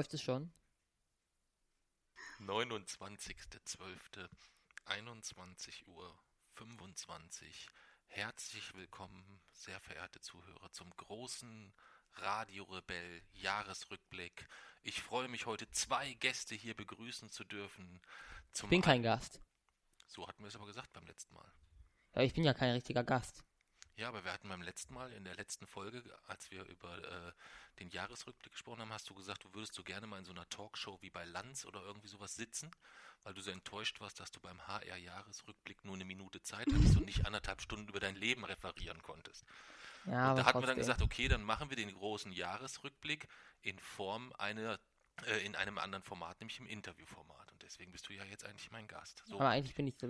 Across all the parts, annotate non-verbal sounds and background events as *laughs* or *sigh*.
Läuft es schon? 29.12.21 Uhr 25. Herzlich willkommen, sehr verehrte Zuhörer, zum großen Radiorebell Jahresrückblick. Ich freue mich heute zwei Gäste hier begrüßen zu dürfen. Zum Ich bin kein Gast. So hatten wir es aber gesagt beim letzten Mal. Ja, ich bin ja kein richtiger Gast. Ja, aber wir hatten beim letzten Mal, in der letzten Folge, als wir über äh, den Jahresrückblick gesprochen haben, hast du gesagt, du würdest so gerne mal in so einer Talkshow wie bei Lanz oder irgendwie sowas sitzen, weil du so enttäuscht warst, dass du beim HR-Jahresrückblick nur eine Minute Zeit hattest und nicht anderthalb Stunden über dein Leben referieren konntest. Ja, und da hatten wir dann gesagt, okay, dann machen wir den großen Jahresrückblick in Form einer, äh, in einem anderen Format, nämlich im Interviewformat. Deswegen bist du ja jetzt eigentlich mein Gast. So. Aber eigentlich bin ich äh,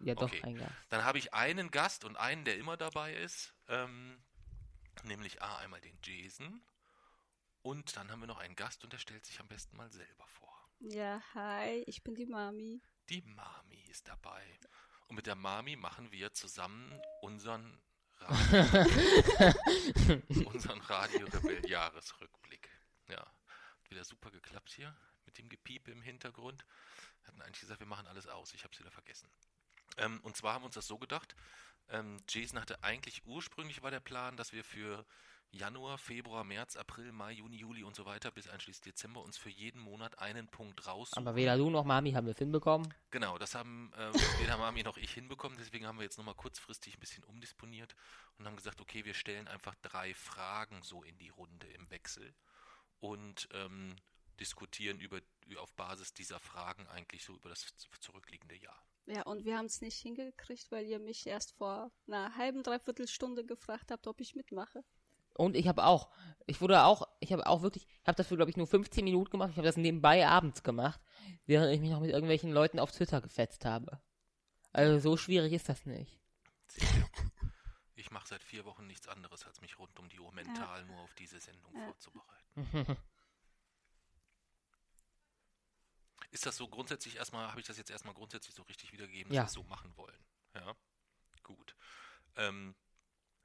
ja doch Okay. kein Gast. Dann habe ich einen Gast und einen, der immer dabei ist, ähm, nämlich A, einmal den Jason. Und dann haben wir noch einen Gast und der stellt sich am besten mal selber vor. Ja, hi, ich bin die Mami. Die Mami ist dabei. Und mit der Mami machen wir zusammen unseren Radio, *laughs* unseren Radio Rebell Jahresrückblick. Ja, hat wieder super geklappt hier mit dem Gepiepe im Hintergrund. Wir hatten eigentlich gesagt, wir machen alles aus. Ich habe es wieder vergessen. Ähm, und zwar haben wir uns das so gedacht. Ähm, Jason hatte eigentlich ursprünglich war der Plan, dass wir für Januar, Februar, März, April, Mai, Juni, Juli und so weiter bis einschließlich Dezember uns für jeden Monat einen Punkt raussuchen. Aber weder du noch Mami haben es hinbekommen. Genau, das haben äh, weder Mami noch ich hinbekommen. Deswegen haben wir jetzt nochmal kurzfristig ein bisschen umdisponiert und haben gesagt, okay, wir stellen einfach drei Fragen so in die Runde im Wechsel und ähm, diskutieren über, auf Basis dieser Fragen eigentlich so über das zurückliegende Jahr. Ja, und wir haben es nicht hingekriegt, weil ihr mich erst vor einer halben, dreiviertel Stunde gefragt habt, ob ich mitmache. Und ich habe auch, ich wurde auch, ich habe auch wirklich, ich habe dafür glaube ich nur 15 Minuten gemacht. Ich habe das nebenbei abends gemacht, während ich mich noch mit irgendwelchen Leuten auf Twitter gefetzt habe. Also so schwierig ist das nicht. Ich mache seit vier Wochen nichts anderes, als mich rund um die Uhr mental nur auf diese Sendung Ja. vorzubereiten. *laughs* Ist das so grundsätzlich erstmal, habe ich das jetzt erstmal grundsätzlich so richtig wiedergegeben, dass Ja. wir es so machen wollen? Ja, gut. Ähm,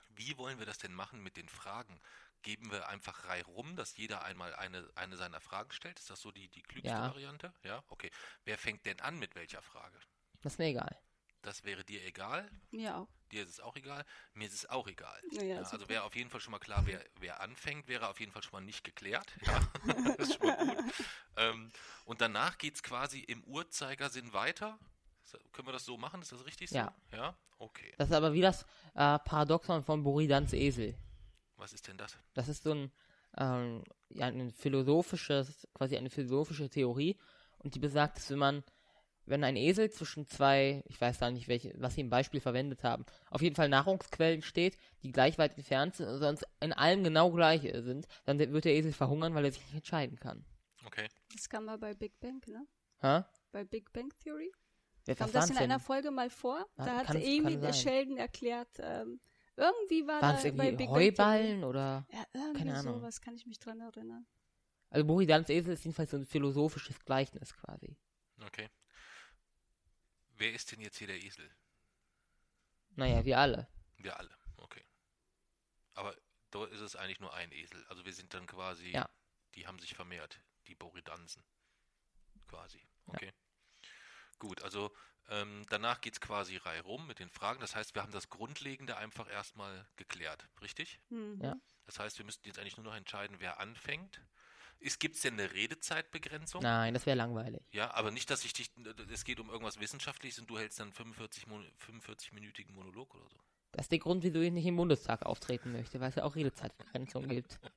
wie wollen wir das denn machen mit den Fragen? Geben wir einfach Reihe rum, dass jeder einmal eine, eine seiner Fragen stellt? Ist das so die, die klügste Ja. Variante? Ja, okay. Wer fängt denn an mit welcher Frage? Das ist mir egal. Das wäre dir egal? Mir auch. Dir ist es auch egal, mir ist es auch egal. Ja, ja, also wäre auf jeden Fall schon mal klar, wer, wer anfängt, wäre auf jeden Fall schon mal nicht geklärt. Ja, *laughs* das ist schon mal gut. Ähm, und danach geht es quasi im Uhrzeigersinn weiter. Können wir das so machen? Ist das richtig so? Ja. Ja? Okay. Das ist aber wie das äh, Paradoxon von Buridans Esel. Was ist denn das? Das ist so ein, ähm, ja, ein philosophisches, quasi eine philosophische Theorie. Und die besagt, dass wenn man, wenn ein Esel zwischen zwei, ich weiß gar nicht, welche, was sie im Beispiel verwendet haben, auf jeden Fall Nahrungsquellen steht, die gleich weit entfernt sind, und sonst in allem genau gleich sind, dann wird der Esel verhungern, weil er sich nicht entscheiden kann. Okay. Das kam mal bei Big Bang, ne? Hä? Bei Big Bang Theory. Wer Kam das waren's in denn? einer Folge mal vor? Da hat irgendwie der. Sheldon erklärt, ähm, irgendwie war Waren da es bei irgendwie Big Bang Heuballen oder? Theory. Ja, irgendwie Keine Ahnung. sowas kann ich mich dran erinnern. Also Buridans Esel ist jedenfalls so ein philosophisches Gleichnis quasi. Okay. Wer ist denn jetzt hier der Esel? Naja, wir alle. Wir alle. Okay. Aber da ist es eigentlich nur ein Esel. Also wir sind dann quasi, Ja. die haben sich vermehrt, die Boridansen. Quasi. Okay. Gut, also ähm, danach geht es quasi Reihe rum mit den Fragen. Das heißt, wir haben das Grundlegende einfach erstmal geklärt, richtig? Hm. Ja. Das heißt, wir müssten jetzt eigentlich nur noch entscheiden, wer anfängt. Gibt es denn eine Redezeitbegrenzung? Nein, das wäre langweilig. Ja, aber nicht, dass ich dich, es geht um irgendwas Wissenschaftliches und du hältst dann 45, Mon 45-minütigen Monolog oder so. Das ist der Grund, wieso ich nicht im Bundestag auftreten möchte, weil es ja auch Redezeitbegrenzung gibt. *laughs*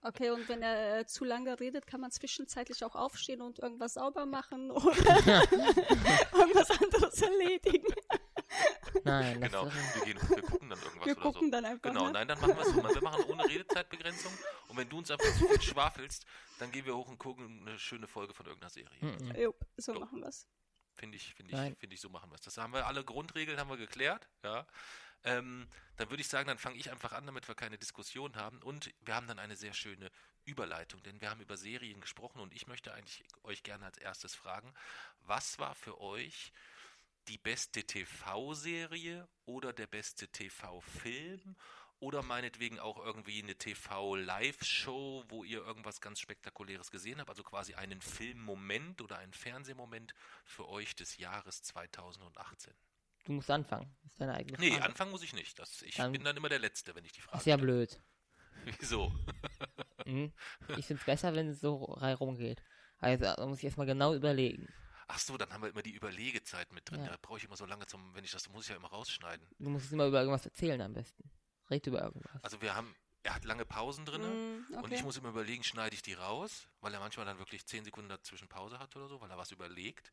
Okay, und wenn er äh, zu lange redet, kann man zwischenzeitlich auch aufstehen und irgendwas sauber machen *laughs* oder *laughs* irgendwas anderes erledigen. Nein, das Genau, wir, gehen, wir gucken dann irgendwas Wir oder gucken so. dann einfach. Genau, ne? nein, dann machen wir es so. Wir machen ohne Redezeitbegrenzung. Und wenn du uns einfach zu viel *laughs* schwafelst, dann gehen wir hoch und gucken eine schöne Folge von irgendeiner Serie. Mhm. Jo, so So. machen wir's. Finde ich, finde ich, finde ich, so machen wir es. Das haben wir alle Grundregeln haben wir geklärt, ja. Ähm, dann würde ich sagen, dann fange ich einfach an, damit wir keine Diskussion haben. Und wir haben dann eine sehr schöne Überleitung, denn wir haben über Serien gesprochen und ich möchte eigentlich euch gerne als erstes fragen, was war für euch die beste TV-Serie oder der beste TV-Film oder meinetwegen auch irgendwie eine TV-Live-Show, wo ihr irgendwas ganz Spektakuläres gesehen habt, also quasi einen Filmmoment oder einen Fernsehmoment für euch des Jahres 2018. Du musst anfangen. Das ist deine eigene Nee, Frage. anfangen muss ich nicht. Das, ich Dann- bin dann immer der Letzte, wenn ich die Frage ist ja stelle. blöd. *laughs* Wieso? Mhm. Ich finde es besser, wenn es so rumgeht. Also, da muss ich erstmal genau überlegen. Ach so, dann haben wir immer die Überlegezeit mit drin. Ja. Da brauche ich immer so lange zum, wenn ich das, muss ich ja immer rausschneiden. Du musst immer über irgendwas erzählen am besten. Red über irgendwas. Also wir haben, er hat lange Pausen drin. Mm, Und okay. ich muss immer überlegen, schneide ich die raus, weil er manchmal dann wirklich 10 Sekunden dazwischen Pause hat oder so, weil er was überlegt.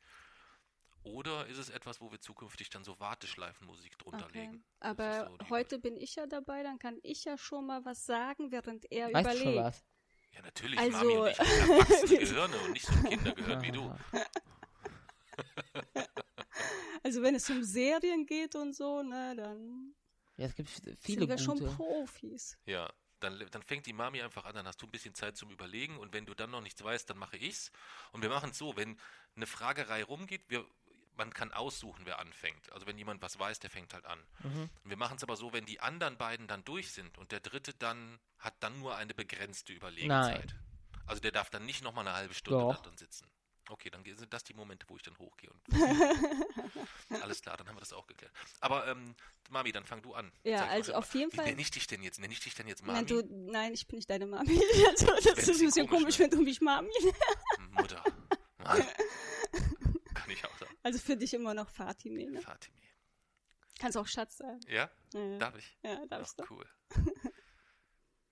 Oder ist es etwas, wo wir zukünftig dann so Warteschleifenmusik drunter Okay. legen? Aber so heute bin ich ja dabei, dann kann ich ja schon mal was sagen, während er weißt du schon überlegt. was? Ja, natürlich, Also- Mami und ich haben *laughs* erwachsene Gehirne und nicht so ein Kindergehirn wie du. *laughs* *laughs* Also wenn es um Serien geht und so, ne, dann Ja, es gibt viele sind wir schon gute. Profis. Ja, dann, dann fängt die Mami einfach an, dann hast du ein bisschen Zeit zum Überlegen und wenn du dann noch nichts weißt, dann mache ich's. Und wir machen es so, wenn eine Fragerei rumgeht, wir, man kann aussuchen, wer anfängt. Also wenn jemand was weiß, der fängt halt an. Mhm. Wir machen es aber so, wenn die anderen beiden dann durch sind und der dritte dann hat dann nur eine begrenzte Überlegezeit. Also der darf dann nicht nochmal eine halbe Stunde Doch. da drin sitzen. Okay, dann sind das die Momente, wo ich dann hochgehe und *laughs* alles klar, dann haben wir das auch geklärt. Aber ähm, Mami, dann fang du an. Ja, also auf jeden Wie Fall. nenne ich dich denn jetzt? Nenne ich dich denn jetzt Mami? Nein, du, nein, ich bin nicht deine Mami. *laughs* Also, das ist ein bisschen komisch, komisch, ne? wenn du mich Mami nennst. Mutter. Kann ich auch sagen. Also für dich immer noch Fatime. Ne? Fatime. Kannst auch Schatz sagen. Ja? Ja. Darf ich? ja darfst du. Cool.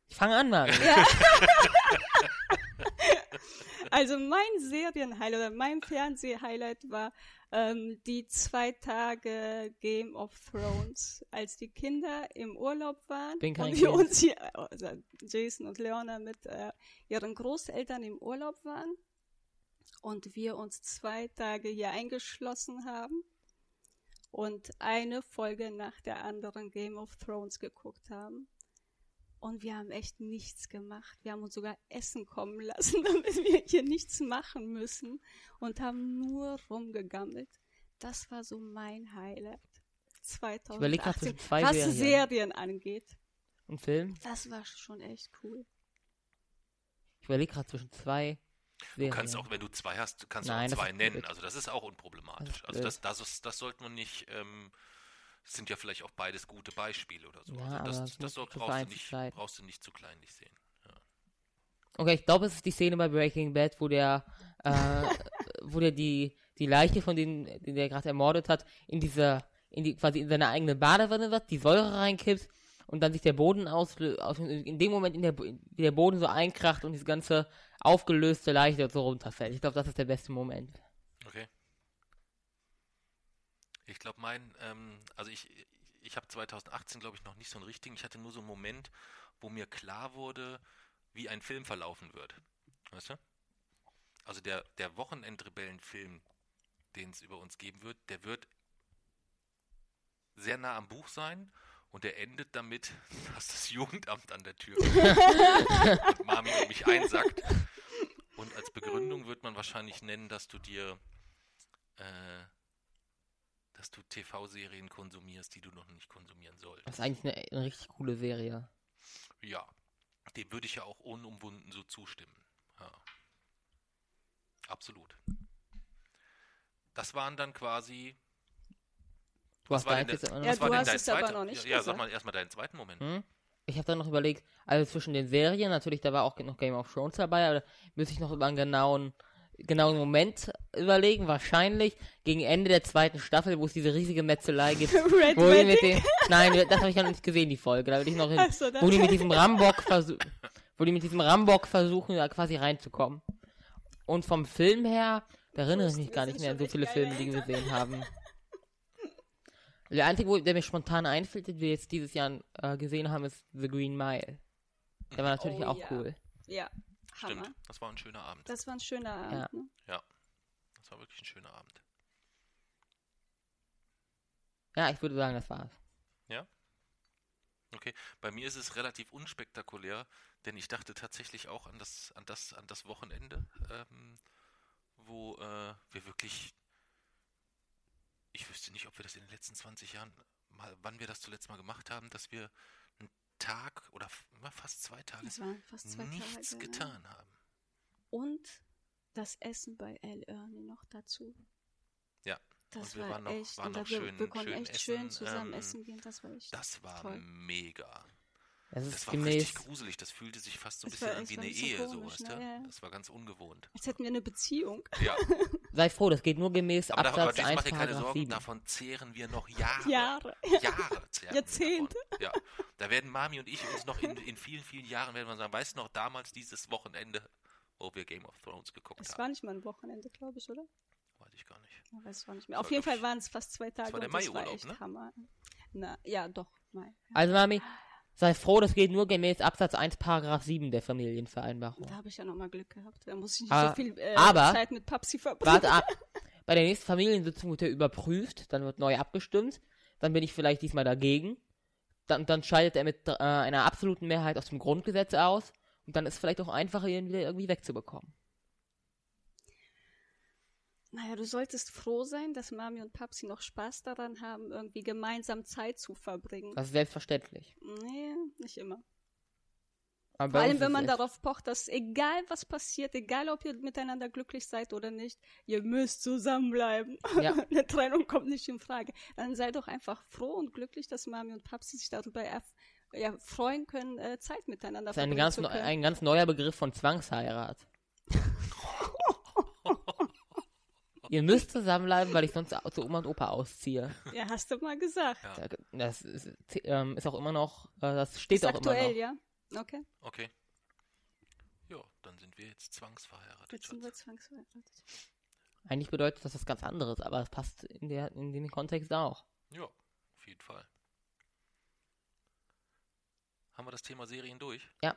Ich fange an, Mann. Ja. *laughs* *laughs* also mein Serienhighlight oder mein Fernsehhighlight war ähm, die zwei Tage Game of Thrones, als die Kinder im Urlaub waren Bin kein und wir uns hier, also Jason und Leona mit äh, ihren Großeltern im Urlaub waren und wir uns zwei Tage hier eingeschlossen haben und eine Folge nach der anderen Game of Thrones geguckt haben. Und wir haben echt nichts gemacht. Wir haben uns sogar Essen kommen lassen, *laughs* damit wir hier nichts machen müssen. Und haben nur rumgegammelt. Das war so mein Highlight. überleg grad 2018. zwischen zwei was Serien. Serien angeht. Und Film? Das war schon echt cool. Ich überlege gerade zwischen zwei Du kannst auch, wenn du zwei hast, kannst Nein, du auch zwei nennen. blöd. Also das ist auch unproblematisch. Das ist also das, das, ist, das sollte man nicht, ähm, sind ja vielleicht auch beides gute Beispiele oder so. Ja, also das, das schon brauchst, du nicht, brauchst du nicht zu kleinlich sehen. Ja. Okay, ich glaube, es ist die Szene bei Breaking Bad, wo der, äh, wo der die, die Leiche von den, den der gerade ermordet hat, in dieser, in die, quasi in seine eigene Badewanne wird, die Säure reinkippt und dann sich der Boden auslöst, aus, in dem Moment in der, in der Boden so einkracht und diese ganze aufgelöste Leiche so runterfällt. Ich glaube, das ist der beste Moment. Okay. Ich glaube, mein, ähm, also ich, ich habe 2018, glaube ich, noch nicht so einen richtigen. Ich hatte nur so einen Moment, wo mir klar wurde, wie ein Film verlaufen wird. Weißt du? Also der, der Wochenendrebellen-Film, den es über uns geben wird, der wird sehr nah am Buch sein und der endet damit, *laughs* dass das Jugendamt an der Tür *laughs* kommt und Mami mich einsackt. Und als Begründung wird man wahrscheinlich nennen, dass du dir, äh, dass du TV-Serien konsumierst, die du noch nicht konsumieren solltest. Das ist eigentlich eine, eine richtig coole Serie. Ja, dem würde ich ja auch unumwunden so zustimmen. Ja. Absolut. Das waren dann quasi. Du hast war der- Ja, du hast es aber noch nicht Ja, ja sag gesagt. mal erstmal deinen zweiten Moment. Hm? Ich habe dann noch überlegt, also zwischen den Serien, natürlich, da war auch noch Game of Thrones dabei, aber da müsste ich noch über einen genauen, genauen Moment überlegen. Wahrscheinlich gegen Ende der zweiten Staffel, wo es diese riesige Metzelei gibt. *laughs* Red wo die mit dem, nein, das habe ich noch nicht gesehen, die Folge. Da will ich noch hin. So, wo die mit *laughs* diesem Rambock versuchen, wo die mit diesem Rambock versuchen, da quasi reinzukommen. Und vom Film her, da erinnere ich mich gar nicht mehr an so viele Filme, die wir gesehen haben. Der einzige, der mir spontan einfällt, den wir jetzt dieses Jahr äh, gesehen haben, ist The Green Mile. Der war natürlich Oh, auch ja. cool. Ja, Hammer. Stimmt, das war ein schöner Abend. Das war ein schöner Abend. Ne? Das war wirklich ein schöner Abend. Ja, ich würde sagen, das war's. Okay, bei mir ist es relativ unspektakulär, denn ich dachte tatsächlich auch an das, an das, an das Wochenende, ähm, wo äh, wir wirklich, ich wüsste nicht, ob wir das in den letzten 20 Jahren mal, wann wir das zuletzt mal gemacht haben, dass wir Tag oder fast zwei Tage fast zwei nichts Tage. ne? getan haben. Und das Essen bei El Ernie noch dazu. Ja, Das und wir war waren noch- echt. waren und noch wir, schön- wir konnten schön echt schön essen, zusammen ähm, essen gehen. Das war echt. Das war Toll. mega. Das ist Das war gemäß. richtig gruselig. Das fühlte sich fast so ein bisschen war- an wie eine Ehe, so komisch, weißt ne? Ja, ja. Das war ganz ungewohnt. Als hätten wir eine Beziehung. Ja, *laughs* Sei froh, das geht nur gemäß aber, Absatz Jason, 1, mach dir keine Sorgen, 7. davon zehren wir noch Jahre. Jahre. Jahre Jahrzehnte. Ja, da werden Mami und ich uns noch in, in vielen, vielen Jahren werden wir sagen, weißt du noch, damals dieses Wochenende, wo wir Game of Thrones geguckt Es haben. war nicht mal ein Wochenende, glaube ich, oder? Weiß ich gar nicht. Ja, weiß ich auch nicht mehr. Das Auf jeden Fall waren es fast zwei Tage. war der das war Maiurlaub, echt ne? Hammer. Na, ja, doch, Mai. Also, Mami, sei froh, das geht nur gemäß Absatz 1, Paragraph 7 der Familienvereinbarung. Da habe ich ja nochmal Glück gehabt. Da muss ich nicht Aber- so viel äh, aber- Zeit mit Papsi verbringen. Warte ab. *laughs* Bei der nächsten Familiensitzung wird er überprüft, dann wird neu abgestimmt. Dann bin ich vielleicht diesmal dagegen. Dann, dann scheidet er mit äh, einer absoluten Mehrheit aus dem Grundgesetz aus. Und dann ist es vielleicht auch einfacher, ihn wieder irgendwie wegzubekommen. Naja, du solltest froh sein, dass Mami und Papsi noch Spaß daran haben, irgendwie gemeinsam Zeit zu verbringen. Das ist selbstverständlich. Nee, nicht immer. Aber Vor allem, wenn man echt- darauf pocht, dass egal was passiert, egal ob ihr miteinander glücklich seid oder nicht, ihr müsst zusammenbleiben. Ja. *laughs* Eine Trennung kommt nicht in Frage. Dann sei doch einfach froh und glücklich, dass Mami und Papsi sich darüber ja, freuen können, äh, Zeit miteinander Das ist ein verbringen ganz, zu können. ein ganz neuer Begriff von Zwangsheirat. Ihr müsst zusammenbleiben, weil ich sonst zu Oma und Opa ausziehe. Ja, hast du mal gesagt. Ja. Da- Das ist, ähm, ist auch immer noch, äh, das steht Ist auch immer aktuell, noch. ja? Okay. Okay. Ja, dann sind wir jetzt zwangsverheiratet. Jetzt sind wir zwangsverheiratet. Eigentlich bedeutet das was ganz anderes, aber es passt in, der, in den Kontext auch. Ja, auf jeden Fall. Haben wir das Thema Serien durch? Ja.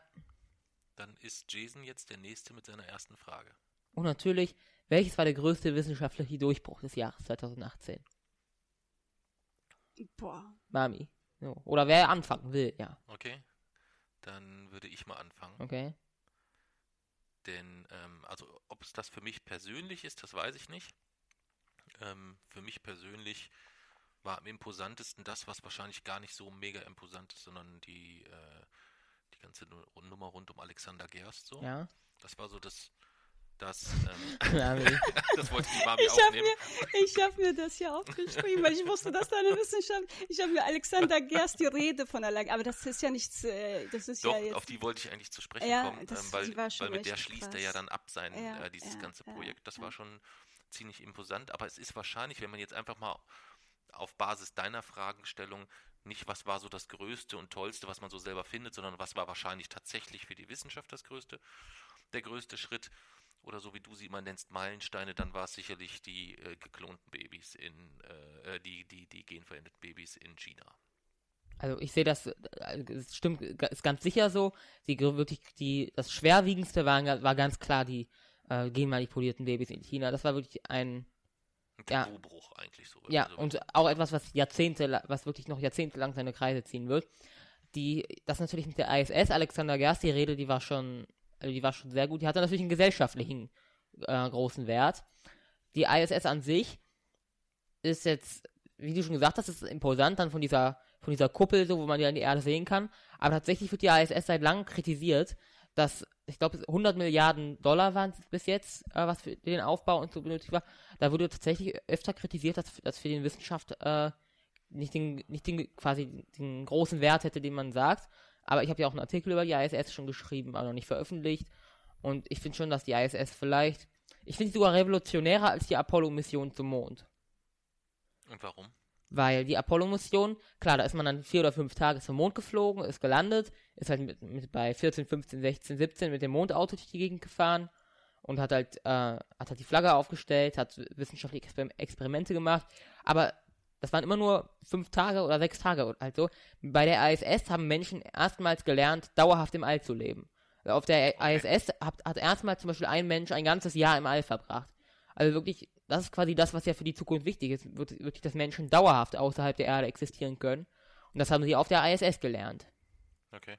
Dann ist Jason jetzt der Nächste mit seiner ersten Frage. Und natürlich, welches war der größte wissenschaftliche Durchbruch des Jahres 2018? Boah. Mami. So. Oder wer anfangen will, ja. Okay? Dann würde ich mal anfangen. Okay. Denn, ähm, also ob es das für mich persönlich ist, das weiß ich nicht. Ähm, für mich persönlich war am imposantesten das, was wahrscheinlich gar nicht so mega imposant ist, sondern die, äh, die ganze Nu- Nummer rund um Alexander Gerst so. Ja. Das war so das, das, ähm, *laughs* *laughs* das wollte die Mami Ich habe mir, ich hab mir das ja aufgeschrieben, weil ich wusste, dass da eine Wissenschaft. Ich habe mir Alexander Gerst die Rede von erlangt, aber das ist ja nichts. Äh, das ist Doch, ja jetzt. auf die wollte ich eigentlich zu sprechen Ja, kommen, das- ähm, weil, weil mit der schließt er ja krass. dann ab sein, Ja, äh, dieses ja, ganze Projekt. Das war schon ziemlich imposant, aber es ist wahrscheinlich, wenn man jetzt einfach mal auf Basis deiner Fragestellung nicht, was war so das Größte und Tollste, was man so selber findet, sondern was war wahrscheinlich tatsächlich für die Wissenschaft das Größte, der größte Schritt, oder so wie du sie immer nennst, Meilensteine, dann war es sicherlich die äh, geklonten Babys in, äh, äh, die, die, die genveränderten Babys in China. Also ich sehe das, äh, es stimmt, ist ganz sicher so. Die wirklich, die, das schwerwiegendste war, war ganz klar die äh, genmanipulierten Babys in China. Das war wirklich ein, Ein Ja. Tabubruch eigentlich so. ja, also und auch etwas, was Jahrzehnte, was wirklich noch jahrzehntelang seine Kreise ziehen wird. Die, das natürlich mit der ISS, Alexander Gerst, die Rede, die war schon, also die war schon sehr gut. Die hatte natürlich einen gesellschaftlichen äh, großen Wert. Die ISS an sich ist jetzt, wie du schon gesagt hast, ist imposant dann von dieser, von dieser Kuppel, so, wo man ja die Erde sehen kann. Aber tatsächlich wird die ISS seit langem kritisiert, dass, ich glaube, 100 Milliarden Dollar waren bis jetzt, äh, was für den Aufbau und so benötigt war. Da wurde tatsächlich öfter kritisiert, dass, dass für den Wissenschaft äh, nicht den, nicht den quasi den großen Wert hätte, den man sagt. Aber ich habe ja auch einen Artikel über die ISS schon geschrieben, aber noch nicht veröffentlicht. Und ich finde schon, dass die ISS vielleicht, ich finde sie sogar revolutionärer als die Apollo-Mission zum Mond. Und warum? Weil die Apollo-Mission, klar, da ist man dann vier oder fünf Tage zum Mond geflogen, ist gelandet, ist halt mit, mit bei 14, 15, 16, 17 mit dem Mondauto durch die Gegend gefahren und hat halt, äh, hat halt die Flagge aufgestellt, hat wissenschaftliche Exper Experimente gemacht. Aber Das waren immer nur fünf Tage oder sechs Tage also. Bei der ISS haben Menschen erstmals gelernt, dauerhaft im All zu leben. Auf der ISS hat, hat erstmals zum Beispiel ein Mensch ein ganzes Jahr im All verbracht. Also wirklich, das ist quasi das, was ja für die Zukunft wichtig ist. Wirklich, dass Menschen dauerhaft außerhalb der Erde existieren können. Und das haben sie auf der ISS gelernt. Okay.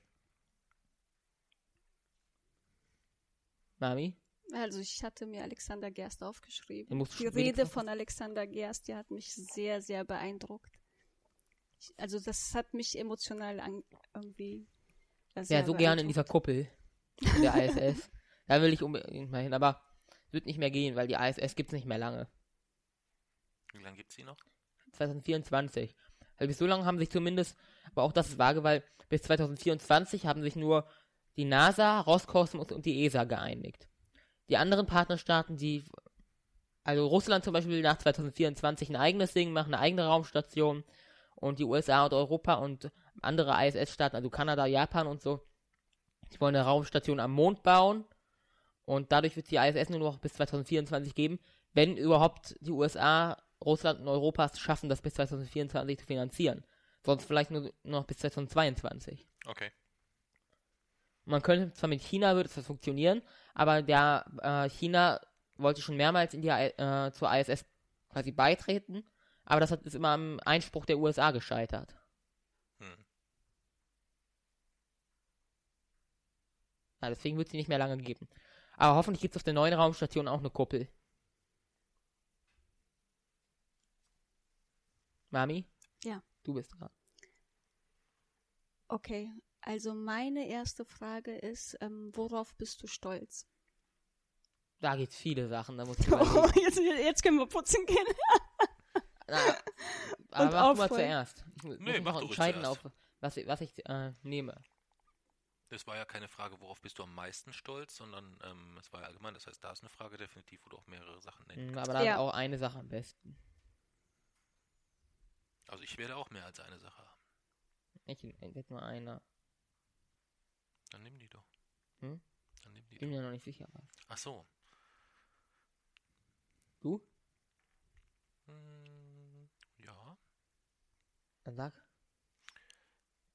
Mami? Also ich hatte mir Alexander Gerst aufgeschrieben. Die Rede von Alexander Gerst, die hat mich sehr, sehr beeindruckt. Ich, also das hat mich emotional an, irgendwie Ja, so gerne in dieser. Kuppel der ISS. *laughs* da will ich unbedingt mal hin, aber wird nicht mehr gehen, weil die ISS gibt's nicht mehr lange. Wie lange gibt es die noch? 2024. Also bis so lange haben sich zumindest, aber auch das ist vage, weil bis 2024 haben sich nur die NASA, Roskosmos und die ESA geeinigt. Die anderen Partnerstaaten, die, also Russland zum Beispiel nach 2024 ein eigenes Ding machen, eine eigene Raumstation und die USA und Europa und andere ISS-Staaten, also Kanada, Japan und so, die wollen eine Raumstation am Mond bauen und dadurch wird die ISS nur noch bis 2024 geben, wenn überhaupt die USA, Russland und Europa es schaffen, das bis 2024 zu finanzieren. Sonst vielleicht nur noch bis 2022. Okay. Man könnte zwar mit China würde es funktionieren, aber der äh, China wollte schon mehrmals in die äh, zur ISS quasi beitreten, aber das hat, ist immer am Einspruch der USA gescheitert. Hm. Ja, deswegen wird sie nicht mehr lange geben. Aber hoffentlich gibt es auf der neuen Raumstation auch eine Kuppel. Mami? Ja. Du bist dran. Okay, also meine erste Frage ist, ähm, worauf bist du stolz? Da gibt's viele Sachen, da muss ich *laughs* Oh, jetzt, jetzt können wir putzen gehen. *laughs* Na, aber mach du mal zuerst. Ich muss Nee, mich mach du entscheiden, zuerst. auf was, ich- was ich äh, nehme. Das war ja keine Frage, worauf bist du am meisten stolz, sondern ähm, es war ja allgemein. Das heißt, da ist eine Frage definitiv, wo du auch mehrere Sachen nennen kannst. Aber da Ja. ist auch eine Sache am besten. Also ich werde auch mehr als eine Sache haben. Ich ich jetzt nur eine. Dann nimm die doch. Hm? Dann nimm die Ich bin doch. mir noch nicht sicher. Ach so. Du? Hm, ja, Dann sag.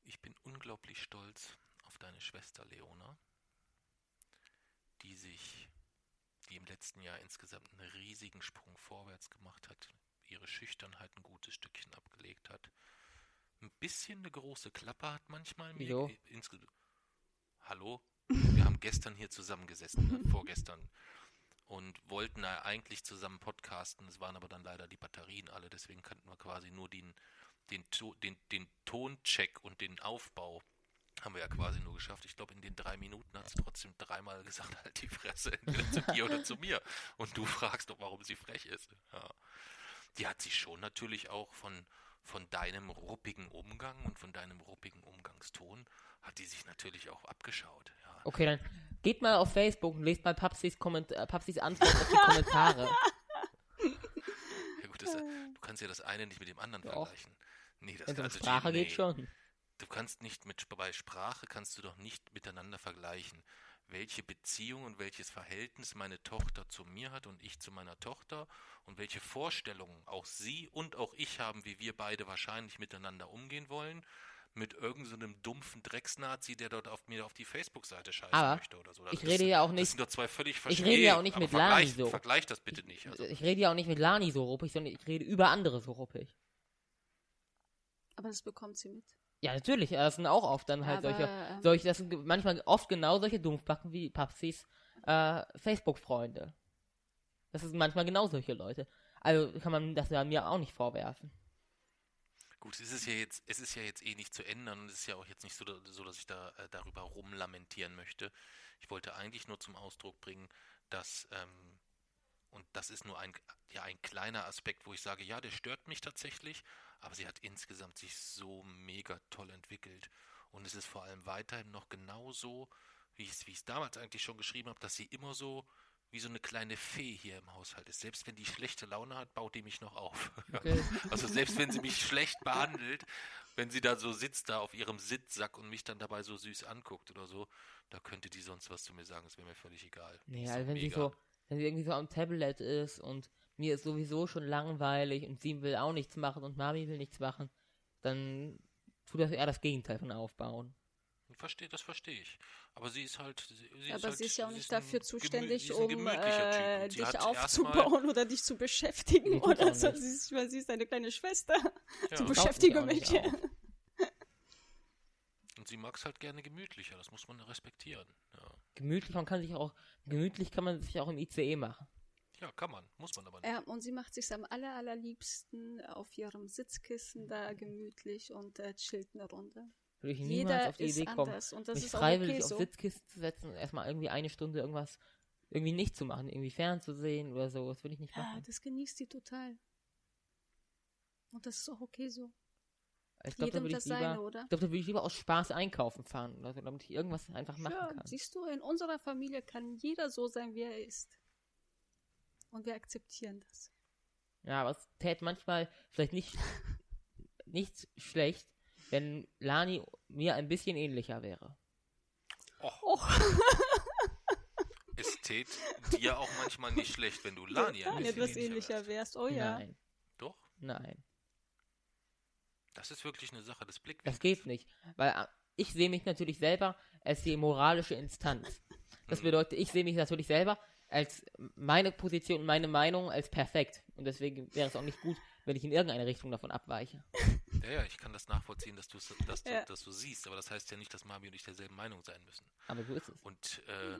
ich bin unglaublich stolz auf deine Schwester Leona, die sich, die im letzten Jahr insgesamt einen riesigen Sprung vorwärts gemacht hat, ihre Schüchternheit ein gutes Stückchen abgelegt hat. Ein bisschen eine große Klappe hat manchmal mir. Hallo? Wir haben gestern hier zusammengesessen, ne? vorgestern. Und wollten eigentlich zusammen podcasten. Es waren aber dann leider die Batterien alle, deswegen könnten wir quasi nur den, den, den, den Toncheck und den Aufbau haben wir ja quasi nur geschafft. Ich glaube, in den drei Minuten hat sie trotzdem dreimal gesagt, halt die Fresse, entweder zu dir oder zu mir. Und du fragst doch, warum sie frech ist. Ja. Die hat sich schon natürlich auch von, von deinem ruppigen Umgang und von deinem ruppigen Umgangston, hat die sich natürlich auch abgeschaut. Ja. Okay, dann geht mal auf Facebook und lest mal Papsis, Komment äh, Papsis Antwort auf die *laughs* Kommentare. Ja gut, das, du kannst ja das eine nicht mit dem anderen Doch. vergleichen. Nee, das um also die- Sprache geht nee. schon. Du kannst nicht mit bei Sprache kannst du doch nicht miteinander vergleichen, welche Beziehung und welches Verhältnis meine Tochter zu mir hat und ich zu meiner Tochter und welche Vorstellungen auch sie und auch ich haben, wie wir beide wahrscheinlich miteinander umgehen wollen, mit irgendeinem so dumpfen Drecksnazi, der dort auf mir auf die Facebook-Seite scheißen Aber möchte oder so. ich das rede ist, ja auch Das nicht- sind doch zwei völlig ich verschiedene. rede ja auch nicht mit Lani vergleich, so. Vergleich das bitte nicht. Also, Ich rede ja auch nicht mit Lani so ruppig, sondern ich rede über andere so ruppig. Aber das bekommt sie mit. Ja, natürlich, das sind auch oft dann halt Aber, solche, ähm, solche, das sind manchmal oft genau solche Dumpfbacken wie Papsis äh, Facebook-Freunde. Das sind manchmal genau solche Leute. Also kann man das ja mir auch nicht vorwerfen. Gut, es ist ja jetzt, es ist ja jetzt eh nicht zu ändern und es ist ja auch jetzt nicht so, so dass ich da äh, darüber rumlamentieren möchte. Ich wollte eigentlich nur zum Ausdruck bringen, dass ähm, und das ist nur ein ja ein kleiner Aspekt, wo ich sage, ja, der stört mich tatsächlich, aber sie hat insgesamt sich so mega toll entwickelt und es ist vor allem weiterhin noch genauso, wie ich es damals eigentlich schon geschrieben habe, dass sie immer so wie so eine kleine Fee hier im Haushalt ist. Selbst wenn die schlechte Laune hat, baut die mich noch auf. Okay. *laughs* Also selbst wenn sie mich schlecht behandelt, wenn sie da so sitzt, da auf ihrem Sitzsack und mich dann dabei so süß anguckt oder so, da könnte die sonst was zu mir sagen, das wäre mir völlig egal. Ist also wenn sie so, wenn sie irgendwie so am Tablet ist und mir ist sowieso schon langweilig und sie will auch nichts machen und Mami will nichts machen, dann tut das eher das Gegenteil von aufbauen. Verstehe, das verstehe ich. Aber sie ist halt. Sie, sie Aber halt, sie ist ja auch nicht dafür zuständig, ist um äh, dich aufzubauen oder dich zu beschäftigen oder so. Sie ist, weil sie ist deine kleine Schwester. Ja. Mich beschäftige mich. Und sie mag es halt gerne gemütlicher, das muss man respektieren. Ja. Gemütlich, man kann sich auch, gemütlich kann man sich auch im ICE machen. ja, kann man, muss man aber nicht. Ja, und sie macht sich am aller, allerliebsten auf ihrem Sitzkissen da gemütlich und äh, chillt eine Runde. Würde ich niemals Jeder auf die Idee kommen, anders und das mich freiwillig okay auf so. Sitzkisten zu setzen und erstmal irgendwie eine Stunde irgendwas irgendwie nicht zu machen, irgendwie fernzusehen oder so. Das würde ich nicht Ja, machen. das genießt sie total. Und das ist auch okay so. Ich glaube, da würde ich lieber, seine, oder? ich da lieber aus Spaß einkaufen fahren oder so, damit ich irgendwas einfach machen Ja, kann. siehst du, in unserer Familie kann jeder so sein, wie er ist. Und wir akzeptieren das. Ja, aber es täte manchmal vielleicht nicht, *laughs* nicht schlecht, wenn Lani mir ein bisschen ähnlicher wäre. Och, Oh, *laughs* es tät dir auch manchmal nicht schlecht, wenn du Lani ein bisschen etwas ähnlicher wärst. wärst. Oh ja. Nein, Doch, nein. das ist wirklich eine Sache des Blickwinkels. Das geht nicht. Weil äh, ich sehe mich natürlich selber als die moralische Instanz. Das bedeutet, ich sehe mich natürlich selber als meine Position, meine Meinung als perfekt. Und deswegen wäre es auch nicht gut, wenn ich in irgendeine Richtung davon abweiche. *laughs* Ja, ja, ich kann das nachvollziehen, dass, dass, du, Ja. dass du siehst, aber das heißt ja nicht, dass Mami und ich derselben Meinung sein müssen. Aber so ist es. Und äh,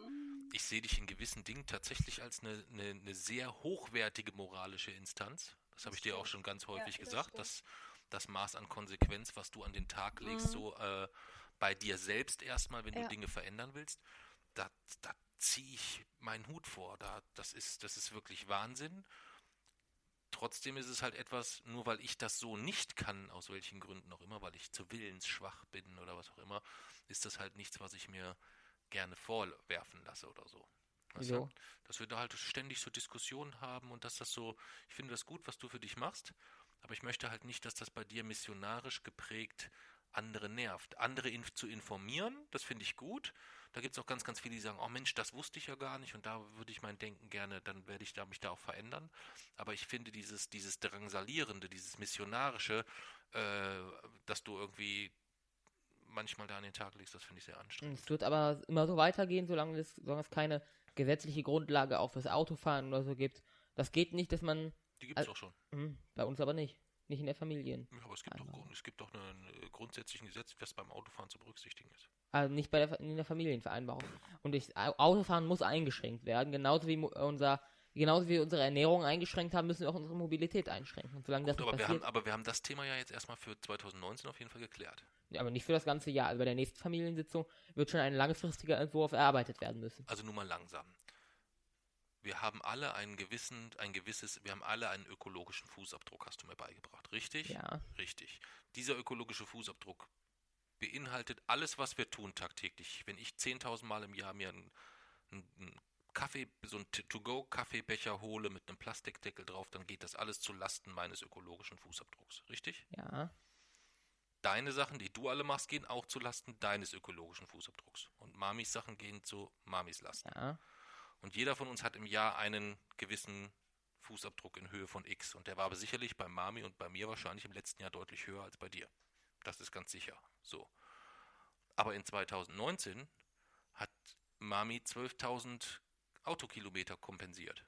ich sehe dich in gewissen Dingen tatsächlich als eine, eine, eine sehr hochwertige moralische Instanz. Das habe ich dir auch schon ganz häufig das gesagt, stimmt. dass das Maß an Konsequenz, was du an den Tag legst, so äh, bei dir selbst erstmal, wenn Ja. du Dinge verändern willst, da, da ziehe ich meinen Hut vor. Da, das, ist, das ist wirklich Wahnsinn. Trotzdem ist es halt etwas, nur weil ich das so nicht kann, aus welchen Gründen auch immer, weil ich zu willensschwach bin oder was auch immer, ist das halt nichts, was ich mir gerne vorwerfen lasse oder so. Weißt du? Dass wir da halt ständig so Diskussionen haben und dass das so, ich finde das gut, was du für dich machst, aber ich möchte halt nicht, dass das bei dir missionarisch geprägt andere nervt. Andere inf zu informieren, das finde ich gut. Da gibt es auch ganz, ganz viele, die sagen, oh Mensch, das wusste ich ja gar nicht und da würde ich mein Denken gerne, dann werde ich da, mich da auch verändern. Aber ich finde dieses, dieses Drangsalierende, dieses Missionarische, äh, dass du irgendwie manchmal da an den Tag legst, das finde ich sehr anstrengend. Es wird aber immer so weitergehen, solange es, solange es keine gesetzliche Grundlage auch fürs Autofahren oder so gibt. Das geht nicht, dass man. Die gibt es Al- auch schon. Hm, bei uns aber nicht. Nicht in der Familien. Ja, aber es gibt doch, es gibt doch einen äh, grundsätzlichen Gesetz, was beim Autofahren zu berücksichtigen ist. Also nicht bei der, in der Familienvereinbarung. Und ich, Au- Autofahren muss eingeschränkt werden. Genauso wie mo- unser, genauso wie wir unsere Ernährung eingeschränkt haben, müssen wir auch unsere Mobilität einschränken. Und solange das Gut, nicht aber, wir passiert, haben, aber wir haben das Thema ja jetzt erstmal für 2019 auf jeden Fall geklärt. Ja, aber nicht für das ganze Jahr. Also bei der nächsten Familiensitzung wird schon ein langfristiger Entwurf erarbeitet werden müssen. Also nur mal langsam. Wir haben alle einen gewissen, ein gewisses, wir haben alle einen ökologischen Fußabdruck, hast du mir beigebracht, richtig? Ja. Richtig. Dieser ökologische Fußabdruck beinhaltet alles, was wir tun tagtäglich. Wenn ich 10.000 Mal im Jahr mir einen, einen Kaffee, so einen To-Go-Kaffeebecher hole mit einem Plastikdeckel drauf, dann geht das alles zu Lasten meines ökologischen Fußabdrucks, richtig? Ja. Deine Sachen, die du alle machst, gehen auch zu Lasten deines ökologischen Fußabdrucks. Und Mamis Sachen gehen zu Mamis Lasten. Ja. Und jeder von uns hat im Jahr einen gewissen Fußabdruck in Höhe von X. Und der war aber sicherlich bei Mami und bei mir wahrscheinlich im letzten Jahr deutlich höher als bei dir. Das ist ganz sicher. So. Aber in 2019 hat Mami 12.000 Autokilometer kompensiert.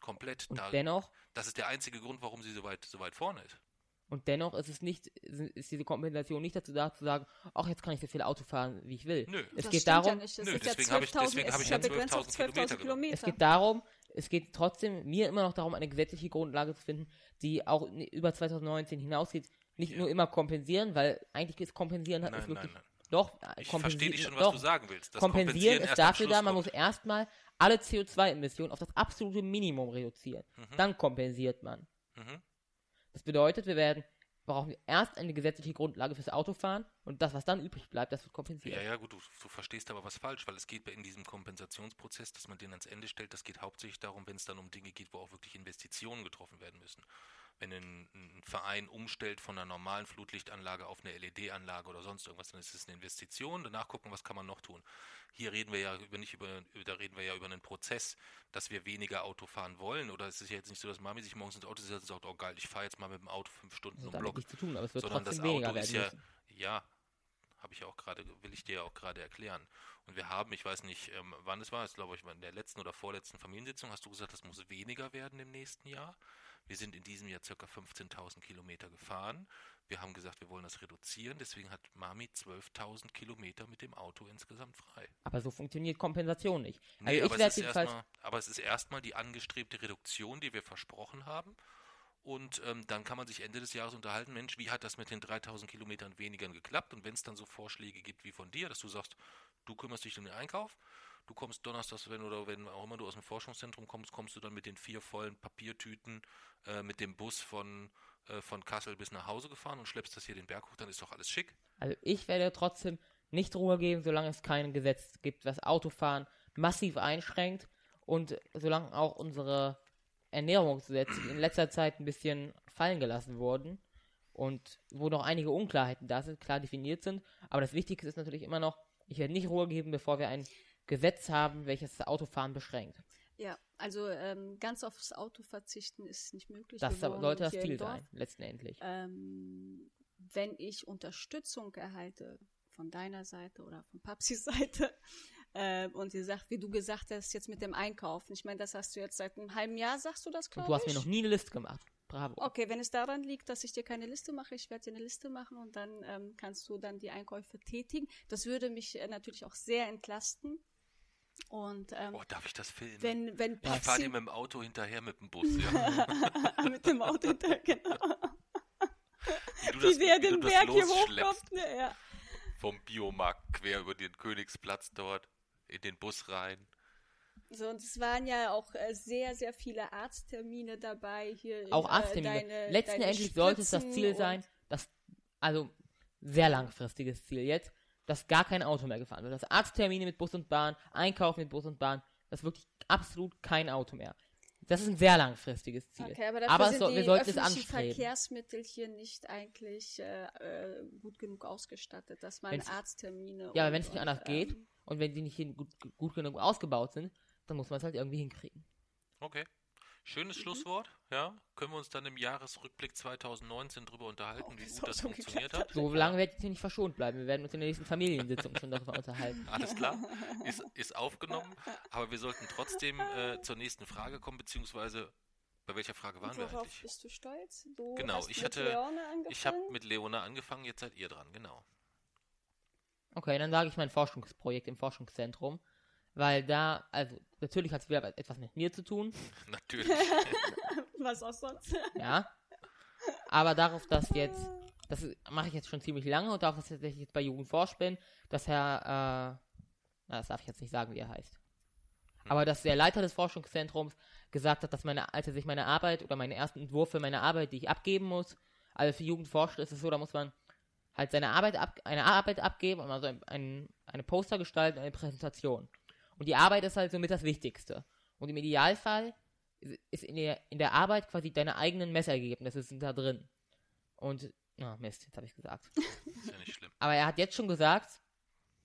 Komplett. Und Da, dennoch, das ist der einzige Grund, warum sie so weit, so weit vorne ist. Und dennoch ist es nicht, ist diese Kompensation nicht dazu da, zu sagen, ach, jetzt kann ich so viel Auto fahren, wie ich will. Nö. Es Das geht darum, ja nicht. Das Nö, ist ja deswegen habe ich- 12.000 deswegen habe es ich ist ja begrenzt auf 12.000 12.000 Kilometer Kilometer. es geht darum, es geht trotzdem mir immer noch darum, eine gesetzliche Grundlage zu finden, die auch über 2019 hinausgeht. Nicht Ja. nur immer kompensieren, weil eigentlich ist kompensieren hat Nein, ist nein, wirklich nein. doch äh, Ich kompensieren- verstehe dich schon, was doch, du sagen willst. Das kompensieren ist erst am dafür da, man muss erstmal alle CO2-Emissionen auf das absolute Minimum reduzieren. Dann kompensiert man. Mhm. Das bedeutet, wir werden brauchen wir erst eine gesetzliche Grundlage fürs Autofahren und das, was dann übrig bleibt, das wird kompensiert. Ja, ja, gut, du, du verstehst aber was falsch, weil es geht in diesem Kompensationsprozess, dass man den ans Ende stellt, das geht hauptsächlich darum, wenn es dann um Dinge geht, wo auch wirklich Investitionen getroffen werden müssen. Wenn ein, ein Verein umstellt von einer normalen Flutlichtanlage auf eine LED-Anlage oder sonst irgendwas, dann ist es eine Investition. Danach gucken, was kann man noch tun. Hier reden wir ja über nicht über, da reden wir ja über einen Prozess, dass wir weniger Auto fahren wollen. Oder es ist ja jetzt nicht so, dass Mami sich morgens ins Auto setzt und sagt, oh geil, ich fahre jetzt mal mit dem Auto fünf Stunden Das um Block. nichts zu tun, aber es wird Sondern trotzdem das weniger Auto ist werden ja, müssen. ja, habe ich auch gerade, will ich dir ja auch gerade erklären. Und wir haben, ich weiß nicht, ähm, wann es war, ich glaube ich, in der letzten oder vorletzten Familiensitzung hast du gesagt, das muss weniger werden im nächsten Jahr. Wir sind in diesem Jahr circa 15.000 Kilometer gefahren. Wir haben gesagt, wir wollen das reduzieren. Deswegen hat Mami 12.000 Kilometer mit dem Auto insgesamt frei. Aber so funktioniert Kompensation nicht. Nee, also aber, ich es jedenfalls. erstmal, aber es ist erstmal die angestrebte Reduktion, die wir versprochen haben. Und ähm, dann kann man sich Ende des Jahres unterhalten, Mensch, wie hat das mit den 3000 Kilometern weniger geklappt? Und wenn es dann so Vorschläge gibt wie von dir, dass du sagst, du kümmerst dich um den Einkauf, du kommst donnerstags, wenn oder wenn auch immer du aus dem Forschungszentrum kommst, kommst du dann mit den vier vollen Papiertüten äh, mit dem Bus von, äh, von Kassel bis nach Hause gefahren und schleppst das hier den Berg hoch, dann ist doch alles schick. Also ich werde trotzdem nicht Ruhe geben, solange es kein Gesetz gibt, was Autofahren massiv einschränkt und solange auch unsere Ernährungsgesetze in letzter Zeit ein bisschen fallen gelassen wurden und wo noch einige Unklarheiten da sind, klar definiert sind. Aber das Wichtigste ist natürlich immer noch, ich werde nicht Ruhe geben, bevor wir ein Gesetz haben, welches das Autofahren beschränkt. Ja, also ähm, ganz aufs Auto verzichten ist nicht möglich. Das sollte das Ziel sein, letztendlich. Ähm, wenn ich Unterstützung erhalte von deiner Seite oder von Papsis *laughs* Seite äh, und sie sagt, wie du gesagt hast, jetzt mit dem Einkaufen. Ich meine, das hast du jetzt seit einem halben Jahr, sagst du das, Und glaube du hast ich? mir noch nie eine Liste gemacht. Bravo. Okay, wenn es daran liegt, dass ich dir keine Liste mache, ich werde dir eine Liste machen und dann ähm, kannst du dann die Einkäufe tätigen. Das würde mich äh, natürlich auch sehr entlasten. Und ähm, Oh, darf ich das filmen? wenn, wenn ich fahre Papsi dir mit dem Auto hinterher mit dem Bus, ja. *laughs* mit dem Auto hinterher, genau. Wie du Wie der wie den das Berg hier hochkommt. Ne, ja. vom Biomarkt quer über den Königsplatz dort in den Bus rein. So, und es waren ja auch äh, sehr, sehr viele Arzttermine dabei hier. Auch äh, Arzttermine. deine- Letzten deine Endlich sollte es das Ziel sein, dass, also sehr langfristiges Ziel jetzt, dass gar kein Auto mehr gefahren wird. Dass Arzttermine mit Bus und Bahn, Einkaufen mit Bus und Bahn, das ist wirklich absolut kein Auto mehr. Das ist ein sehr langfristiges Ziel. Okay, aber dafür aber es sind die wir sollten es anstreben. Verkehrsmittel hier nicht eigentlich äh, äh, gut genug ausgestattet, dass man Wenn's- Arzttermine. Ja, aber und- wenn es nicht und, anders geht ähm, und wenn die nicht gut, gut genug ausgebaut sind, dann muss man es halt irgendwie hinkriegen. Okay. Schönes Mhm. Schlusswort, ja. Können wir uns dann im Jahresrückblick 2019 drüber unterhalten, Oh, wie das *laughs* gut das funktioniert hat? So lange werde ich hier nicht verschont bleiben. Wir werden uns in der nächsten Familiensitzung schon darüber unterhalten. *laughs* Alles klar, ist, *laughs* ist aufgenommen, aber wir sollten trotzdem äh, zur nächsten Frage kommen, beziehungsweise bei welcher Frage waren und wir worauf eigentlich? bist du stolz? Du Genau, hast ich mit hatte- Leone Ich habe mit Leona angefangen, jetzt seid ihr dran, genau. Okay, dann sage ich mein Forschungsprojekt im Forschungszentrum. Weil da, also natürlich hat es wieder etwas mit mir zu tun, *laughs* Natürlich. *laughs* Was auch sonst. ja. Aber darauf, dass jetzt, das mache ich jetzt schon ziemlich lange und darauf, dass ich jetzt bei Jugendforsch bin, dass Herr, äh, na, das darf ich jetzt nicht sagen, wie er heißt. Aber dass der Leiter des Forschungszentrums gesagt hat, dass meine, als er sich meine Arbeit oder meinen ersten Entwurf für meine Arbeit, die ich abgeben muss, also für Jugendforscher ist es so, da muss man halt seine Arbeit ab, eine Arbeit abgeben und also ein, ein, eine Poster gestalten, eine Präsentation. Und die Arbeit ist halt somit das Wichtigste. Und im Idealfall ist in der, in der Arbeit quasi deine eigenen Messergebnisse sind da drin. Und, na Mist, jetzt habe ich gesagt. *laughs* Ist ja nicht schlimm. Aber er hat jetzt schon gesagt,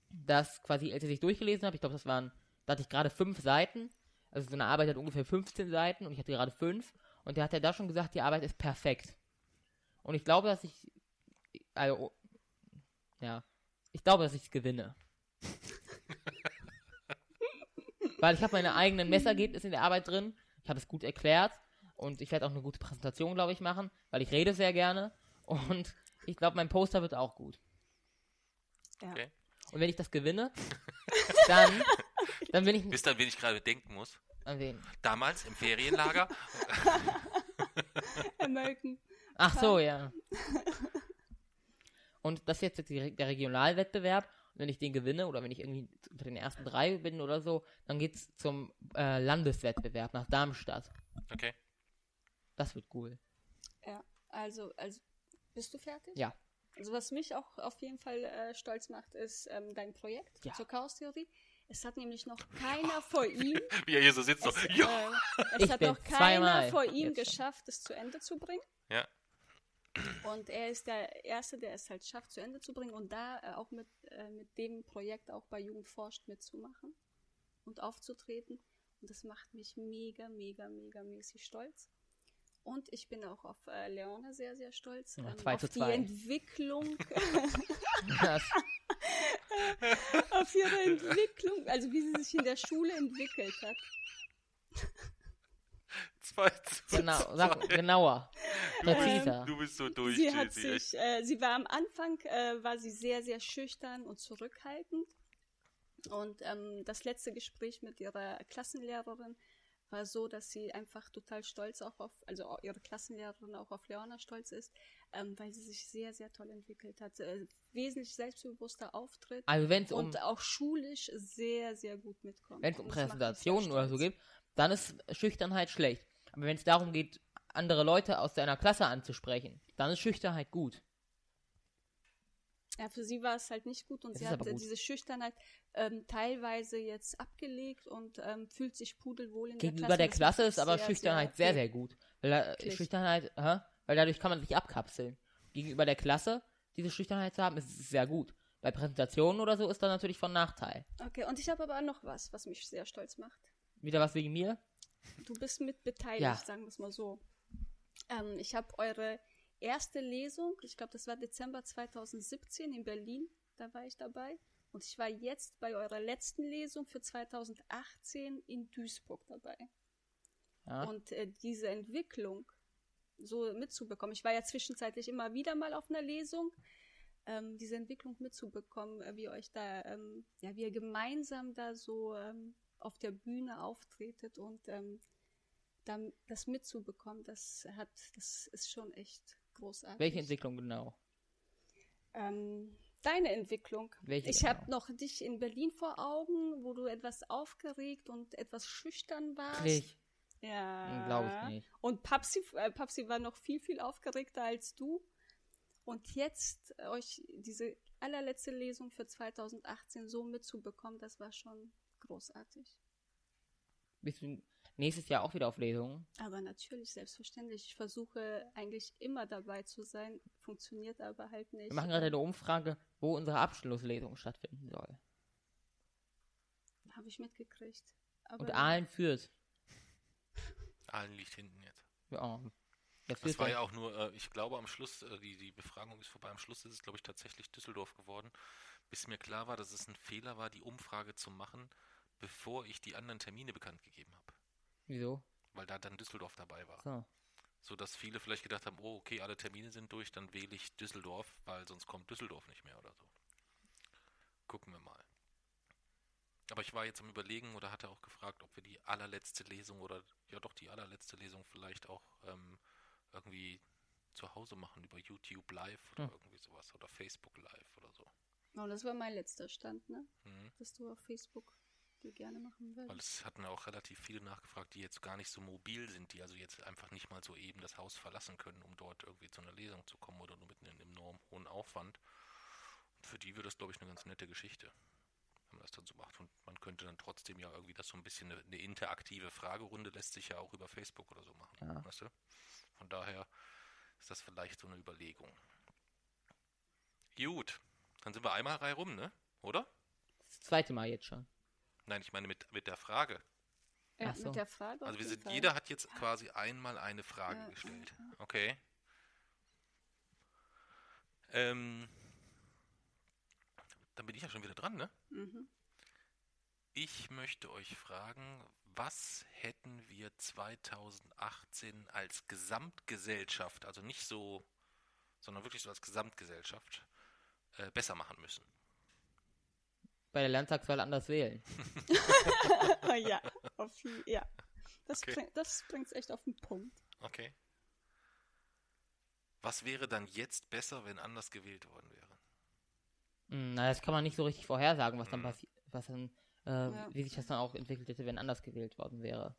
dass quasi, als ich sich durchgelesen habe, ich glaube, das waren, da hatte ich gerade fünf Seiten. Also so eine Arbeit hat ungefähr 15 Seiten und ich hatte gerade fünf. Und der hat ja da schon gesagt, die Arbeit ist perfekt. Und ich glaube, dass ich, also, ja, ich glaube, dass ich es gewinne. Weil ich habe meine eigenen Messergebnisse in der Arbeit drin. Ich habe es gut erklärt. Und ich werde auch eine gute Präsentation, glaube ich, machen, weil ich rede sehr gerne. Und ich glaube, mein Poster wird auch gut. Ja. Okay. Und wenn ich das gewinne, dann, dann bin ich Bis dann, wen ich gerade denken muss. an wen? Damals im Ferienlager. *laughs* American. Ach so, ja. Und das ist jetzt der Regionalwettbewerb. Wenn ich den gewinne oder wenn ich irgendwie unter den ersten drei bin oder so, dann geht's zum äh, Landeswettbewerb nach Darmstadt. Okay. Das wird cool. Ja, also, also, bist du fertig? Ja. Also was mich auch auf jeden Fall äh, stolz macht, ist ähm, dein Projekt Ja. zur Chaostheorie. Es hat nämlich noch keiner vor ihm, *laughs* Wie er hier so sitzt, so, ja. äh, es Ich hat noch keiner vor ihm jetzt geschafft, es zu Ende zu bringen. Ja. Und er ist der Erste, der es halt schafft, zu Ende zu bringen und da äh, auch mit, äh, mit dem Projekt auch bei Jugend forscht mitzumachen und aufzutreten. Und das macht mich mega, mega, mega mäßig stolz. Und ich bin auch auf äh, Leona sehr, sehr stolz. Ja, ähm, zwei auf zu die zwei. Entwicklung, *laughs* *laughs* Das, auf ihre Entwicklung, also wie sie sich in der Schule entwickelt hat. 2 zu genau, zwei. sag, genauer, präziser. Du bist so durch, Sie hat Jessy, echt. sich, äh, sie war am Anfang, äh, war sie sehr, sehr schüchtern und zurückhaltend. Und ähm, das letzte Gespräch mit ihrer Klassenlehrerin war so, dass sie einfach total stolz auch auf, also ihre Klassenlehrerin auch auf Leona stolz ist, ähm, weil sie sich sehr, sehr toll entwickelt hat. Äh, wesentlich selbstbewusster auftritt Also wenn es um, und auch schulisch sehr, sehr gut mitkommt. wenn es um Präsentationen oder so geht, dann ist Schüchternheit schlecht. Aber wenn es darum geht, andere Leute aus deiner Klasse anzusprechen, dann ist Schüchternheit gut. Ja, für sie war es halt nicht gut und Es sie hat äh, diese Schüchternheit ähm, teilweise jetzt abgelegt und ähm, fühlt sich pudelwohl in Gegenüber der der Klasse. Klasse Das ist aber sehr, Schüchternheit sehr, viel. sehr gut. Weil da, Wirklich. Schüchternheit, hä? weil dadurch kann man sich abkapseln. Gegenüber der Klasse diese Schüchternheit zu haben, ist sehr gut. Bei Präsentationen oder so ist das natürlich von Nachteil. Okay, und ich habe aber noch was, was mich sehr stolz macht. Wieder was wegen mir? Du bist mit beteiligt, Ja. sagen wir es mal so. Ähm, ich habe eure erste Lesung, ich glaube, das war Dezember 2017 in Berlin, da war ich dabei. Und ich war jetzt bei eurer letzten Lesung für 2018 in Duisburg dabei. Ja. Und äh, diese Entwicklung so mitzubekommen. Ich war ja zwischenzeitlich immer wieder mal auf einer Lesung. Ähm, diese Entwicklung mitzubekommen, äh, wie euch da, ähm, ja, wie ihr gemeinsam da so ähm, auf der Bühne auftretet und ähm, dann das mitzubekommen, das hat, das ist schon echt großartig. Welche Entwicklung genau? Ähm, deine Entwicklung. Welche ich genau? habe noch dich in Berlin vor Augen, wo du etwas aufgeregt und etwas schüchtern warst. Nicht. Ja. Glaube ich nicht. Und Papsi, äh, Papsi war noch viel, viel aufgeregter als du. Und jetzt äh, euch diese allerletzte Lesung für 2018 so mitzubekommen, das war schon großartig. Bist du nächstes Jahr auch wieder auf Lesungen? Aber natürlich, selbstverständlich. Ich versuche eigentlich immer dabei zu sein, funktioniert aber halt nicht. Wir machen gerade eine Umfrage, wo unsere Abschlusslesung stattfinden soll. Habe ich mitgekriegt. Aber Und Aalen führt. *laughs* Aalen liegt hinten jetzt. Ja, Das führt war ja- ja auch nur, äh, ich glaube am Schluss, äh, die, die Befragung ist vorbei, am Schluss ist es, glaube ich, tatsächlich Düsseldorf geworden, bis mir klar war, dass es ein Fehler war, die Umfrage zu machen, bevor ich die anderen Termine bekannt gegeben habe. Wieso? Weil da dann Düsseldorf dabei war. So. So dass viele vielleicht gedacht haben, oh, okay, alle Termine sind durch, dann wähle ich Düsseldorf, weil sonst kommt Düsseldorf nicht mehr oder so. Gucken wir mal. Aber ich war jetzt am Überlegen oder hatte auch gefragt, ob wir die allerletzte Lesung oder ja doch die allerletzte Lesung vielleicht auch ähm, irgendwie zu Hause machen über YouTube Live oder Hm. irgendwie sowas oder Facebook Live oder so. Oh, das war mein letzter Stand, ne? Mhm. Dass du auf Facebook die gerne machen Weil würdest. es hatten auch relativ viele nachgefragt, die jetzt gar nicht so mobil sind, die also jetzt einfach nicht mal so eben das Haus verlassen können, um dort irgendwie zu einer Lesung zu kommen oder nur mit einem enorm hohen Aufwand. Und für die wird das, glaube ich, eine ganz nette Geschichte, wenn man das dann so macht. Und man könnte dann trotzdem ja irgendwie das so ein bisschen eine, eine interaktive Fragerunde lässt sich ja auch über Facebook oder so machen. Ja. Weißt du? Von daher ist das vielleicht so eine Überlegung. Gut, dann sind wir einmal Reihe rum, ne? Oder? Das zweite Mal jetzt schon. Nein, ich meine mit, mit der Frage. Ja, Ach so. mit der Frage. Also wir sind, Fall. jeder hat jetzt quasi einmal eine Frage Ja, gestellt. Okay. Ähm, dann bin ich ja schon wieder dran, ne? Mhm. Ich möchte euch fragen, was hätten wir 2018 als Gesamtgesellschaft, also nicht so, sondern wirklich so als Gesamtgesellschaft, äh, besser machen müssen? Bei der Landtagswahl anders wählen. *laughs* ja, auf, ja. Das, Okay. bring, das bringt es echt auf den Punkt. Okay. Was wäre dann jetzt besser, wenn anders gewählt worden wäre? Hm, Na, das kann man nicht so richtig vorhersagen, was dann Mhm. passiert, was dann, äh, Ja. wie sich das dann auch entwickelt hätte, wenn anders gewählt worden wäre.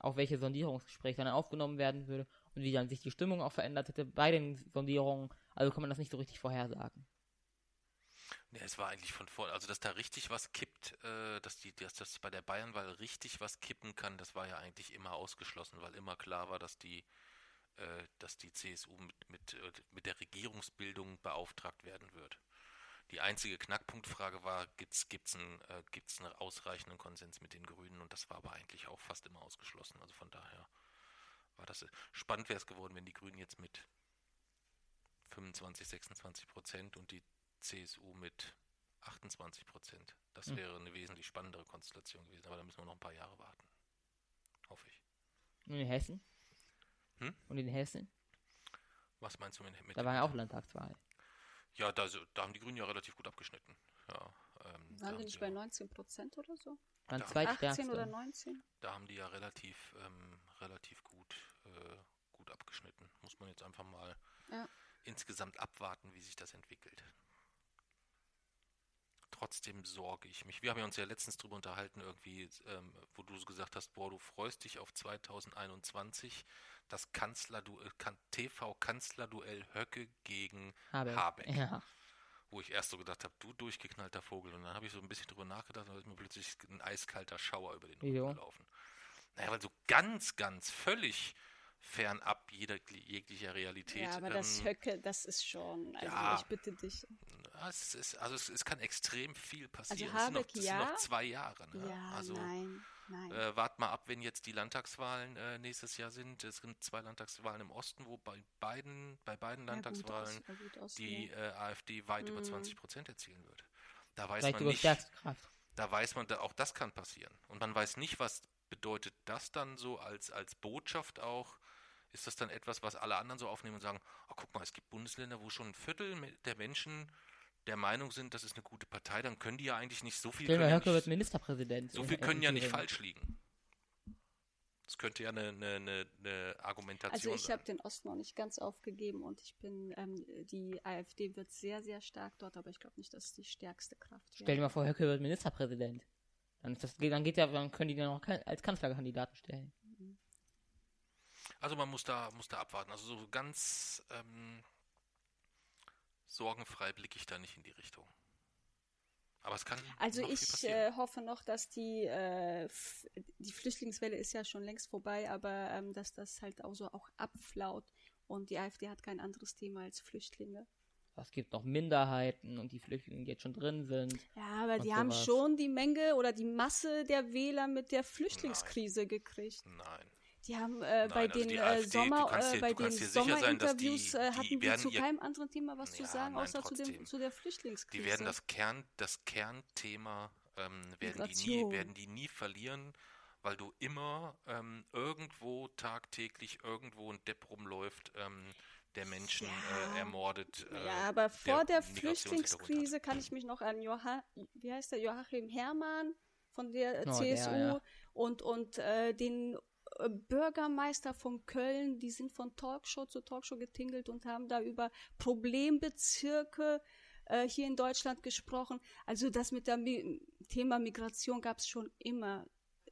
Auch welche Sondierungsgespräche dann aufgenommen werden würde und wie dann sich die Stimmung auch verändert hätte bei den Sondierungen. Also kann man das nicht so richtig vorhersagen. Ja, es war eigentlich von vor, also dass da richtig was kippt, äh, dass die, dass das bei der Bayernwahl richtig was kippen kann, das war ja eigentlich immer ausgeschlossen, weil immer klar war, dass die äh, dass die CSU mit, mit, äh, mit der Regierungsbildung beauftragt werden wird. Die einzige Knackpunktfrage war, gibt es einen, äh, gibt's einen ausreichenden Konsens mit den Grünen und das war aber eigentlich auch fast immer ausgeschlossen. Also von daher war das spannend wäre es geworden, wenn die Grünen jetzt mit 25, 26 Prozent und die CSU mit 28 Prozent. Das Hm. wäre eine wesentlich spannendere Konstellation gewesen, aber da müssen wir noch ein paar Jahre warten. Hoffe ich. Und in Hessen? Hm? Und in Hessen? Was meinst du mit, mit Da war ja auch Landtagswahl. Ja, da, da haben die Grünen ja relativ gut abgeschnitten. Ja, ähm, da Waren haben die nicht bei 19 Prozent oder so? Waren Ja. zweitstärkste. 18 oder 19? Da haben die ja relativ, ähm, relativ gut, äh, gut abgeschnitten. Muss man jetzt einfach mal Ja. insgesamt abwarten, wie sich das entwickelt. Trotzdem sorge ich mich. Wir haben ja uns ja letztens drüber unterhalten, irgendwie, ähm, wo du so gesagt hast, boah, du freust dich auf 2021, das Kanzlerduell, kan TV-Kanzlerduell Höcke gegen Habeck. Habeck. Ja. wo ich erst so gedacht habe, du durchgeknallter Vogel. Und dann habe ich so ein bisschen drüber nachgedacht und dann ist mir plötzlich ein eiskalter Schauer über den Rücken gelaufen. Naja, weil so ganz, ganz völlig fernab jeder, jeglicher Realität. Ja, aber das ähm, Höcke, das ist schon, also ja. ich bitte dich. ja, es ist, also es, es kann extrem viel passieren. Also Habeck, es sind noch, das sind ja. noch zwei Jahre. Ne? Ja, also nein, nein. äh, wart mal ab, wenn jetzt die Landtagswahlen äh, nächstes Jahr sind. Es sind zwei Landtagswahlen im Osten, wo bei beiden, bei beiden Ja, Landtagswahlen ja, gut aus, die äh, AfD weit über Mhm. 20 Prozent erzielen wird. Da weiß Vielleicht man über nicht, da weiß man, da, auch das kann passieren. Und man weiß nicht, was bedeutet das dann so als, als Botschaft auch. Ist das dann etwas, was alle anderen so aufnehmen und sagen, oh, guck mal, es gibt Bundesländer, wo schon ein Viertel der Menschen der Meinung sind, das ist eine gute Partei, dann können die ja eigentlich nicht so viel Stell dir mal, können Höcke wird Ministerpräsident. so viel können ja nicht falsch liegen. Das könnte ja eine, eine, eine, eine Argumentation Also ich sein. habe den Osten noch nicht ganz aufgegeben und ich bin, ähm, die AfD wird sehr, sehr stark dort, aber ich glaube nicht, dass es die stärkste Kraft Stell dir mal vor, Höcke wird Ministerpräsident. Dann, ist das, dann geht ja, dann können die den auch als Kanzlerkandidaten stellen. Also man muss da, muss da abwarten. Also so ganz ähm, sorgenfrei blicke ich da nicht in die Richtung. Aber es kann Also noch viel ich passieren. äh, hoffe noch, dass die, äh, die Flüchtlingswelle ist ja schon längst vorbei, aber ähm, dass das halt auch so auch abflaut und die AfD hat kein anderes Thema als Flüchtlinge. Es gibt noch Minderheiten und die Flüchtlinge, die jetzt schon drin sind. Ja, aber die haben sowas. schon die Menge oder die Masse der Wähler mit der Flüchtlingskrise gekriegt. Nein. Die haben äh, bei Nein, also den die äh, AfD, Sommer, äh, dir- bei du den sein, die- Sommerinterviews äh, die hatten die zu ihr- keinem anderen Thema was zu Ja, sagen, nein, außer zu, dem, zu der Flüchtlingskrise. Die werden das Kern, das Kernthema ähm, werden die nie, werden die nie verlieren, weil du immer ähm, irgendwo tagtäglich irgendwo ein Depp rumläuft, ähm, der Menschen Ja. äh, ermordet. Äh, ja, aber vor der, hat. Flüchtlingskrise kann ich mich noch an Joha wie heißt der Joachim Herrmann von der Oh, CSU der, ja. und und äh, den Bürgermeister von Köln, die sind von Talkshow zu Talkshow getingelt und haben da über Problembezirke äh, hier in Deutschland gesprochen. Also das mit dem Mi Thema Migration gab es schon immer.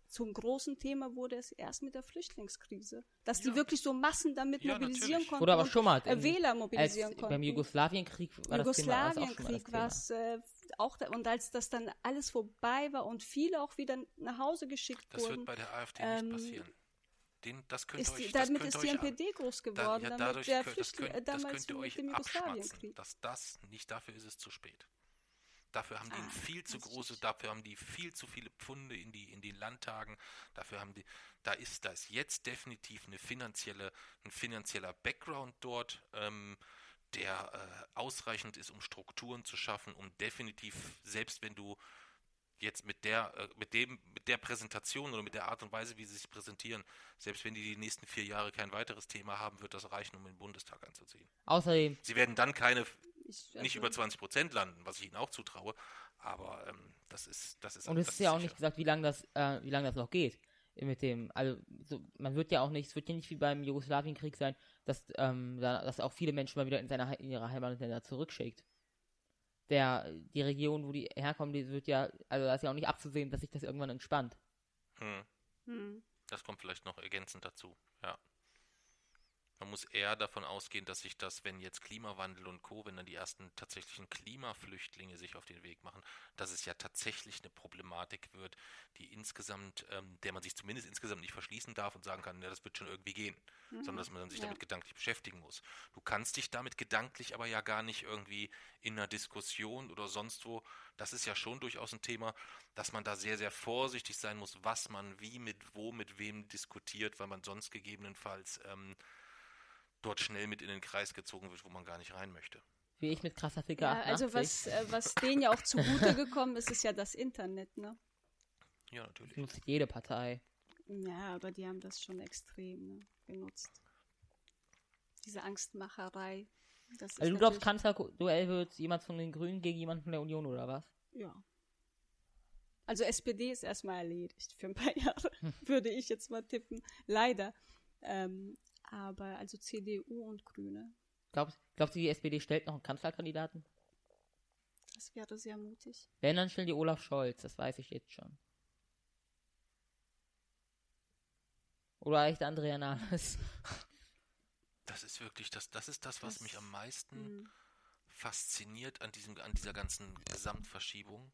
Zum großen Thema wurde es erst mit der Flüchtlingskrise. Dass die Ja. wirklich so Massen damit Ja, mobilisieren natürlich. konnten. Oder aber schon mal. äh, in- Wähler als mobilisieren konnten. beim Jugoslawienkrieg war das Thema war's auch schon mal das Jugoslawienkrieg war es äh, auch da, und als das dann alles vorbei war und viele auch wieder nach Hause geschickt Das wurden, wird bei der AfD ähm, nicht passieren. Den, das könnt ist die, euch, das damit könnt ist die euch NPD groß Da, geworden, ja, damit dadurch der könnt, das, Flüchtling, könnt, äh, das damals könnt ihr mit euch dem abschmatzen. Jugoslawienkrieg. Dass das nicht dafür ist es zu spät. Dafür haben die Ah, viel zu das große, dafür haben die viel zu viele Pfunde in die in den Landtagen. Dafür haben die, da ist da ist jetzt definitiv eine finanzielle, ein finanzieller Background dort, ähm, der äh, ausreichend ist, um Strukturen zu schaffen, um definitiv selbst wenn du jetzt mit der, äh, mit dem, mit der Präsentation oder mit der Art und Weise, wie sie sich präsentieren, selbst wenn die die nächsten vier Jahre kein weiteres Thema haben, wird das reichen, um den Bundestag einzuziehen. Außerdem, Sie werden dann keine, Ich, nicht also, über 20 Prozent landen, was ich ihnen auch zutraue, aber ähm, das ist, das ist und es ist ja auch sicher. nicht gesagt, wie lange das, äh, wie lange das noch geht. Mit dem, also so, man wird ja auch nicht, es wird ja nicht wie beim Jugoslawienkrieg sein, dass, ähm, da, dass auch viele Menschen mal wieder in seine in ihre Heimatländer zurückschickt. Der, die Region, wo die herkommen, die wird ja, also da ist ja auch nicht abzusehen, dass sich das irgendwann entspannt. Hm, hm. das kommt vielleicht noch ergänzend dazu, ja. Man muss eher davon ausgehen, dass sich das, wenn jetzt Klimawandel und Co., wenn dann die ersten tatsächlichen Klimaflüchtlinge sich auf den Weg machen, dass es ja tatsächlich eine Problematik wird, die insgesamt, ähm, der man sich zumindest insgesamt nicht verschließen darf und sagen kann, ja, das wird schon irgendwie gehen, mhm. sondern dass man dann sich ja. damit gedanklich beschäftigen muss. Du kannst dich damit gedanklich aber ja gar nicht irgendwie in einer Diskussion oder sonst wo, das ist ja schon durchaus ein Thema, dass man da sehr, sehr vorsichtig sein muss, was man wie, mit wo, mit wem diskutiert, weil man sonst gegebenenfalls ähm, dort schnell mit in den Kreis gezogen wird, wo man gar nicht rein möchte. Wie ich mit krasser Ficker ja, Also was, äh, was denen ja auch zugute *laughs* gekommen ist, ist ja das Internet, ne? Ja, natürlich. Das nutzt jede Partei. Ja, aber die haben das schon extrem ne, genutzt. Diese Angstmacherei. also du glaubst, Kanzlerduell wird jemand von den Grünen gegen jemanden von der Union oder was? Ja. Also SPD ist erstmal erledigt für ein paar *laughs* Jahre, *laughs* würde ich jetzt mal tippen. Leider. Ähm, aber also CDU und Grüne. Glaubst, glaubst du, die SPD stellt noch einen Kanzlerkandidaten? Das wäre sehr mutig. Wenn, dann stellen die Olaf Scholz, das weiß ich jetzt schon. Oder echt Andrea Nahles. Das ist wirklich, das, das ist das, was das, mich am meisten mh. fasziniert an, diesem, an dieser ganzen Gesamtverschiebung,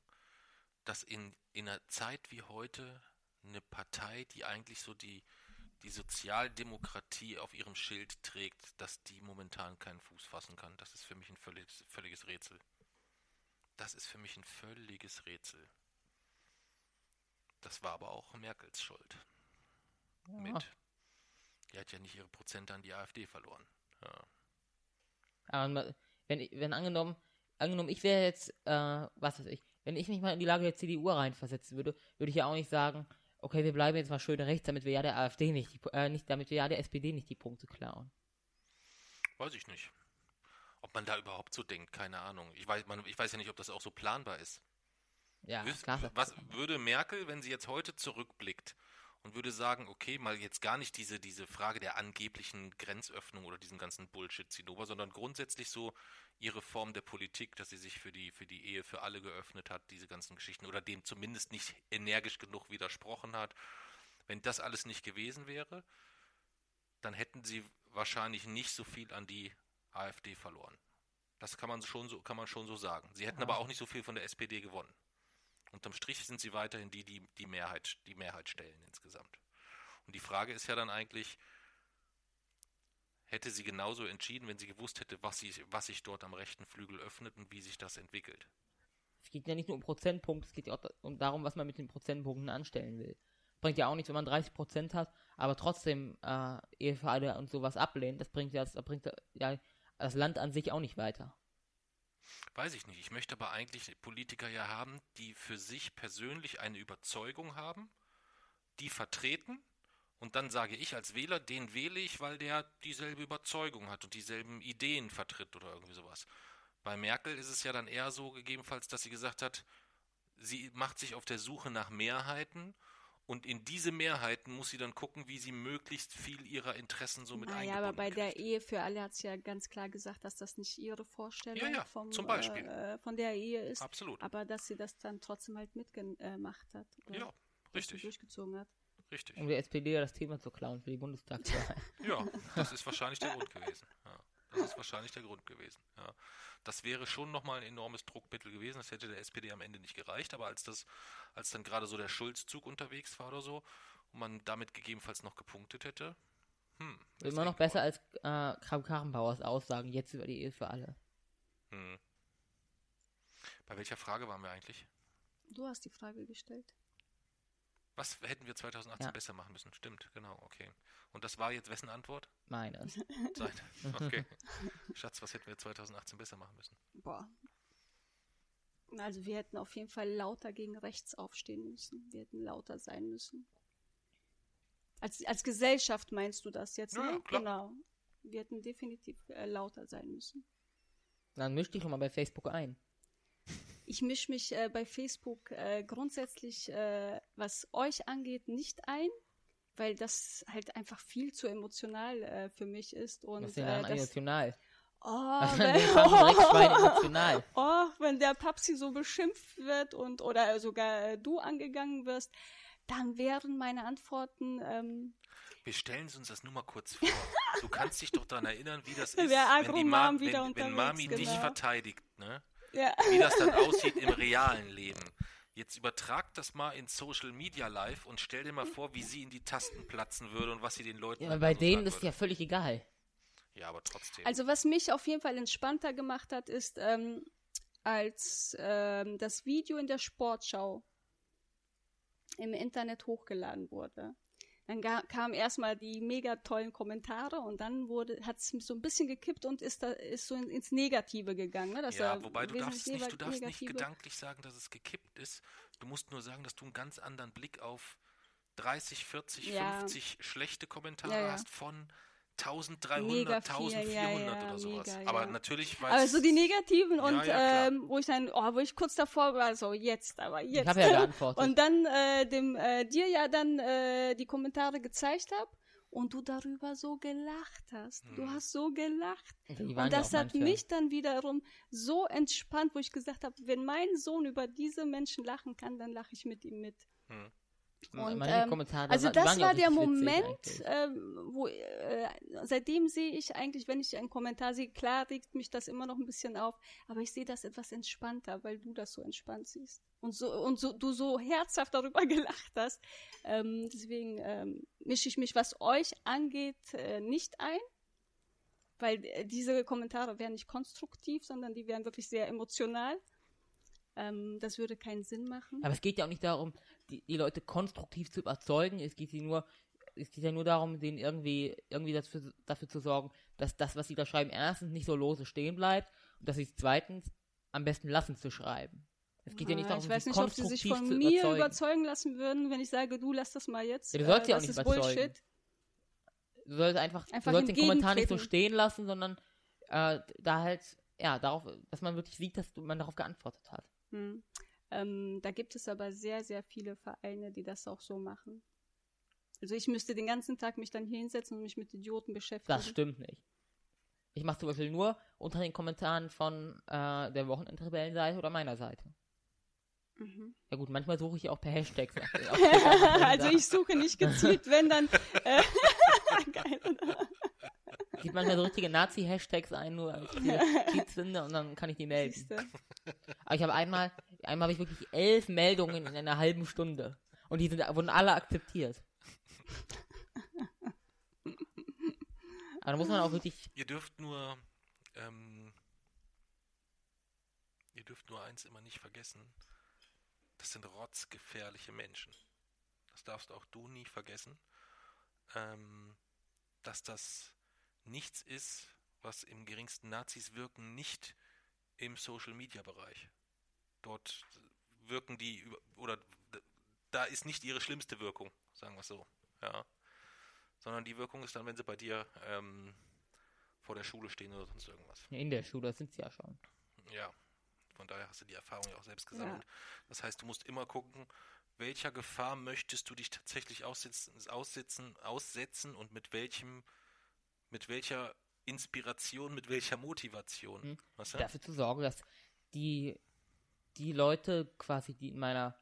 dass in, in einer Zeit wie heute eine Partei, die eigentlich so die, die Sozialdemokratie auf ihrem Schild trägt, dass die momentan keinen Fuß fassen kann. Das ist für mich ein völliges, völliges Rätsel. Das ist für mich ein völliges Rätsel. Das war aber auch Merkels Schuld. Ja. Mit. Die hat ja nicht ihre Prozente an die AfD verloren. Ja. Aber wenn, wenn angenommen, angenommen, ich wäre jetzt, äh, was weiß ich, wenn ich mich mal in die Lage der CDU reinversetzen würde, würde ich ja auch nicht sagen, okay, wir bleiben jetzt mal schön rechts, damit wir ja der AfD nicht, die, äh, nicht, damit wir ja der SPD nicht die Punkte klauen. Weiß ich nicht. Ob man da überhaupt so denkt, keine Ahnung. Ich weiß, man, ich weiß ja nicht, ob das auch so planbar ist. Ja, Wüs klar. Was würde Merkel, wenn sie jetzt heute zurückblickt und würde sagen, okay, mal jetzt gar nicht diese, diese Frage der angeblichen Grenzöffnung oder diesen ganzen Bullshit-Zinnober, sondern grundsätzlich so ihre Form der Politik, dass sie sich für die, für die Ehe für alle geöffnet hat, diese ganzen Geschichten, oder dem zumindest nicht energisch genug widersprochen hat. Wenn das alles nicht gewesen wäre, dann hätten sie wahrscheinlich nicht so viel an die AfD verloren. Das kann man schon so, kann man schon so sagen. Sie hätten ja. aber auch nicht so viel von der SPD gewonnen. Unterm Strich sind sie weiterhin die, die die Mehrheit, die Mehrheit stellen insgesamt. Und die Frage ist ja dann eigentlich, hätte sie genauso entschieden, wenn sie gewusst hätte, was, sie, was sich dort am rechten Flügel öffnet und wie sich das entwickelt. Es geht ja nicht nur um Prozentpunkte, es geht ja auch um darum, was man mit den Prozentpunkten anstellen will. Bringt ja auch nichts, wenn man 30 Prozent hat, aber trotzdem äh, Ehe für alle und sowas ablehnt. Das bringt ja, das bringt ja das Land an sich auch nicht weiter. Weiß ich nicht. Ich möchte aber eigentlich Politiker ja haben, die für sich persönlich eine Überzeugung haben, die vertreten und dann sage ich als Wähler, den wähle ich, weil der dieselbe Überzeugung hat und dieselben Ideen vertritt oder irgendwie sowas. Bei Merkel ist es ja dann eher so gegebenenfalls, dass sie gesagt hat, sie macht sich auf der Suche nach Mehrheiten und in diese Mehrheiten muss sie dann gucken, wie sie möglichst viel ihrer Interessen so mit naja, eingebunden Ja, aber bei kriegt. der Ehe für alle hat sie ja ganz klar gesagt, dass das nicht ihre Vorstellung ja, ja, vom, zum Beispiel. Äh, von der Ehe ist. Absolut. Aber dass sie das dann trotzdem halt mitgemacht hat. ja, richtig. Durchgezogen hat. Richtig. Um der SPD das Thema zu klauen für die Bundestagswahl. ja, das ist wahrscheinlich der Grund gewesen. Das ist wahrscheinlich der Grund gewesen. Ja. Das wäre schon nochmal ein enormes Druckmittel gewesen. Das hätte der SPD am Ende nicht gereicht. Aber als das, als dann gerade so der Schulzzug unterwegs war oder so und man damit gegebenenfalls noch gepunktet hätte, hm. Immer noch besser als äh, Kram-Karrenbauers Aussagen jetzt über die Ehe für alle. Hm. Bei welcher Frage waren wir eigentlich? Du hast die Frage gestellt. Was hätten wir 2018 ja. besser machen müssen? Stimmt, genau, okay. Und das war jetzt wessen Antwort? Meine. Seid. *laughs* Okay. Schatz, was hätten wir 2018 besser machen müssen? Boah. Also wir hätten auf jeden Fall lauter gegen rechts aufstehen müssen. Wir hätten lauter sein müssen. Als, als Gesellschaft meinst du das jetzt, ja, ne? Klar. Genau. Wir hätten definitiv äh, lauter sein müssen. Dann misch dich doch mal bei Facebook ein ich mische mich äh, bei Facebook äh, grundsätzlich, äh, was euch angeht, nicht ein, weil das halt einfach viel zu emotional äh, für mich ist. Und, was ist denn äh, das, emotional? Oh, *laughs* wenn, *laughs* emotional. *laughs* oh, wenn der Papsi so beschimpft wird und oder sogar äh, du angegangen wirst, dann wären meine Antworten, ähm, Wir stellen uns das nur mal kurz vor. Du kannst dich doch daran erinnern, wie das ist, wenn, die Ma wenn, wenn Mami dich genau. verteidigt, ne? Ja. wie das dann aussieht im realen Leben. Jetzt übertrag das mal in Social Media Live und stell dir mal vor, wie sie in die Tasten platzen würde und was sie den Leuten Ja, bei so denen ist würde. ja völlig egal. Ja, aber trotzdem. Also was mich auf jeden Fall entspannter gemacht hat, ist, ähm, als ähm, das Video in der Sportschau im Internet hochgeladen wurde. Dann kamen erstmal die mega tollen Kommentare und dann wurde hat es so ein bisschen gekippt und ist da ist so in, ins Negative gegangen. Ne? Ja, wobei du darfst, nicht, du darfst nicht gedanklich sagen, dass es gekippt ist. Du musst nur sagen, dass du einen ganz anderen Blick auf 30, 40, Ja. 50 schlechte Kommentare Ja, ja. hast von 1300, Mega viel, 1400 ja, ja, oder sowas. mega, Aber ja. natürlich Aber weiß so die negativen Ja, und ähm, wo ich dann, oh, wo ich kurz davor war, so jetzt, aber jetzt. Ich habe ja *laughs* geantwortet. Und dann äh, dem äh, dir ja dann äh, die Kommentare gezeigt habe und du darüber so gelacht hast. Du Hm. hast so gelacht. Und das hat manche- mich dann wiederum so entspannt, wo ich gesagt habe, wenn mein Sohn über diese Menschen lachen kann, dann lache ich mit ihm mit. Hm. Und, manche ähm, Kommentare, Also das war der Moment, ähm, wo äh, seitdem sehe ich eigentlich, wenn ich einen Kommentar sehe, klar regt mich das immer noch ein bisschen auf, aber ich sehe das etwas entspannter, weil du das so entspannt siehst und so und so du so herzhaft darüber *laughs* gelacht hast. Ähm, deswegen ähm, mische ich mich, was euch angeht, äh, nicht ein, weil äh, diese Kommentare wären nicht konstruktiv, sondern die wären wirklich sehr emotional. Ähm, das würde keinen Sinn machen. Aber es geht ja auch nicht darum, die, die Leute konstruktiv zu überzeugen. Es geht, hier nur, es geht ja nur darum, denen irgendwie, irgendwie dafür, dafür zu sorgen, dass das, was sie da schreiben, erstens nicht so lose stehen bleibt und dass sie es zweitens am besten lassen zu schreiben. Es geht ja nicht darum, ich weiß sie nicht, ob sie sich von mir überzeugen. überzeugen lassen würden, wenn ich sage, du lass das mal jetzt. Ja, du sollst äh, sie auch nicht überzeugen. Bullshit. Du sollst einfach, Einfach du sollst den Kommentar nicht so stehen lassen, sondern äh, da halt, ja, darauf, dass man wirklich sieht, dass man darauf geantwortet hat. Hm. Ähm, da gibt es aber sehr, sehr viele Vereine, die das auch so machen. Also ich müsste den ganzen Tag mich dann hier hinsetzen und mich mit Idioten beschäftigen. Das stimmt nicht. Ich mache zum Beispiel nur unter den Kommentaren von äh, der Wochenendrebellenseite oder meiner Seite. Mhm. Ja gut, manchmal suche ich auch per Hashtag. nach den- auf den anderen also ich suche nicht gezielt, wenn dann. Äh, *laughs* geil. Ich gebe manchmal so richtige Nazi-Hashtags ein, nur damit ich die Tweets finde und dann kann ich die melden. Siehste. Aber ich habe einmal, einmal habe ich wirklich elf Meldungen in einer halben Stunde. Und die sind, wurden alle akzeptiert. Aber da muss man auch wirklich, Ihr dürft nur, ähm, ihr dürft nur eins immer nicht vergessen. Das sind rotzgefährliche Menschen. Das darfst auch du nie vergessen. Ähm, dass das nichts ist, was im geringsten Nazis wirken, nicht im Social Media Bereich. Dort wirken die oder da ist nicht ihre schlimmste Wirkung, sagen wir es so. Ja. Sondern die Wirkung ist dann, wenn sie bei dir ähm, vor der Schule stehen oder sonst irgendwas. in der Schule sind sie ja schon. Ja, von daher hast du die Erfahrung ja auch selbst gesammelt. Das heißt, du musst immer gucken, welcher Gefahr möchtest du dich tatsächlich aussetzen, aussetzen, aussetzen und mit welchem, mit welcher Inspiration, mit welcher Motivation. Hm. Du? Dafür zu sorgen, dass die, die Leute quasi, die in meiner,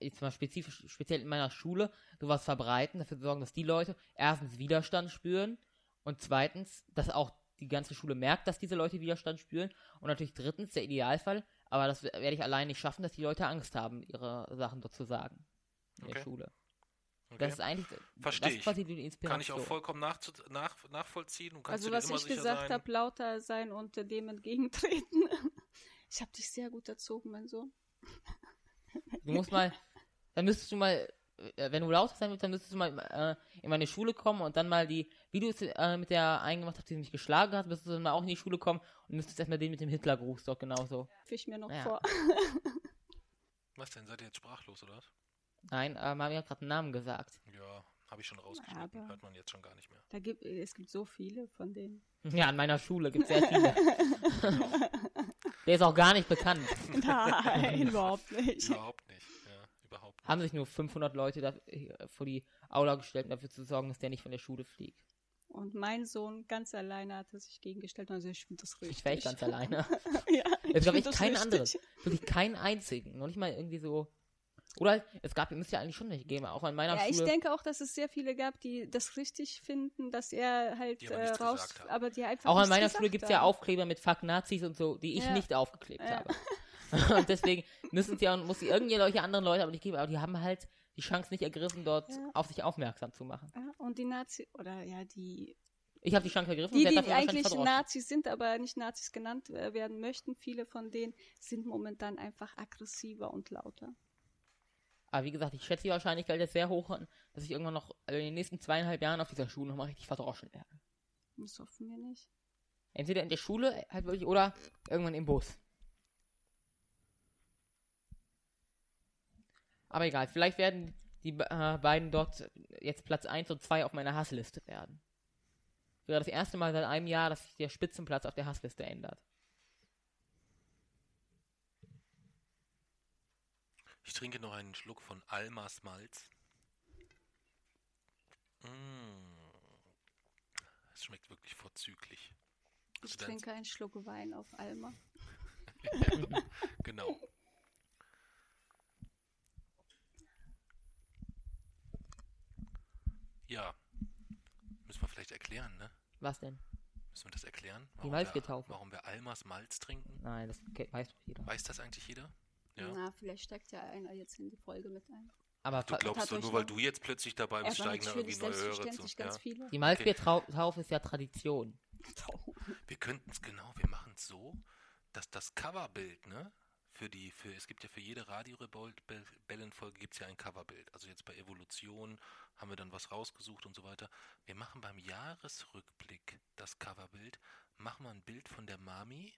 jetzt mal spezifisch, speziell in meiner Schule, sowas verbreiten, dafür zu sorgen, dass die Leute erstens Widerstand spüren und zweitens, dass auch die ganze Schule merkt, dass diese Leute Widerstand spüren und natürlich drittens, der Idealfall, aber das werde ich allein nicht schaffen, dass die Leute Angst haben, ihre Sachen dort zu sagen. In der Okay. Schule. Okay. Das ist eigentlich, Versteh das quasi die Inspiration. Kann ich auch vollkommen nachzu nach, nachvollziehen. Also was immer ich gesagt habe, lauter sein und dem entgegentreten. Ich habe dich sehr gut erzogen, mein Sohn. *laughs* Du musst mal, dann müsstest du mal, äh, wenn du lauter sein willst, dann müsstest du mal äh, in meine Schule kommen und dann mal die Videos äh, mit der eingemacht hast, die mich geschlagen hat, müsstest du dann mal auch in die Schule kommen und müsstest erstmal den mit dem Hitlergruß doch genauso. Fisch mir noch Ja. vor. *laughs* Was denn? Seid ihr jetzt sprachlos, oder? was? Nein, äh, Mami hat gerade einen Namen gesagt. Ja, habe ich schon rausgeschnitten. Aber- Hört man jetzt schon gar nicht mehr. Da gibt, es gibt so viele von denen. *laughs* Ja, an meiner Schule gibt es sehr viele. Der ist auch gar nicht bekannt. *laughs* Nein, überhaupt nicht. Überhaupt nicht. Ja, überhaupt nicht. Haben sich nur 500 Leute da, äh, vor die Aula gestellt, um dafür zu sorgen, dass der nicht von der Schule fliegt. Und mein Sohn ganz alleine hat er sich gegengestellt. Also ich finde das richtig. Ich wäre echt ganz alleine. *laughs* ja, find echt das keinen richtig. anderen. Wirklich keinen einzigen. Noch nicht mal irgendwie so Oder es gab, müsste ja eigentlich schon welche geben, auch an meiner Ja, ich Schule. denke auch, dass es sehr viele gab, die das richtig finden, dass er halt Die aber äh, raus, aber die einfach auch an meiner Schule gibt es ja. Aufkleber mit Fuck Nazis und so, die ich Ja. nicht aufgeklebt Ja. habe. *laughs* und deswegen müssen sie auch, muss sie irgendwelche anderen Leute aber nicht geben, aber die haben halt die Chance nicht ergriffen, dort Ja. auf sich aufmerksam zu machen. Ja, und die Nazi oder ja die Ich habe die Chance ergriffen die, und die eigentlich. Nazis sind, aber nicht Nazis genannt äh, werden möchten, viele von denen sind momentan einfach aggressiver und lauter. Aber wie gesagt, ich schätze die Wahrscheinlichkeit jetzt sehr hoch an, dass ich irgendwann noch also in den nächsten zweieinhalb Jahren auf dieser Schule nochmal richtig verdroschen werde. Das hoffen wir nicht. Entweder in der Schule halt wirklich oder irgendwann im Bus. Aber egal, vielleicht werden die äh, beiden dort jetzt Platz 1 und 2 auf meiner Hassliste werden. Wäre das erste Mal seit einem Jahr, dass sich der Spitzenplatz auf der Hassliste ändert. Ich trinke noch einen Schluck von Almas Malz. Mm. Es schmeckt wirklich vorzüglich. Ich Also trinke einen Schluck Wein auf Alma. *laughs* Genau. Ja. Müssen wir vielleicht erklären, ne? Was denn? Müssen wir das erklären? Die wir, Malzbiertaufe. warum wir Almas Malz trinken? Nein, das weiß doch jeder. Weiß das eigentlich jeder? Ja. Na, vielleicht steigt ja einer jetzt in die Folge mit ein. Aber Du glaubst doch, nur weil du jetzt plötzlich dabei bist, steigen da irgendwie neue Hörer zu. Ja. die Malzbiertaufe ist ja Tradition. *laughs* Wir könnten es genau, wir machen es so, dass das Coverbild, ne? Für die, für, es gibt ja für jede Radio-Rebellenfolge gibt es ja ein Coverbild. Also jetzt bei Evolution haben wir dann was rausgesucht und so weiter. Wir machen beim Jahresrückblick das Coverbild, machen wir ein Bild von der Mami,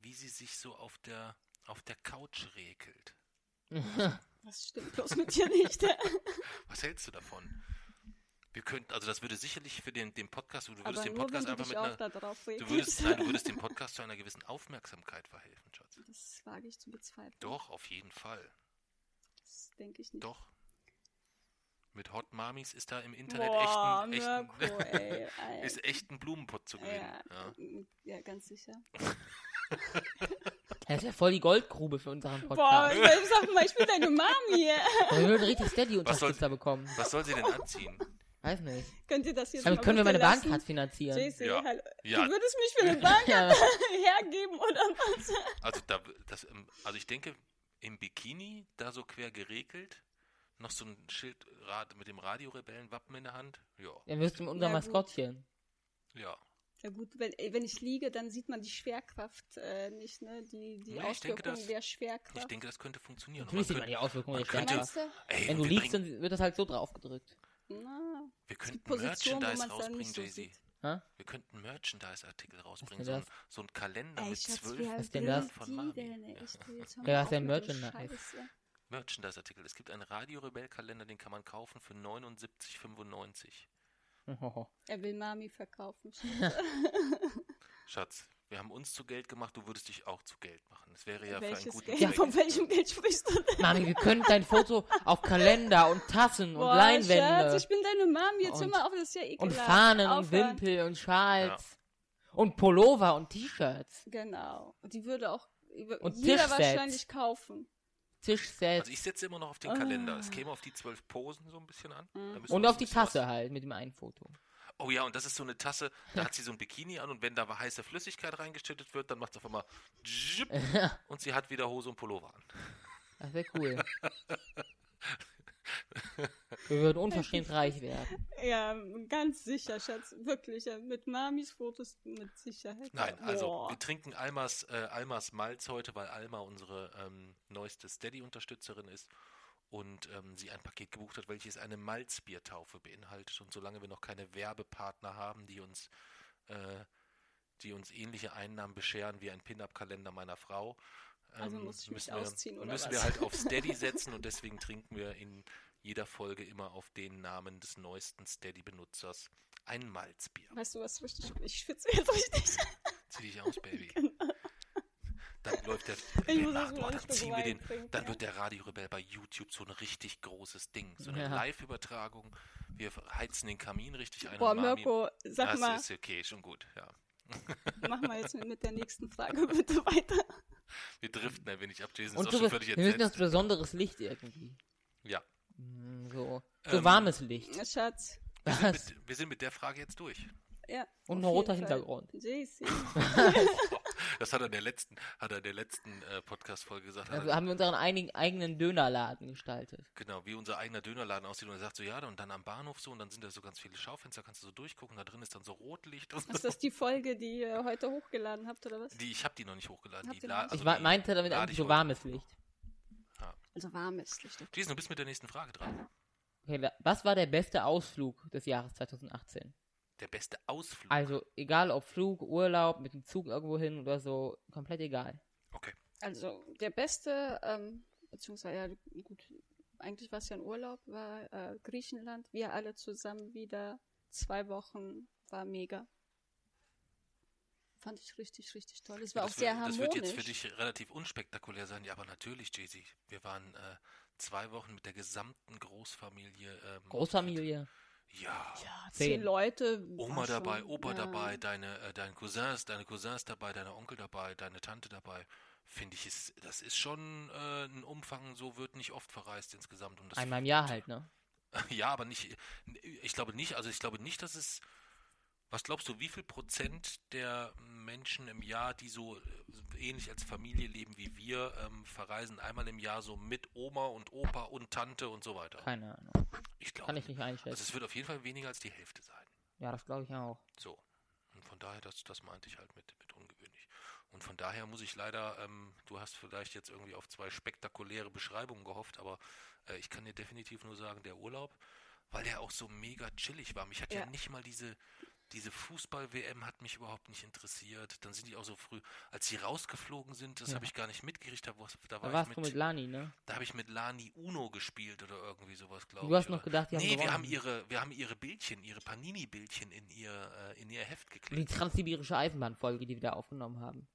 wie sie sich so auf der, auf der Couch regelt. Was *laughs* stimmt bloß mit dir nicht? *laughs* Was hältst du davon? Wir könnten, also das würde sicherlich für den, den Podcast, du würdest Aber den Podcast einfach mit einer, du würdest, nein, du würdest dem Podcast zu einer gewissen Aufmerksamkeit verhelfen, Schatz. Das wage ich zu bezweifeln. Doch, auf jeden Fall. Das denke ich nicht. Doch. Mit Hot Mamis ist da im Internet Boah, echt, ein, echt, Mirko, ey. *laughs* Ist echt ein Blumenpott zu gewinnen. ja, Ja. ja, ganz sicher. Das ist ja voll die Goldgrube für unseren Boah, Podcast. ich sag mal, ich bin deine Mami. Wir würden richtig Was soll- Steady-Unterstützer bekommen. Was soll sie denn anziehen? Weiß nicht. Könnt ihr das jetzt Damit können wir meine lassen? Bahncard finanzieren. JC, Ja. hallo. Ja. Du würdest mich für eine *laughs* Ja. *laughs* hergeben oder was? Also, da, das, ähm, also ich denke, im Bikini, da so quer geregelt, noch so ein Schild mit dem Radiorebellenwappen in der Hand. Ja, Dann wirst du unser Ja, gut. Maskottchen. ja. Ja gut, wenn, äh, wenn ich liege, dann sieht man die Schwerkraft äh, nicht, ne? Die, die Nee, ich denke, Auswirkungen das- der Ich Schwerkraft. denke, das könnte funktionieren. Natürlich sieht man könnte- die Auswirkungen der könnte- Schwerkraft. Du? Ey, Wenn du wir liegst, bringen, dann wird das halt so draufgedrückt. Na, wir könnten Position, Merchandise rausbringen, so Jay-Z. Ha? Wir könnten Merchandise-Artikel rausbringen. So ein, so ein Kalender Ey, mit Schatz, zwölf Was denn will das? von Mami. denn? ey? Ja, denn mit dem Merchandise? Merchandise-Artikel. Es gibt einen Radio-Rebell-Kalender, den kann man kaufen für 79,95. *laughs* Er will Mami verkaufen. *laughs* Schatz, wir haben uns zu Geld gemacht, du würdest dich auch zu Geld machen. Das wäre ja für einen Welches guten Geld? Ja, Zweck. Von welchem Geld sprichst du denn? Mami, wir können dein Foto auf Kalender und Tassen und Boah, Leinwände Schatz, ich bin deine Mami. Jetzt hör Und- mal auf, das ist ja und ekelhaft. Fahnen und. Wimpel und Schals und Pullover und T-Shirts, Genau. Und die würde auch Und jeder Tischsets. wahrscheinlich kaufen. Tischsets Also ich setze immer noch auf den Ah. Kalender. Es käme auf die zwölf Posen so ein bisschen an. Mhm. Und auf die Tasse halt mit dem einen Foto. Was... Oh ja, und das ist so eine Tasse, da hat sie so ein Bikini an und wenn da heiße Flüssigkeit reingeschüttet wird, dann macht es auf einmal *laughs* und sie hat wieder Hose und Pullover an. Das wäre cool. *laughs* wir würden *laughs* unverschämt reich werden. Ja, ganz sicher, Schatz. Wirklich. Mit Mamis Fotos mit Sicherheit. Nein, also Boah. wir trinken Almas, äh, Almas Malz heute, weil Alma unsere ähm, neueste Steady-Unterstützerin ist und ähm, sie ein Paket gebucht hat, welches eine Malzbiertaufe beinhaltet. Und solange wir noch keine Werbepartner haben, die uns, äh, die uns ähnliche Einnahmen bescheren wie ein Pin-Up-Kalender meiner Frau, Also ähm, muss ich mich müssen, wir, ausziehen, oder müssen was? wir halt auf *laughs* Steady setzen und deswegen trinken wir in jeder Folge immer auf den Namen des neuesten Steady-Benutzers ein Malzbier. Weißt du was richtig? Ich schwitze jetzt richtig. *laughs* Zieh dich aus, *laughs* Baby. Dann läuft der. Oh, einen dann ziehen wir den. trinken, Dann ja. wird der Radio Rebell bei YouTube so ein richtig großes Ding. So eine Ja. Live-Übertragung. Wir heizen den Kamin richtig ein. Boah, Mirko, sag das mal, ist okay, schon gut, ja. mach mal jetzt mit der nächsten Frage bitte weiter. Wir driften ein wenig ab. Jason Und ist auch schon völlig wir müssen das besonderes Licht irgendwie. Ja. Mm, So, so Ähm, warmes Licht. Schatz. Wir sind, mit, wir sind mit der Frage jetzt durch. Ja. Und ein roter Fall. Hintergrund. JC. *laughs* *laughs* Das hat er in der letzten, hat er in der letzten äh, Podcast-Folge gesagt. Also haben wir unseren einigen, eigenen Dönerladen gestaltet. genau, wie unser eigener Dönerladen aussieht. Und er sagt so, ja, und dann am Bahnhof so, und dann sind da so ganz viele Schaufenster, kannst du so durchgucken, da drin ist dann so Rotlicht. Und Ist so. das die Folge, die ihr heute hochgeladen habt, oder was? Die, ich habe die noch nicht hochgeladen. Die also Ich die meinte damit eigentlich ich so warmes Licht. Also warmes Licht. Jason, du bist mit der nächsten Frage dran. Okay, was war der beste Ausflug des Jahres 2018? Der beste Ausflug. Also, egal ob Flug, Urlaub, mit dem Zug irgendwo hin oder so, komplett egal. Okay. Also der beste, ähm, beziehungsweise, ja, gut, eigentlich war es ja ein Urlaub, war äh, Griechenland. Wir alle zusammen wieder zwei Wochen, war mega. Fand ich richtig, richtig toll. Es war das auch sehr wird, das harmonisch. wird jetzt für dich relativ unspektakulär sein. Ja, aber natürlich, Jay-Z. Wir waren äh, zwei Wochen mit der gesamten Großfamilie. Ähm, Großfamilie. Ja. ja, Zehn. zehn Leute. Oma dabei, schon, Opa ja. dabei, deine, äh, deine Cousins, deine Cousins dabei, deine Onkel dabei, deine Tante dabei. Finde ich, ist, das ist schon äh, ein Umfang, so wird nicht oft verreist insgesamt. Und das Einmal im Jahr halt, ne? *laughs* Ja, aber nicht, ich glaube nicht, also ich glaube nicht, dass es, was glaubst du, wie viel Prozent der Menschen im Jahr, die so äh, ähnlich als Familie leben wie wir, ähm, verreisen einmal im Jahr so mit Oma und Opa und Tante und so weiter? Keine Ahnung. Ich glaube, Kann ich nicht also einschätzen. es wird auf jeden Fall weniger als die Hälfte sein. Ja, das glaube ich auch. So. Und von daher, das, das meinte ich halt mit, mit ungewöhnlich. Und von daher muss ich leider, ähm, du hast vielleicht jetzt irgendwie auf zwei spektakuläre Beschreibungen gehofft, aber äh, ich kann dir definitiv nur sagen, der Urlaub, weil der auch so mega chillig war. Mich hat ja, Ja. nicht mal diese, diese Fußball-WM hat mich überhaupt nicht interessiert. Dann sind die auch so früh, als sie rausgeflogen sind, das Ja. habe ich gar nicht mitgekriegt, da, war- da Da war warst ich du mit, mit Lani, ne? da habe ich mit Lani Uno gespielt oder irgendwie sowas, glaube ich. Du hast oder- noch gedacht, die haben Nee, wir haben ihre, wir haben ihre Bildchen, ihre Panini-Bildchen in ihr, äh, in ihr Heft Die geklebt. transsibirische Eisenbahnfolge, die wir da aufgenommen haben.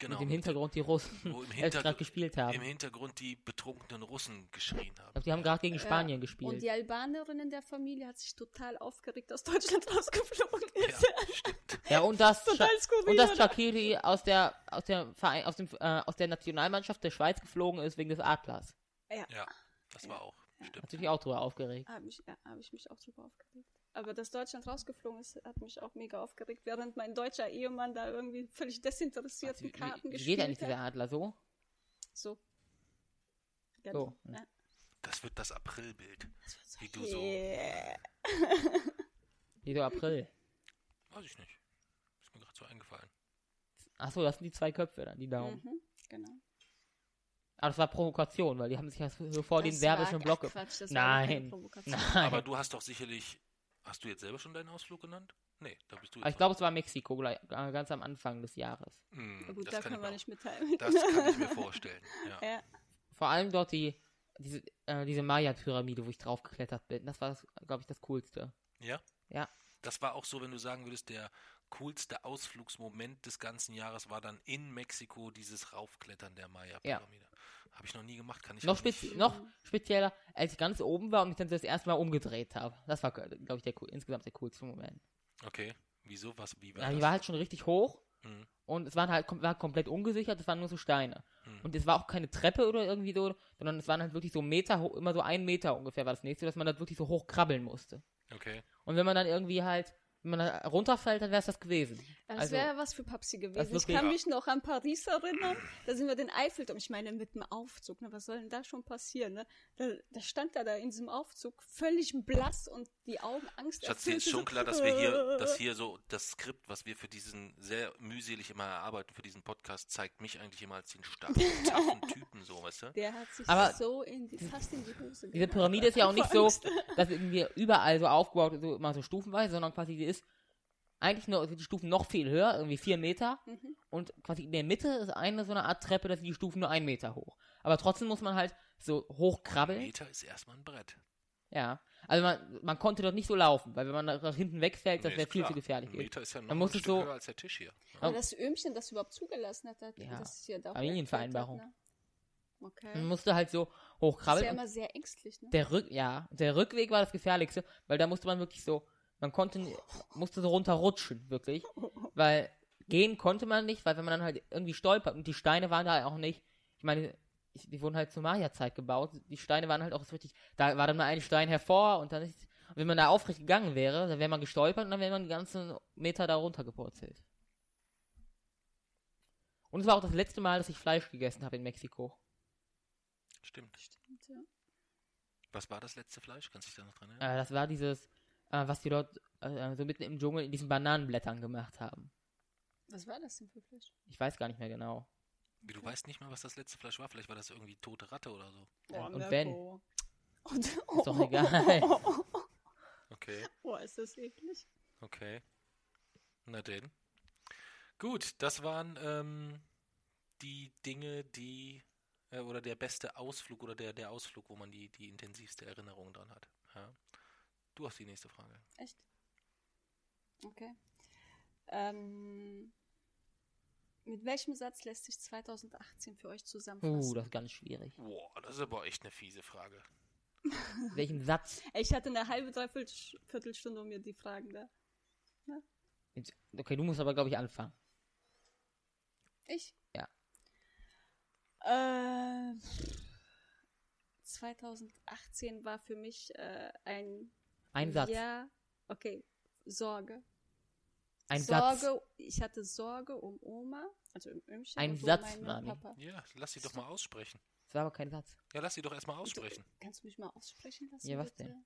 Genau. Mit dem Hintergrund die Russen wo im, *laughs* gerade gespielt haben. im Hintergrund die betrunkenen Russen geschrien Ich haben. glaub, die haben gerade gegen Ja. Spanien Und gespielt. die Albanerin in der Familie hat sich total aufgeregt, dass Deutschland *laughs* rausgeflogen Ja, ist. stimmt. Ja, und das, *laughs* Total Scha- skurril, und dass oder? Shakiri aus der, aus der Verein, aus dem, äh, aus der Nationalmannschaft der Schweiz geflogen ist wegen des Adlers. Ja, das war auch. Stimmt. Hat sich auch drüber aufgeregt. Habe ich, ja, hab ich mich auch drüber aufgeregt. Aber dass Deutschland rausgeflogen ist, hat mich auch mega aufgeregt, während mein deutscher Ehemann da irgendwie völlig desinteressiert Wie, die Karten wie, wie gespielt geht eigentlich dieser hat. Adler so? So. So. Ja. Das wird das Aprilbild. Wie du so. Yeah. Wieso April? *laughs* Weiß ich nicht. Ist mir gerade so eingefallen. Achso, das sind die zwei Köpfe dann, die Daumen. Mhm, genau. Aber das war Provokation, weil die haben sich ja so vor den Das serbischen war- Block. Quatsch, Nein. Nein. Aber du hast doch sicherlich. Hast du jetzt selber schon deinen Ausflug genannt? Nee, da bist du ich glaube, es war Mexiko äh, ganz am Anfang des Jahres. Hm, Na gut, das da kann wir mir nicht mitteilen. *laughs* Das kann ich mir *laughs* vorstellen. Ja. Ja. Vor allem dort die, diese, äh, diese Maya-Pyramide, wo ich drauf geklettert bin. Das war, glaube ich, das Coolste. ja? Ja. Das war auch so, wenn du sagen würdest, der coolste Ausflugsmoment des ganzen Jahres war dann in Mexiko dieses Raufklettern der Maya-Pyramide. Habe ich noch nie gemacht, kann ich Noch, spezi noch spezieller, als ich ganz oben war und mich dann das erste Mal umgedreht habe. Das war, glaube ich, der, cool- insgesamt der coolste Moment. Okay, wieso? Was? Wie war Ja, die war halt schon richtig hoch Hm. und es waren halt kom war komplett ungesichert, es waren nur so Steine. Hm. Und es war auch keine Treppe oder irgendwie so, sondern es waren halt wirklich so Meter hoch, immer so ein Meter ungefähr war das nächste, dass man da wirklich so hoch krabbeln musste. Okay. Und wenn man dann irgendwie halt, wenn man da runterfällt, dann wäre es das gewesen. Das Also, wäre was für Papsi gewesen. Ich kann mich noch an Paris erinnern. Da sind wir den Eiffelturm. Ich meine, mit dem Aufzug. Ne, was soll denn da schon passieren? Ne? Da, da stand er da in diesem Aufzug völlig blass und die Augen Angst. Schatz, dir ist schon klar, dass wir hier, dass hier so das Skript, was wir für diesen sehr mühselig immer erarbeiten, für diesen Podcast, zeigt mich eigentlich immer als den starken, taffen *laughs* Typen, so, weißt du? Der hat sich Aber so in die, fast in die Hose Diese gemacht. Pyramide ist ja auch nicht so, dass irgendwie überall so aufgebaut, so immer so stufenweise, sondern quasi die ist eigentlich nur sind die Stufen noch viel höher, irgendwie vier Meter. Mhm. Und quasi in der Mitte ist eine so eine Art Treppe, dass die Stufen nur einen Meter hoch. Aber trotzdem muss man halt so hoch Ein krabbeln. Meter ist erstmal ein Brett. Ja. Also man, man konnte dort nicht so laufen, weil wenn man nach hinten wegfällt, das Nee, wäre ist viel zu gefährlich. Ein Meter ist ja noch Man ein Stück so- höher als der Tisch hier. Aber das Öhmchen, das überhaupt zugelassen hat, hat Ja. das hier da Familienvereinbarung. Ne? Okay. Man musste halt so hoch Das ist krabbeln. ja immer sehr ängstlich, ne? der Rück, ja, der Rückweg war das gefährlichste, weil da musste man wirklich so, man konnte, musste so runterrutschen, wirklich, weil gehen konnte man nicht, weil wenn man dann halt irgendwie stolpert und die Steine waren da auch nicht, ich meine, ich, die wurden halt zur Maya-Zeit gebaut, die Steine waren halt auch so richtig, da war dann mal ein Stein hervor und dann ist, und wenn man da aufrecht gegangen wäre, dann wäre man gestolpert und dann wäre man die ganzen Meter da runtergepurzelt. Und es war auch das letzte Mal, dass ich Fleisch gegessen habe in Mexiko. Stimmt. Stimmt, ja. Was war das letzte Fleisch? Kannst du dich da noch dran erinnern? Äh, das war dieses, äh, was die dort äh, so mitten im Dschungel in diesen Bananenblättern gemacht haben. Was war das denn für Fleisch? Ich weiß gar nicht mehr genau. Wie, du weißt nicht mal, was das letzte Fleisch war? Vielleicht war das irgendwie tote Ratte oder so. Ja, und Mirko. wenn? Und, Ist doch egal. *laughs* Okay, Oh, ist das eklig. okay. Na denn. Gut, das waren ähm, die Dinge, die äh, oder der beste Ausflug oder der, der Ausflug, wo man die, die intensivste Erinnerung dran hat. Ja. Du hast die nächste Frage. Echt? Okay. Ähm, mit welchem Satz lässt sich 2018 für euch zusammenfassen? Uh, das ist ganz schwierig. Boah, das ist aber echt eine fiese Frage. *laughs* Welchen Satz? Ich hatte eine halbe, dreiviertel Viertelstunde, um mir die Fragen da. Jetzt- Okay, du musst aber, glaube ich, anfangen. Ich? Ja. Äh, 2018 war für mich äh, ein Ein Satz. Ja, okay, Sorge. Ein Sorge, Satz. ich hatte Sorge um Oma, also im Ömchen. Ein Satz, um Mami. Papa. Ja, lass sie doch mal aussprechen. Das war aber kein Satz. Ja, lass sie doch erstmal aussprechen. Kannst du mich mal aussprechen lassen? Ja, was bitte? denn?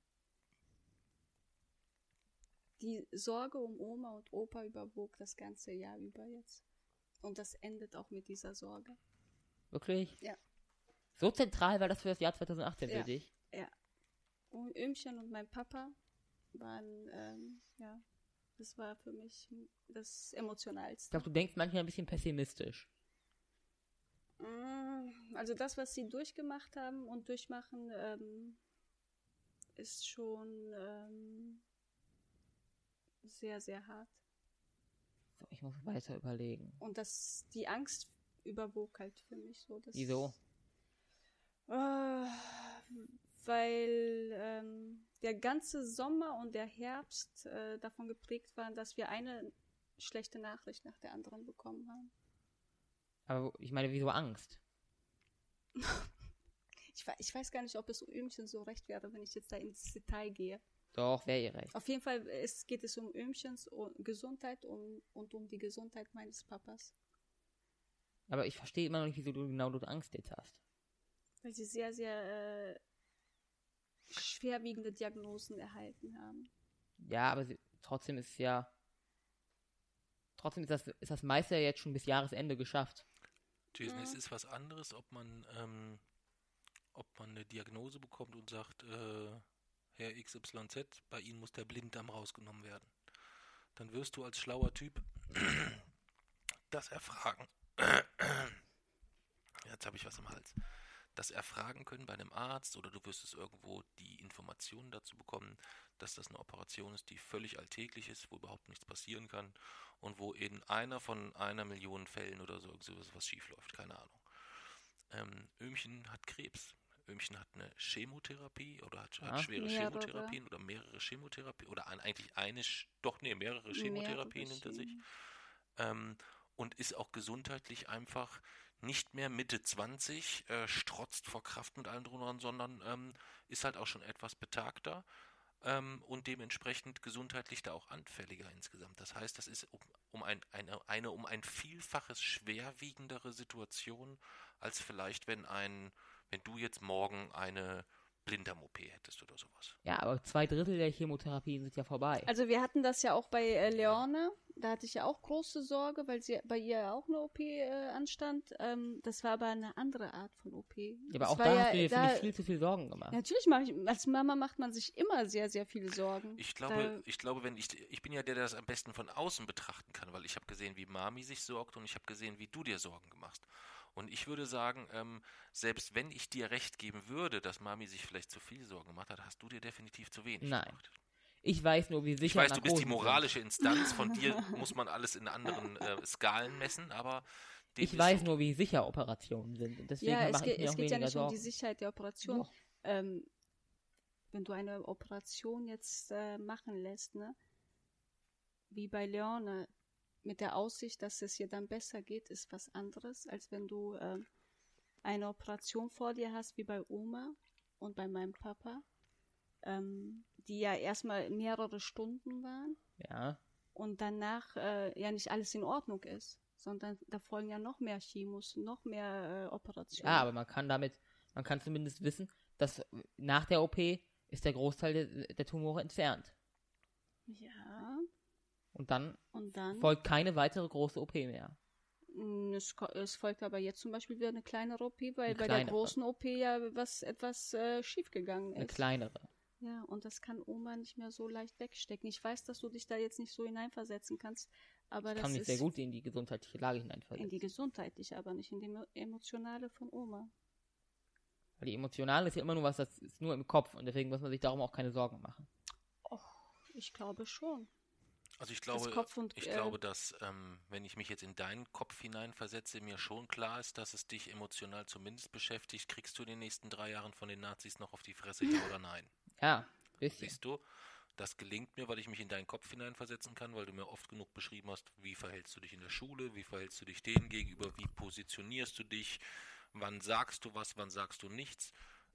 Die Sorge um Oma und Opa überwog das ganze Jahr über jetzt. Und das endet auch mit dieser Sorge. Wirklich? Ja. So zentral war das für das Jahr 2018 Ja. für dich? Ömchen und mein Papa waren, ähm, ja, das war für mich das Ich Emotionalste. glaube, du denkst manchmal ein bisschen pessimistisch. Mm, Also das, was sie durchgemacht haben und durchmachen, ähm, ist schon ähm, sehr, sehr hart. So, ich muss weiter überlegen. Und das, die Angst überwog halt für mich so. Wieso? Äh, weil ähm, der ganze Sommer und der Herbst äh, davon geprägt waren, dass wir eine schlechte Nachricht nach der anderen bekommen haben. Aber ich meine, wieso Angst? *laughs* Ich, ich weiß gar nicht, ob es Ömchen so recht wäre, wenn ich jetzt da ins Detail gehe. Doch, wäre ihr recht. Auf jeden Fall es geht es um Ömchens Gesundheit um, und um die Gesundheit meines Papas. Aber ich verstehe immer noch nicht, wieso du genau du Angst jetzt hast. Weil sie sehr, sehr äh, schwerwiegende Diagnosen erhalten haben. Ja, aber sie, trotzdem ist ja. Trotzdem ist das, ist das meiste ja jetzt schon bis Jahresende geschafft. Jason, Ja. es ist was anderes, ob man, ähm, ob man eine Diagnose bekommt und sagt, äh, Herr XYZ, bei Ihnen muss der Blinddarm rausgenommen werden. Dann wirst du als schlauer Typ *clears throat* das erfragen. *clears throat* Jetzt habe ich was im Hals. Das erfragen können bei einem Arzt oder du wirst es irgendwo die Informationen dazu bekommen, dass das eine Operation ist, die völlig alltäglich ist, wo überhaupt nichts passieren kann und wo in einer von einer Million Fällen oder so sowas was schief läuft, keine Ahnung. Ähm, Ömchen hat Krebs. Ömchen hat eine Chemotherapie oder hat, hat schwere Mehrere. Chemotherapien oder mehrere Chemotherapien oder ein, eigentlich eine, doch nee, mehrere Chemotherapien hinter sich ähm, und ist auch gesundheitlich einfach nicht mehr Mitte 20, äh, strotzt vor Kraft mit allem dran, sondern ähm, ist halt auch schon etwas betagter ähm, und dementsprechend gesundheitlich da auch anfälliger insgesamt. Das heißt, das ist um, um ein, eine, eine um ein Vielfaches schwerwiegendere Situation, als vielleicht, wenn ein, wenn du jetzt morgen eine Blinddarm-OP hättest oder sowas. Ja, aber zwei Drittel der Chemotherapien sind ja vorbei. Also wir hatten das ja auch bei äh, Leone. Da hatte ich ja auch große Sorge, weil sie bei ihr ja auch eine OP äh, anstand. Ähm, das war aber eine andere Art von OP. ja, aber Das auch war da ja, hast du dir, da, viel zu viel Sorgen gemacht. Ja, Natürlich mache ich, als Mama macht man sich immer sehr, sehr viele Sorgen. Ich glaube, ich glaube, wenn ich, ich bin ja der, der das am besten von außen betrachten kann, weil ich habe gesehen, wie Mami sich sorgt und ich habe gesehen, wie du dir Sorgen machst. Und ich würde sagen, ähm, selbst wenn ich dir recht geben würde, dass Mami sich vielleicht zu viel Sorgen gemacht hat, hast du dir definitiv zu wenig Nein. gemacht. Ich weiß nur, wie sicher Ich weiß, du bist die Narkosen sind. moralische Instanz, von dir *laughs* muss man alles in anderen äh, Skalen messen, aber Ich weiß so. nur, wie sicher Operationen sind. Und deswegen ja, es, mache geht, ich mir es auch geht ja nicht um Sorgen. die Sicherheit der Operation. Ähm, wenn du eine Operation jetzt äh, machen lässt, ne? Wie bei Leone, mit der Aussicht, dass es ihr dann besser geht, ist was anderes, als wenn du äh, eine Operation vor dir hast, wie bei Oma und bei meinem Papa, ähm, die ja erstmal mehrere Stunden waren Ja. und danach äh, ja nicht alles in Ordnung ist, sondern da folgen ja noch mehr Chemos, noch mehr äh, Operationen. Ja, aber man kann damit, man kann zumindest wissen, dass nach der OP ist der Großteil der, der Tumore entfernt. ja, Und dann und dann folgt keine weitere große OP mehr. Mm, Es, es folgt aber jetzt zum Beispiel wieder eine kleinere OP, weil Eine bei der kleinere. großen OP ja was etwas äh, schiefgegangen Eine ist. kleinere. Ja, und das kann Oma nicht mehr so leicht wegstecken. Ich weiß, dass du dich da jetzt nicht so hineinversetzen kannst, aber Ich das kann mich sehr gut in die gesundheitliche Lage in hineinversetzen. die gesundheitliche, aber nicht in die emo- emotionale von Oma. Weil die emotionale ist ja immer nur was, das ist nur im Kopf und deswegen muss man sich darum auch keine Sorgen machen. Ich glaube schon. Also ich glaube, Kopf und, ich äh, glaube, dass ähm, wenn ich mich jetzt in deinen Kopf hineinversetze, mir schon klar ist, dass es dich emotional zumindest beschäftigt. Kriegst du in den nächsten drei Jahren von den Nazis noch auf die Fresse, ja oder nein? Ja, bisschen. Siehst du? Das gelingt mir, weil ich mich in deinen Kopf hineinversetzen kann, weil du mir oft genug beschrieben hast, wie verhältst du dich in der Schule, wie verhältst du dich denen gegenüber, wie positionierst du dich, wann sagst du was, wann sagst du nichts.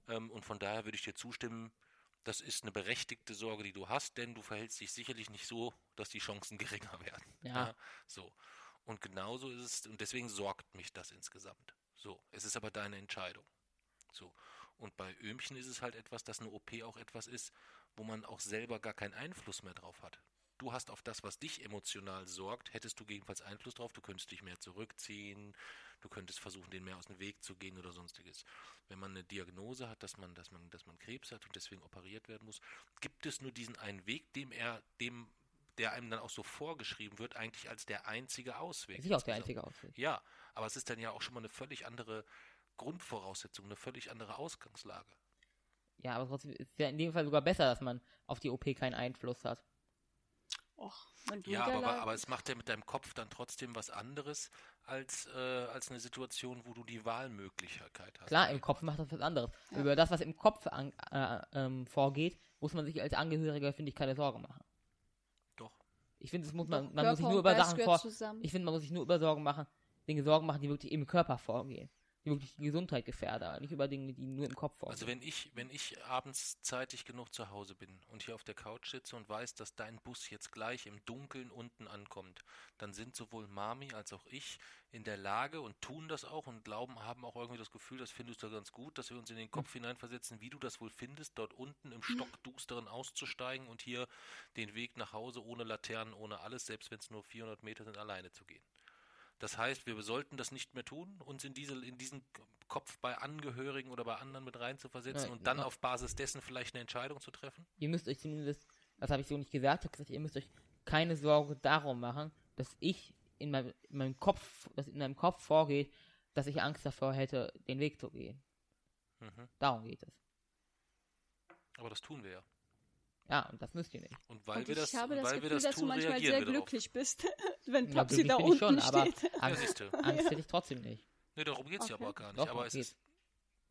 Ähm, und von daher würde ich dir zustimmen, das ist eine berechtigte Sorge, die du hast, denn du verhältst dich sicherlich nicht so, dass die Chancen *laughs* geringer werden. Ja. so. Und genauso ist es, und deswegen sorgt mich das insgesamt. So. Es ist aber deine Entscheidung. So. Und bei Öhmchen ist es halt etwas, dass eine OP auch etwas ist, wo man auch selber gar keinen Einfluss mehr drauf hat. Du hast auf das, was dich emotional sorgt, hättest du gegebenenfalls Einfluss drauf, du könntest dich mehr zurückziehen, du könntest versuchen, den mehr aus dem Weg zu gehen oder sonstiges. Wenn man eine Diagnose hat, dass man, dass man, dass man Krebs hat und deswegen operiert werden muss, gibt es nur diesen einen Weg, dem er, dem, der einem dann auch so vorgeschrieben wird, eigentlich als der einzige Ausweg. Ist auch der einzige Ausweg. Ja, aber es ist dann ja auch schon mal eine völlig andere Grundvoraussetzung, eine völlig andere Ausgangslage. Ja, aber trotzdem ist ja in dem Fall sogar besser, dass man auf die OP keinen Einfluss hat. Och, Ja, aber, aber es macht ja mit deinem Kopf dann trotzdem was anderes als, äh, als eine Situation, wo du die Wahlmöglichkeit hast. Klar, im Kopf macht das was anderes. Ja. Über das, was im Kopf an, äh, ähm, vorgeht, muss man sich als Angehöriger, finde ich, keine Sorgen machen. Doch. Ich finde, man, man muss sich Körper nur und über Sachen vor, zusammen. ich finde, man muss sich nur über Sorgen machen, Dinge Sorgen machen, die wirklich im Körper vorgehen. Die wirklich die Gesundheit gefährden, nicht über Dinge, die nur im Kopf vorgehen. Also wenn ich, wenn ich abends zeitig genug zu Hause bin und hier auf der Couch sitze und weiß, dass dein Bus jetzt gleich im Dunkeln unten ankommt, dann sind sowohl Mami als auch ich in der Lage und tun das auch und glauben, haben auch irgendwie das Gefühl, das findest du ganz gut, dass wir uns in den Kopf hineinversetzen, wie du das wohl findest, dort unten im Stockdusteren auszusteigen und hier den Weg nach Hause ohne Laternen, ohne alles, selbst wenn es nur 400 Meter sind, alleine zu gehen. Das heißt, wir sollten das nicht mehr tun, uns in, diese, in diesen Kopf bei Angehörigen oder bei anderen mit rein zu versetzen Ja, und dann ja. auf Basis dessen vielleicht eine Entscheidung zu treffen? ihr müsst euch zumindest, das habe ich so nicht gesagt, ich habe gesagt, ihr müsst euch keine Sorge darum machen, dass ich in meinem, in meinem Kopf, dass in meinem Kopf vorgeht, dass ich Angst davor hätte, den Weg zu gehen. Mhm. Darum geht es. Aber das tun wir ja. Ja, und das müsst ihr nicht. Und weil und wir das, ich habe das weil Gefühl, wir das dass du tun, manchmal reagieren sehr glücklich bist, *laughs* wenn Papsi da unten schon, aber steht. Ja, Angst, du. Angst hätte ich trotzdem nicht. Nee, darum geht es ja Okay. aber gar nicht. Doch, aber es geht. ist,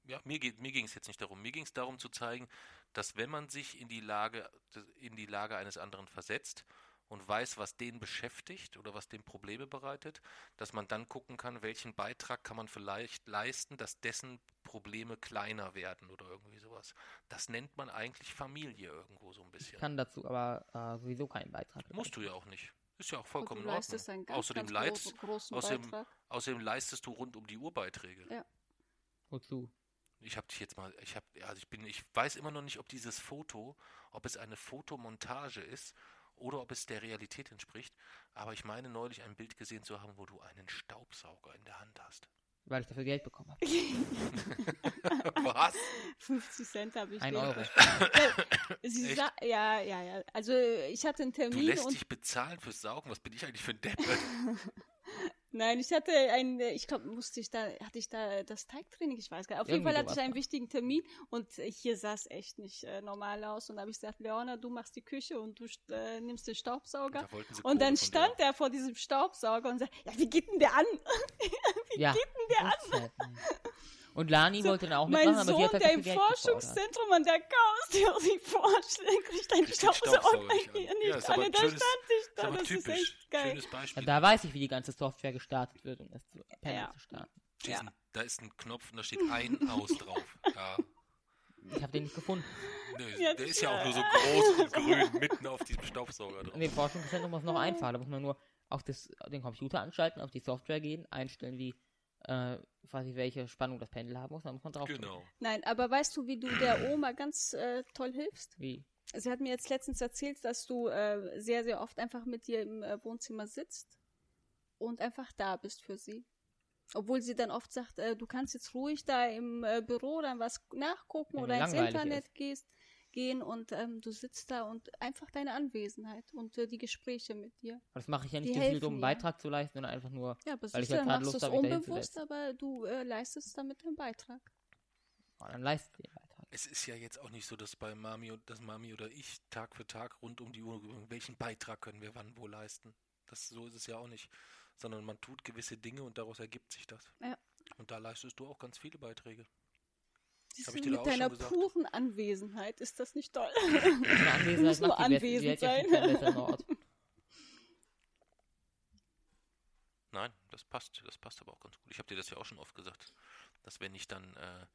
ja, mir, geht, mir ging es jetzt nicht darum. Mir ging es darum zu zeigen, dass wenn man sich in die Lage, in die Lage eines anderen versetzt und weiß, was den beschäftigt oder was dem Probleme bereitet, dass man dann gucken kann, welchen Beitrag kann man vielleicht leisten, dass dessen Probleme kleiner werden oder irgendwie sowas. Das nennt man eigentlich Familie irgendwo so ein Ich bisschen. kann dazu aber äh, sowieso keinen Beitrag Musst du ja auch nicht. Ist ja auch vollkommen du in Ordnung. ganz, Außerdem, ganz leist, gro großen außerdem, Beitrag. außerdem leistest du rund um die Uhr Beiträge. Ja. Wozu? Ich habe dich jetzt mal, ich habe, also ich bin, ich weiß immer noch nicht, ob dieses Foto, ob es eine Fotomontage ist oder ob es der Realität entspricht. Aber ich meine neulich ein Bild gesehen zu haben, wo du einen Staubsauger in der Hand hast. Weil ich dafür Geld bekommen habe. *laughs* Was? 50 Cent habe ich Ein Euro. Sie Echt? sa- ja, ja, ja. Also ich hatte einen Du Termin lässt und dich bezahlen fürs Saugen. Was bin ich eigentlich für ein Depp? *laughs* nein, ich hatte ein, ich glaube, musste ich da, hatte ich da das Teigtraining, ich weiß gar nicht. Auf jeden Fall hatte ich einen wichtigen Termin und hier sah es echt nicht äh, normal aus. Und da habe ich gesagt, Leona, du machst die Küche und du äh, nimmst den Staubsauger. Da Und dann stand er vor diesem Staubsauger und sagte, ja, wie geht denn der an? *laughs* ja. geht denn der ist halt. Und Lani wollte dann auch mein mitmachen, aber sie Sohn, hat halt der im Geld gefordert. Forschungszentrum an der Chaos-Theorie *laughs* forscht, der kriegt einen Staubsauger nicht hier Ja, nicht ist an. da schönes- stand ich ist aber das ist typisch. echt geil. Schönes Beispiel. Da weiß ich, wie die ganze Software gestartet wird, um es zu, Ja. zu starten. Jason, Da ist ein Knopf und da steht ein *laughs* Aus drauf. Ja. Ich habe den nicht gefunden. Nö, Ja, der ist ja auch nur so groß und *laughs* grün mitten auf diesem Staubsauger drauf. In dem Forschungszentrum muss noch einfahren. Da muss man nur auf das, den Computer anschalten, auf die Software gehen, einstellen, wie äh, quasi welche Spannung das Pendel haben muss. Dann muss man drauf. Genau. Nein, aber weißt du, wie du der Oma ganz äh, toll hilfst? Wie? Sie hat mir jetzt letztens erzählt, dass du äh, sehr, sehr oft einfach mit dir im äh, Wohnzimmer sitzt und einfach da bist für sie. Obwohl sie dann oft sagt, äh, du kannst jetzt ruhig da im äh, Büro dann was nachgucken Wenn oder ins Internet ist. gehst, gehen und ähm, du sitzt da und einfach deine Anwesenheit und äh, die Gespräche mit dir. Aber das mache ich ja nicht gezielt, um einen ja. Beitrag zu leisten, sondern einfach nur, Ja, aber Weil ich du, halt gerade machst du Lust es habe, unbewusst, aber du äh, leistest damit den Beitrag. oh, dann leistet ihr den Beitrag. Es ist ja jetzt auch nicht so, dass bei Mami und dass Mami oder ich Tag für Tag rund um die Uhr welchen Beitrag können wir wann wo leisten. Das so ist es ja auch nicht, sondern man tut gewisse Dinge und daraus ergibt sich das. Ja. Und da leistest du auch ganz viele Beiträge. Hab ich dir mit deiner puren Anwesenheit ist das nicht toll. *laughs* Eine Anwesenheit muss nur anwesend sein. Nein, das passt, das passt aber auch ganz gut. Ich habe dir das ja auch schon oft gesagt, dass wenn ich dann, äh,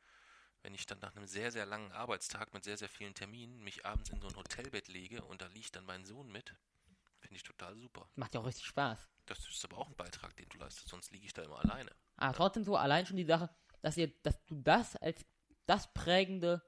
wenn ich dann nach einem sehr, sehr langen Arbeitstag mit sehr, sehr vielen Terminen mich abends in so ein Hotelbett lege und da liegt dann mein Sohn mit, finde ich total super. Macht ja auch richtig Spaß. Das ist aber auch ein Beitrag, den du leistest, sonst liege ich da immer alleine. Aber trotzdem so allein schon die Sache, dass ihr, dass du das als das prägende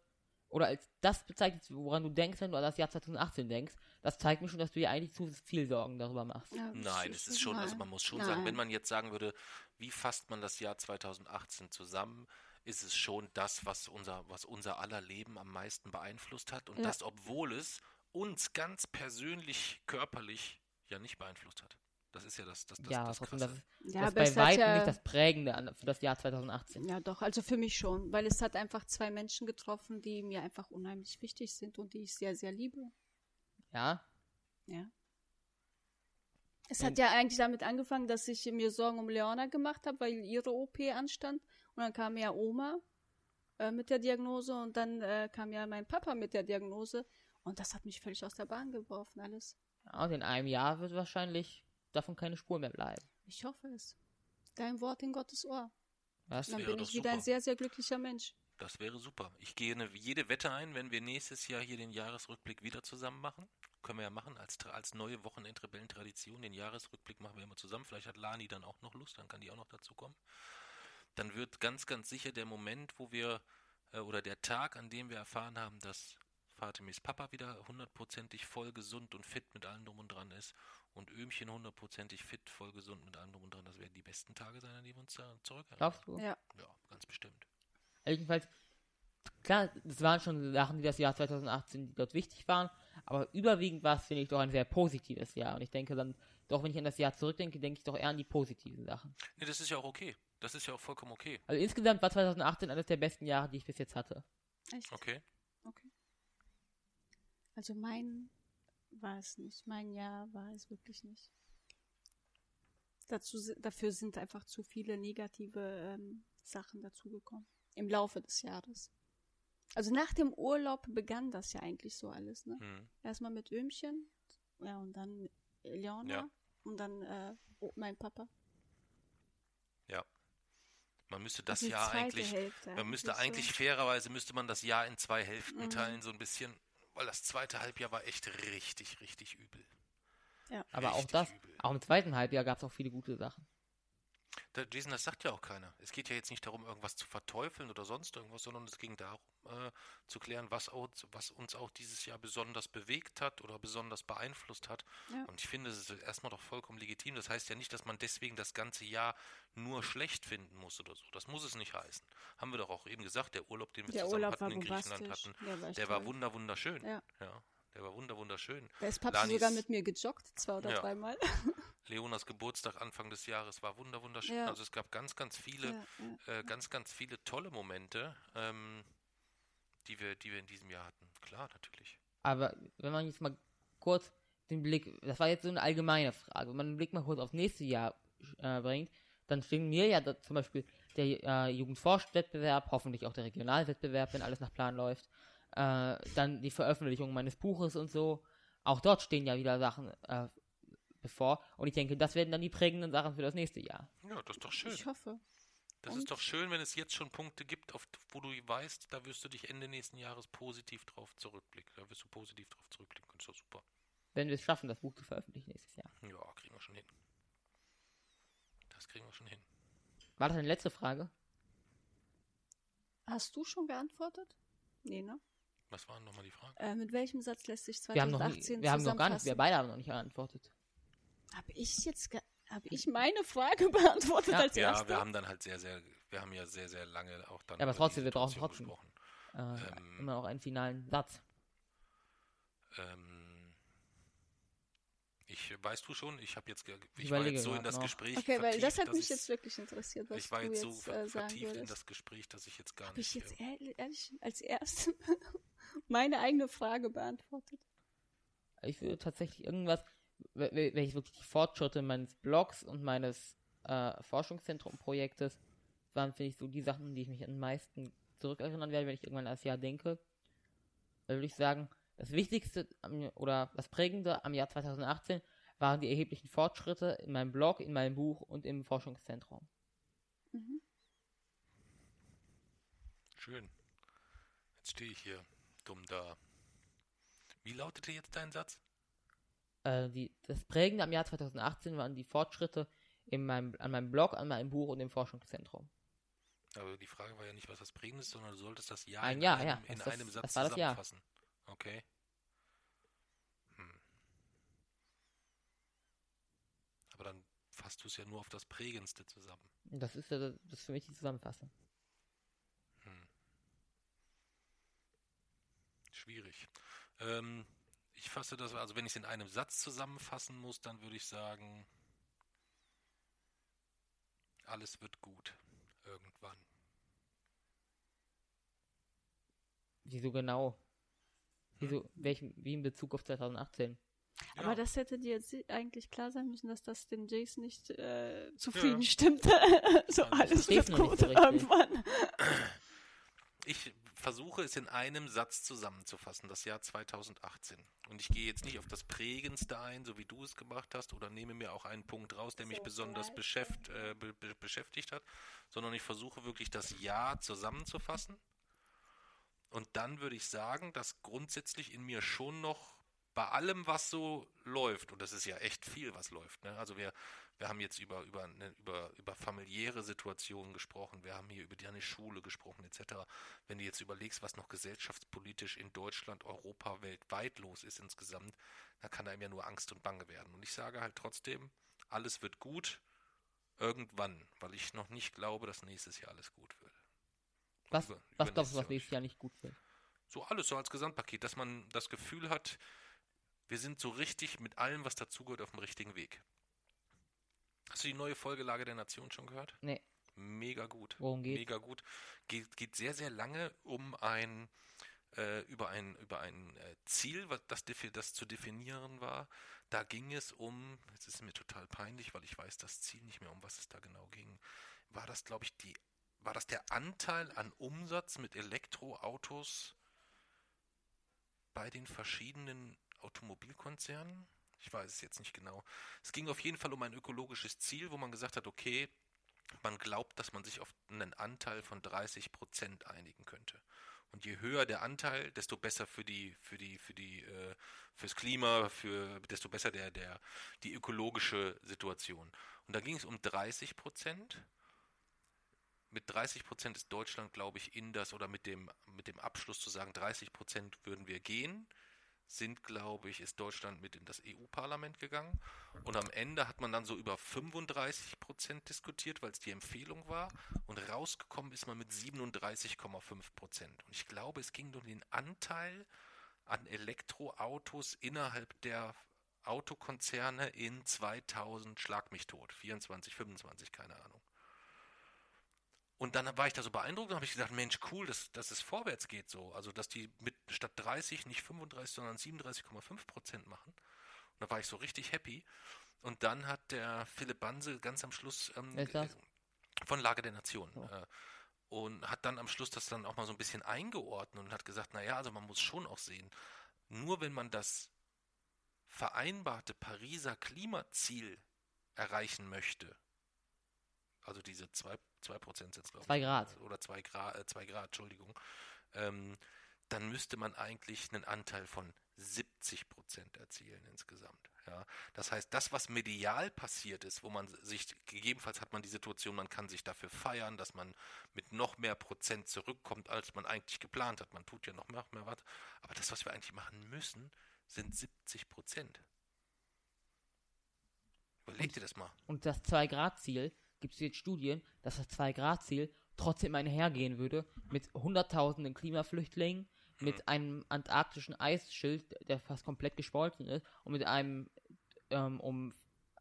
oder als das bezeichnest, woran du denkst, wenn du an das Jahr 2018 denkst, das zeigt mir schon, dass du dir eigentlich zu viel Sorgen darüber machst. Ja, Nein, es ist schon, also man muss schon sagen, wenn man jetzt sagen würde, wie fasst man das Jahr 2018 zusammen, ist es schon das, was unser, was unser aller Leben am meisten beeinflusst hat und Ja. das, obwohl es uns ganz persönlich, körperlich ja nicht beeinflusst hat. Das ist ja das, das, das, ja, das trotzdem, Krasse. das Ja, das aber bei weitem ja, nicht das Prägende an, für das Jahr 2018. ja doch, also für mich schon, weil es hat einfach zwei Menschen getroffen, die mir einfach unheimlich wichtig sind und die ich sehr, sehr liebe. Ja, Ja. Es hat ja eigentlich damit angefangen, dass ich mir Sorgen um Leona gemacht habe, weil ihre OP anstand. Und dann kam ja Oma äh, mit der Diagnose und dann äh, kam ja mein Papa mit der Diagnose. Und das hat mich völlig aus der Bahn geworfen, alles. ja, und in einem Jahr wird wahrscheinlich davon keine Spur mehr bleiben. Ich hoffe es. Dein Wort in Gottes Ohr. Was? Dann bin ich wieder ein sehr, sehr glücklicher Mensch. Das wäre super. Ich gehe eine, jede Wette ein, wenn wir nächstes Jahr hier den Jahresrückblick wieder zusammen machen. Können wir ja machen, als, als neue Wochenendrebellen-Tradition. Den Jahresrückblick machen wir immer zusammen. Vielleicht hat Lani dann auch noch Lust, dann kann die auch noch dazu kommen. Dann wird ganz, ganz sicher der Moment, wo wir, äh, oder der Tag, an dem wir erfahren haben, dass Fatimis Papa wieder hundertprozentig voll gesund und fit mit allem drum und dran ist und Öhmchen hundertprozentig fit, voll gesund mit allem drum und dran. Das werden die besten Tage sein, an die wir uns da zurückerinnern. Glaubst du? Ja. Ja, ganz bestimmt. Jedenfalls, klar, das waren schon Sachen, die das Jahr 2018 die dort wichtig waren, aber überwiegend war es, finde ich, doch ein sehr positives Jahr. Und ich denke dann, doch wenn ich an das Jahr zurückdenke, denke ich doch eher an die positiven Sachen. Nee, das ist ja auch okay. Das ist ja auch vollkommen okay. Also insgesamt war 2018 eines der besten Jahre, die ich bis jetzt hatte. Echt? Okay. Okay. Also mein war es nicht. Mein Jahr war es wirklich nicht. Dazu, dafür sind einfach zu viele negative ähm, Sachen dazugekommen. Im Laufe des Jahres. Also nach dem Urlaub begann das ja eigentlich so alles, ne? Hm. Erstmal mit Öhmchen, ja, und dann Leona Ja. und dann äh, mein Papa. Man müsste das die Jahr eigentlich, Hälfte man müsste so. eigentlich fairerweise müsste man das Jahr in zwei Hälften Mhm. teilen, so ein bisschen, weil das zweite Halbjahr war echt richtig, richtig übel. Ja. Aber auch Richtig das, übel. auch im zweiten Halbjahr gab es auch viele gute Sachen. Jason, das sagt ja auch keiner. Es geht ja jetzt nicht darum, irgendwas zu verteufeln oder sonst irgendwas, sondern es ging darum, äh, zu klären, was, auch, was uns auch dieses Jahr besonders bewegt hat oder besonders beeinflusst hat. Ja. Und ich finde, es ist erstmal doch vollkommen legitim. Das heißt ja nicht, dass man deswegen das ganze Jahr nur schlecht finden muss oder so. Das muss es nicht heißen. Haben wir doch auch eben gesagt, der Urlaub, den wir Der zusammen Urlaub hatten in Griechenland hatten, Der war, der war wunder wunderschön. Ja. ja. Der war wunder wunderschön. Da ist Papi Lanis- sogar mit mir gejoggt, zwei oder Ja. dreimal. *laughs* *laughs* Leonas Geburtstag Anfang des Jahres war wunder wunderschön. Ja. Also es gab ganz, ganz viele Ja, ja. äh, ganz, ganz viele tolle Momente, ähm, die, wir, die wir in diesem Jahr hatten. Klar, natürlich. Aber wenn man jetzt mal kurz den Blick, das war jetzt so eine allgemeine Frage, wenn man den Blick mal kurz aufs nächste Jahr äh, bringt, dann stehen mir ja da, zum Beispiel der äh, Jugendforschwettbewerb, hoffentlich auch der Regionalwettbewerb, wenn alles nach Plan läuft, äh, dann die Veröffentlichung meines Buches und so. Auch dort stehen ja wieder Sachen, äh, bevor. Und ich denke, das werden dann die prägenden Sachen für das nächste Jahr. Ja, das ist doch schön. Ich hoffe. Das Und? ist doch schön, wenn es jetzt schon Punkte gibt, auf, wo du weißt, da wirst du dich Ende nächsten Jahres positiv drauf zurückblicken. Da wirst du positiv drauf zurückblicken. Das ist doch super. Wenn wir es schaffen, das Buch zu veröffentlichen nächstes Jahr. Ja, kriegen wir schon hin. Das kriegen wir schon hin. War das eine letzte Frage? Hast du schon geantwortet? Nee, ne? Was war nochmal die Frage? Äh, mit welchem Satz lässt sich Wir haben noch, 2018 wir haben noch gar nicht, wir beide haben noch nicht geantwortet. Habe ich jetzt habe ich meine Frage *laughs* beantwortet Ja. als Ja, erste? wir haben dann halt sehr, sehr, wir haben ja sehr, sehr lange auch dann. Ja, aber trotzdem, wir brauchen trotzdem. Äh, Ähm. immer noch einen finalen Satz. Ähm, ich, weißt du schon, ich habe jetzt, Ich war jetzt so in das noch. Gespräch okay, weil das hat mich ich- jetzt wirklich interessiert, was Ich war du jetzt jetzt so äh, ver- sagen vertieft in würdest. das Gespräch, dass ich jetzt gar Habe ich nicht. jetzt äh, ehrlich, ehrlich als erstes *laughs* meine eigene Frage beantwortet? Ich würde tatsächlich irgendwas, we- we- wenn ich wirklich die Fortschritte meines Blogs und meines äh, Forschungszentrum-Projektes waren, finde ich, so die Sachen, die ich mich am meisten zurückerinnern werde, wenn ich irgendwann an das Jahr denke. Da würde ich sagen, das Wichtigste oder das Prägende am Jahr 2018 waren die erheblichen Fortschritte in meinem Blog, in meinem Buch und im Forschungszentrum. Mhm. Schön. Jetzt stehe ich hier dumm da. Wie lautete jetzt dein Satz? Äh, die, das Prägende am Jahr 2018 waren die Fortschritte in meinem, an meinem Blog, an meinem Buch und im Forschungszentrum. Aber die Frage war ja nicht, was das Prägende ist, sondern du solltest das Ja Ein in, Jahr, einem, ja, in das- einem Satz das war das Jahr. zusammenfassen. Okay. Hm. Aber dann fasst du es ja nur auf das Prägendste zusammen. Das ist ja das ist für mich die Zusammenfassung. Hm. Schwierig. Ähm, ich fasse das, also wenn ich es in einem Satz zusammenfassen muss, dann würde ich sagen, alles wird gut. Irgendwann. Wieso genau? Wieso, welchen, wie in Bezug auf 2018? Aber Ja. das hätte dir jetzt eigentlich klar sein müssen, dass das den Jace nicht äh, zufrieden stimmt. *laughs* so Also, alles wird gut so richtig. irgendwann. Ich versuche es in einem Satz zusammenzufassen, das Jahr 2018. Und ich gehe jetzt nicht auf das Prägendste ein, so wie du es gemacht hast, oder nehme mir auch einen Punkt raus, der mich besonders beschäft, äh, be beschäftigt hat, sondern ich versuche wirklich das Jahr zusammenzufassen. Und dann würde ich sagen, dass grundsätzlich in mir schon noch bei allem, was so läuft, und das ist ja echt viel, was läuft, ne? Also wir, wir haben jetzt über, über, ne, über, über familiäre Situationen gesprochen, wir haben hier über deine Schule gesprochen, etc. Wenn du jetzt überlegst, was noch gesellschaftspolitisch in Deutschland, Europa, weltweit los ist insgesamt, dann kann einem ja nur Angst und Bange werden. Und ich sage halt trotzdem, alles wird gut irgendwann, weil ich noch nicht glaube, dass nächstes Jahr alles gut wird. Was, Über- was glaubst du, was nächstes Jahr nicht gut wird? so alles so als Gesamtpaket, dass man das Gefühl hat, wir sind so richtig mit allem, was dazugehört, auf dem richtigen Weg. Hast du die neue Folge Lage der Nation schon gehört? Nee. Mega gut. Worum geht's? Mega gut. Geht, geht sehr, sehr lange um ein äh, über ein über ein äh, Ziel, was das, das zu definieren war. Da ging es um, jetzt ist es mir total peinlich, weil ich weiß das Ziel nicht mehr, um was es da genau ging. War das, glaube ich, die, war das der Anteil an Umsatz mit Elektroautos bei den verschiedenen Automobilkonzernen? Ich weiß es jetzt nicht genau. Es ging auf jeden Fall um ein ökologisches Ziel, wo man gesagt hat, okay, man glaubt, dass man sich auf einen Anteil von 30 Prozent einigen könnte. Und je höher der Anteil, desto besser für die, für die, für die, äh, fürs Klima, für desto besser der, der, die ökologische Situation. Und da ging es um 30 Prozent. Mit 30 Prozent ist Deutschland, glaube ich, in das oder mit dem, mit dem Abschluss zu sagen, 30 Prozent würden wir gehen sind, glaube ich, ist Deutschland mit in das EU-Parlament gegangen. Und am Ende hat man dann so über 35 Prozent diskutiert, weil es die Empfehlung war. Und rausgekommen ist man mit 37,5 Prozent. Und ich glaube, es ging um den Anteil an Elektroautos innerhalb der Autokonzerne in 2000, schlag mich tot, 24, 25, keine Ahnung. Und dann war ich da so beeindruckt und habe ich gedacht, Mensch, cool, dass, dass es vorwärts geht so. Also, dass die mit statt 30 nicht 35, sondern 37,5 Prozent machen. Und da war ich so richtig happy. Und dann hat der Philipp Banse ganz am Schluss ähm, das? von Lage der Nation Oh. äh, und hat dann am Schluss das dann auch mal so ein bisschen eingeordnet und hat gesagt, naja, also man muss schon auch sehen, nur wenn man das vereinbarte Pariser Klimaziel erreichen möchte, also diese 2, 2 Prozent jetzt, glaube ich. Zwei Grad. Oder 2 Grad, äh, zwei Grad, Entschuldigung. Ähm, dann müsste man eigentlich einen Anteil von 70 Prozent erzielen insgesamt. Ja, das heißt, das, was medial passiert ist, wo man sich, gegebenenfalls hat man die Situation, man kann sich dafür feiern, dass man mit noch mehr Prozent zurückkommt, als man eigentlich geplant hat. Man tut ja noch mehr, mehr was. Aber das, was wir eigentlich machen müssen, sind 70 Prozent. Überleg dir das mal. Und das 2-Grad-Ziel, gibt es jetzt Studien, dass das 2-Grad-Ziel trotzdem einhergehen würde mit hunderttausenden Klimaflüchtlingen, mit einem antarktischen Eisschild, der fast komplett geschmolzen ist, und mit einem ähm, um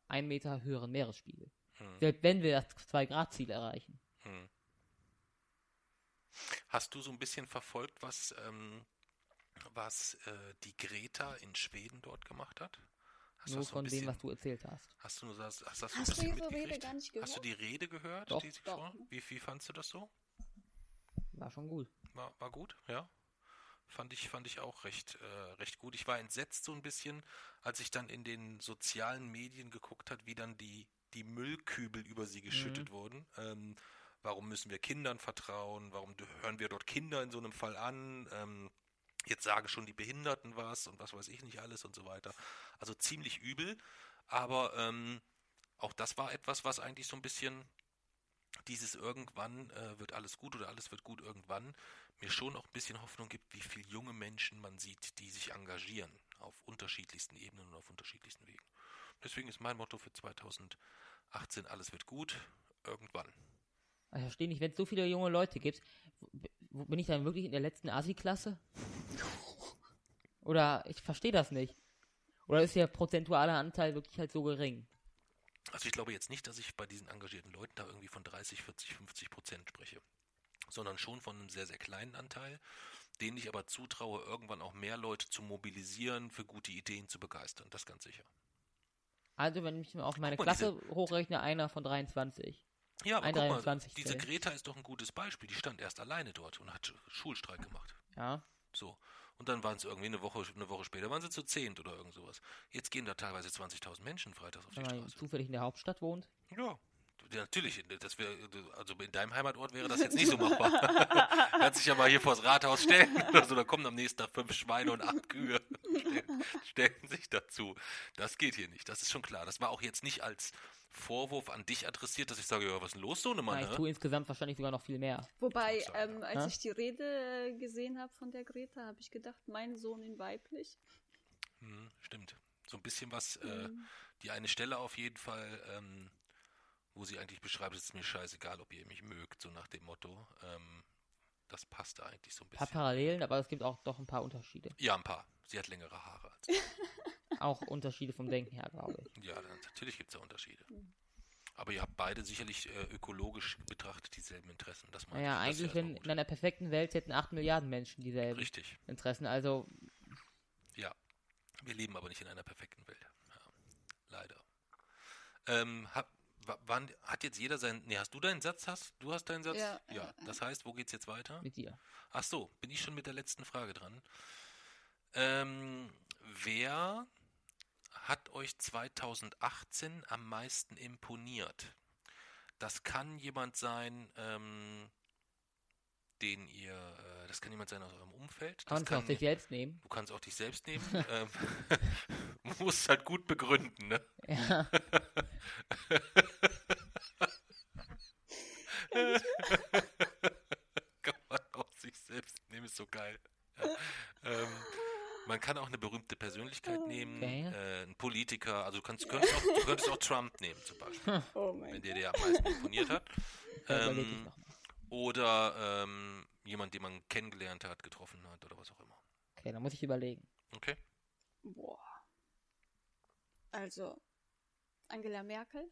einen Meter höheren Meeresspiegel. Hm. Selbst wenn wir das 2-Grad-Ziel erreichen. Hm. Hast du so ein bisschen verfolgt, was, ähm, was äh, die Greta in Schweden dort gemacht hat? Hast du Nur von dem, bisschen- was du erzählt hast. Hast du hast das so ein Hast du ihre Rede gar nicht Hast du gehört? die Rede gehört? Doch. die sie Doch. vor? Wie, wie fandst du das so? War schon gut. War, war gut, ja. Fand ich, fand ich auch recht, äh, recht gut. Ich war entsetzt so ein bisschen, als ich dann in den sozialen Medien geguckt hat, wie dann die, die Müllkübel über sie geschüttet wurden. Ähm, warum müssen wir Kindern vertrauen? Warum hören wir dort Kinder in so einem Fall an? Ähm, jetzt sagen schon die Behinderten was und was weiß ich nicht alles und so weiter. Also ziemlich übel. Aber ähm, auch das war etwas, was eigentlich so ein bisschen dieses irgendwann äh, wird alles gut oder alles wird gut irgendwann mir schon auch ein bisschen Hoffnung gibt, wie viele junge Menschen man sieht, die sich engagieren auf unterschiedlichsten Ebenen und auf unterschiedlichsten Wegen. Deswegen ist mein Motto für 2018, alles wird gut, irgendwann. Ich verstehe nicht, wenn es so viele junge Leute gibt, bin ich dann wirklich in der letzten Asi-Klasse? Oder ich verstehe das nicht. Oder ist der prozentuale Anteil wirklich halt so gering? Also ich glaube jetzt nicht, dass ich bei diesen engagierten Leuten da irgendwie von 30, 40, 50 Prozent spreche, sondern schon von einem sehr, sehr kleinen Anteil, den ich aber zutraue, irgendwann auch mehr Leute zu mobilisieren, für gute Ideen zu begeistern. Das ganz sicher. Also, wenn ich mir auf meine Klasse hochrechne, einer von 23. Ja, aber Ein guck mal, 23. diese Greta ist doch ein gutes Beispiel. Die stand erst alleine dort und hat Schulstreik gemacht. Ja. So. Und dann waren es irgendwie eine Woche, eine Woche später, waren sie zu zehnt oder irgend sowas. Jetzt gehen da teilweise 20.000 Menschen freitags auf die Wenn man Straße. zufällig in der Hauptstadt wohnt. Ja. Ja, natürlich, das wär, also in deinem Heimatort wäre das jetzt nicht so *laughs* machbar. *laughs* Kannst dich ja mal hier vors Rathaus stellen *laughs* oder so, da kommen am nächsten Tag fünf Schweine und acht Kühe. Stellen, stellen sich dazu. Das geht hier nicht, das ist schon klar. Das war auch jetzt nicht als Vorwurf an dich adressiert, dass ich sage, ja, was ist denn los, so eine Mann? Ja, ich hä? tue insgesamt wahrscheinlich sogar noch viel mehr. Wobei, ähm, als Ja. ich die Rede äh, gesehen habe von der Greta, habe ich gedacht, mein Sohn in weiblich. Hm, stimmt. So ein bisschen was, äh, Mhm. die eine Stelle auf jeden Fall, ähm, wo sie eigentlich beschreibt, es ist mir scheißegal, ob ihr mich mögt, so nach dem Motto. Ähm, das passt da eigentlich so ein Ein paar bisschen. Parallelen, aber es gibt auch doch ein paar Unterschiede. Ja, ein paar. Sie hat längere Haare als *laughs* ich. Auch Unterschiede vom Denken her, glaube ich. Ja, natürlich gibt es da Unterschiede. Aber ihr habt beide sicherlich äh, ökologisch betrachtet dieselben Interessen. Das meine Naja, ich. Das ist eigentlich, ja wenn in einer perfekten Welt hätten 8 Milliarden Menschen dieselben Richtig, Interessen. Also, ja. Wir leben aber nicht in einer perfekten Welt. Ja, leider. Ähm, hab, wa- wann, hat jetzt jeder seinen. Nee, hast du deinen Satz? Hast, du hast deinen Satz? Ja, ja. ja, Das heißt, wo geht's jetzt weiter? mit dir. Ach so, bin ich schon mit der letzten Frage dran. Ähm, wer hat euch 2018 am meisten imponiert? Das kann jemand sein, ähm, den ihr, äh, das kann jemand sein aus eurem Umfeld. Kann Das man es auch sich selbst nehmen. du kannst auch dich selbst nehmen. *laughs* ähm, *laughs* musst es halt gut begründen, ne? Ja. *laughs* kann man auch sich selbst nehmen, ist so geil. Ja. Ähm, man kann auch eine berühmte Persönlichkeit nehmen, Okay. äh, ein Politiker, also du, kannst, könntest auch, du könntest auch Trump nehmen zum Beispiel, Oh wenn mein der dir am meisten imponiert hat. *laughs* Ähm, oder ähm, jemand, den man kennengelernt hat, getroffen hat oder was auch immer. Okay, dann muss ich überlegen. Okay? Boah. Also, Angela Merkel,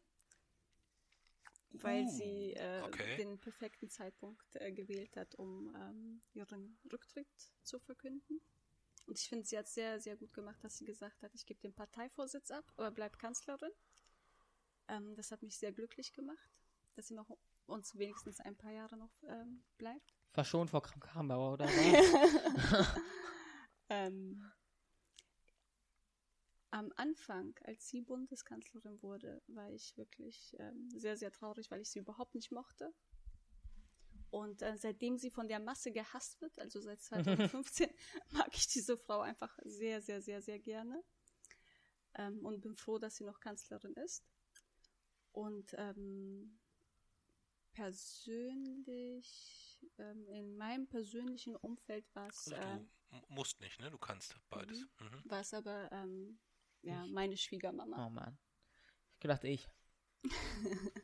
weil Oh, sie äh, okay. den perfekten Zeitpunkt äh, gewählt hat, um ähm, ihren Rücktritt zu verkünden. Und ich finde, sie hat sehr, sehr gut gemacht, dass sie gesagt hat, ich gebe den Parteivorsitz ab, aber bleib Kanzlerin. Ähm, das hat mich sehr glücklich gemacht, dass sie noch uns wenigstens ein paar Jahre noch ähm, bleibt. Verschont vor Kram Karrenbauer oder? *laughs* Ähm, am Anfang, als sie Bundeskanzlerin wurde, war ich wirklich ähm, sehr, sehr traurig, weil ich sie überhaupt nicht mochte. Und äh, seitdem sie von der Masse gehasst wird, also seit 2015, *laughs* mag ich diese Frau einfach sehr, sehr, sehr, sehr gerne. Ähm, und bin froh, dass sie noch Kanzlerin ist. Und ähm, persönlich, ähm, in meinem persönlichen Umfeld war es. Also Äh, du musst nicht, ne? Du kannst beides. Mhm. war es aber ähm, ja, Ich. meine Schwiegermama, Oh Mann. Ich gedacht, ich. *laughs*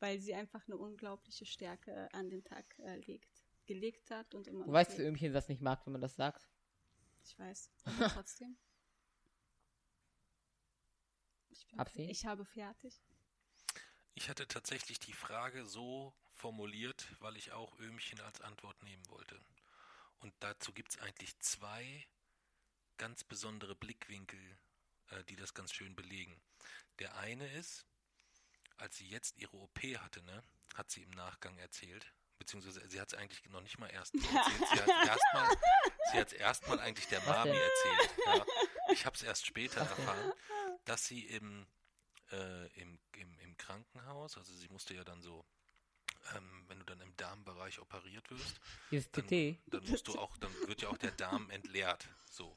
weil sie einfach eine unglaubliche Stärke an den Tag äh, legt, gelegt hat und immer Du weißt, dass legt. Ömchen das nicht mag, wenn man das sagt. Ich weiß, aber *laughs* trotzdem. Ich, bin, ich habe fertig. Ich hatte tatsächlich die Frage so formuliert, weil ich auch Öhmchen als Antwort nehmen wollte. Und dazu gibt es eigentlich zwei ganz besondere Blickwinkel, äh, die das ganz schön belegen. Der eine ist, als sie jetzt ihre OP hatte, ne, hat sie im Nachgang erzählt, beziehungsweise sie hat es eigentlich noch nicht mal erst erzählt. Sie hat erstmal, hat erstmal eigentlich der Mami erzählt. Ja. Ich habe es erst später denn? erfahren, dass sie im, äh, im, im, im Krankenhaus, also sie musste ja dann so, ähm, wenn du dann im Darmbereich operiert wirst, dann, dann musst du auch, dann wird ja auch der Darm entleert. So.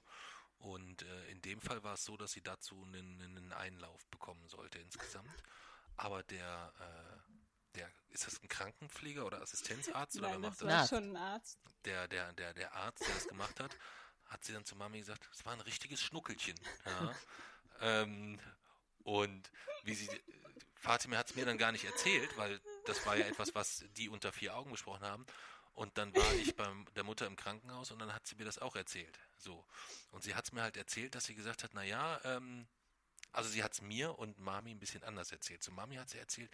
Und äh, in dem Fall war es so, dass sie dazu einen, einen Einlauf bekommen sollte insgesamt. Aber der, äh, der, ist das ein Krankenpfleger oder Assistenzarzt oder wer Nein, macht das war schon ein Arzt. Der, der, der, der Arzt, der das gemacht hat, hat sie dann zu Mami gesagt, es war ein richtiges Schnuckelchen. Ja. ähm, und wie sie, Fatima hat es mir dann gar nicht erzählt, weil das war ja etwas, was die unter vier Augen besprochen haben. Und dann war ich bei der Mutter im Krankenhaus und dann hat sie mir das auch erzählt. So. Und sie hat es mir halt erzählt, dass sie gesagt hat, naja, ähm, also sie hat es mir und Mami ein bisschen anders erzählt. Zu Mami hat sie erzählt,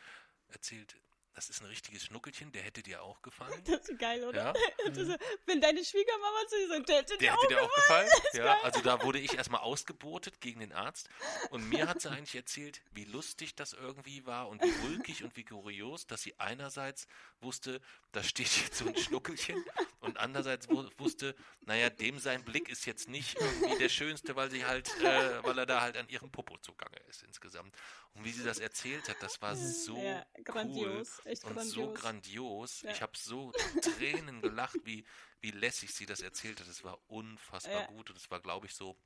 erzählt, das ist ein richtiges Schnuckelchen, der hätte dir auch gefallen. *laughs* Das ist geil, oder? Ja, *laughs* ist, wenn deine Schwiegermama zu dir sagt, der hätte der dir auch hätte dir auch gefallen. *laughs* Ja, also da wurde ich erstmal ausgebotet gegen den Arzt. Und mir hat sie eigentlich erzählt, wie lustig das irgendwie war und wie ulkig und wie kurios, dass sie einerseits wusste, da steht jetzt so ein Schnuckelchen und andererseits wu- wusste, naja, dem sein Blick ist jetzt nicht irgendwie der schönste, weil sie halt, äh, weil er da halt an ihrem Popo zugange ist insgesamt. Und wie sie das erzählt hat, das war so Ja, grandios, cool echt und grandios. so grandios. Ja. Ich habe so Tränen gelacht, wie, wie lässig sie das erzählt hat. Es war unfassbar Ja. gut und es war, glaube ich, so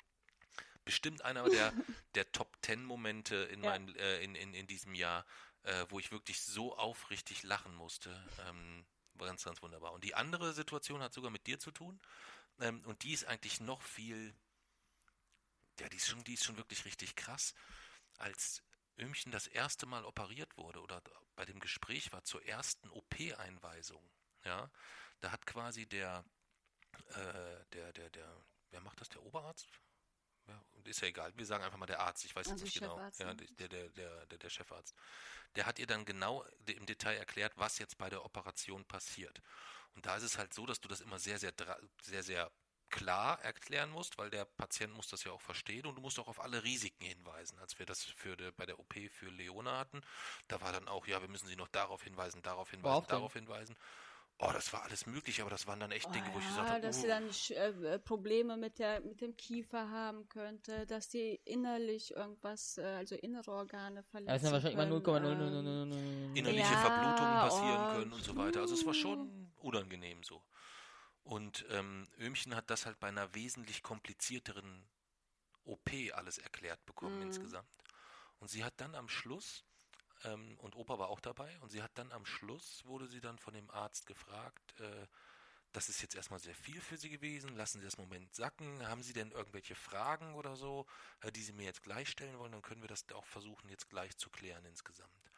bestimmt einer der, *laughs* der Top Ten Momente in, Ja. meinem, äh, in, in, in diesem Jahr, äh, wo ich wirklich so aufrichtig lachen musste. Ähm, war ganz, ganz wunderbar. Und die andere Situation hat sogar mit dir zu tun. Ähm, und die ist eigentlich noch viel, ja, die ist schon, die ist schon wirklich richtig krass. Als Ömchen das erste Mal operiert wurde oder bei dem Gespräch war zur ersten OP-Einweisung, ja, da hat quasi der, äh, der, der, der, wer macht das, der Oberarzt? Ja, ist ja egal, wir sagen einfach mal der Arzt, ich weiß jetzt Also nicht genau. Ja, ne? der, der, der, der, Chefarzt. Der hat ihr dann genau im Detail erklärt, was jetzt bei der Operation passiert. Und da ist es halt so, dass du das immer sehr, sehr, sehr, sehr klar erklären musst, weil der Patient muss das ja auch verstehen und du musst auch auf alle Risiken hinweisen. Als wir das für de, bei der OP für Leona hatten, da war dann auch, ja, wir müssen sie noch darauf hinweisen, darauf hinweisen, darauf hinweisen. Oh, das war alles möglich, aber das waren dann echt Dinge, wo ich ja, gesagt habe, dass oh, sie dann sch- äh, Probleme mit der mit dem Kiefer haben könnte, dass sie innerlich irgendwas, äh, also innere Organe verletzen Da ist ja wahrscheinlich immer können, 0,00000. ähm, innerliche Ja, Verblutungen passieren oh, können und so weiter. Also es war schon unangenehm so. Und ähm, Öhmchen hat das halt bei einer wesentlich komplizierteren OP alles erklärt bekommen Mhm. insgesamt. Und sie hat dann am Schluss, ähm, und Opa war auch dabei, und sie hat dann am Schluss, wurde sie dann von dem Arzt gefragt, äh, das ist jetzt erstmal sehr viel für Sie gewesen, lassen Sie das Moment sacken, haben Sie denn irgendwelche Fragen oder so, äh, die Sie mir jetzt gleich stellen wollen, dann können wir das auch versuchen jetzt gleich zu klären insgesamt.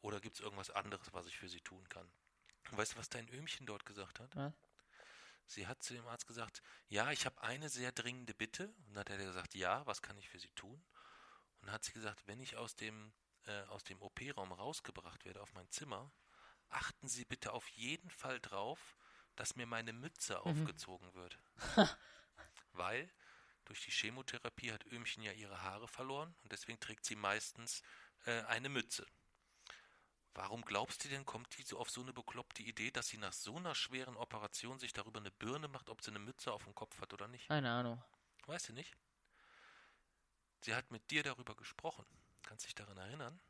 Oder gibt es irgendwas anderes, was ich für Sie tun kann? Und weißt du, was dein Öhmchen dort gesagt hat? Was? Sie hat zu dem Arzt gesagt, ja, ich habe eine sehr dringende Bitte. Und dann hat er gesagt, ja, was kann ich für Sie tun? Und dann hat sie gesagt, wenn ich aus dem, äh, aus dem OP-Raum rausgebracht werde auf mein Zimmer, achten Sie bitte auf jeden Fall drauf, dass mir meine Mütze aufgezogen wird. *laughs* Weil durch die Chemotherapie hat Öhmchen ja ihre Haare verloren und deswegen trägt sie meistens äh, eine Mütze. Warum glaubst du denn, kommt die so auf so eine bekloppte Idee, dass sie nach so einer schweren Operation sich darüber eine Birne macht, ob sie eine Mütze auf dem Kopf hat oder nicht? Keine Ahnung. Weißt du nicht? sie hat mit dir darüber gesprochen. Kannst dich daran erinnern?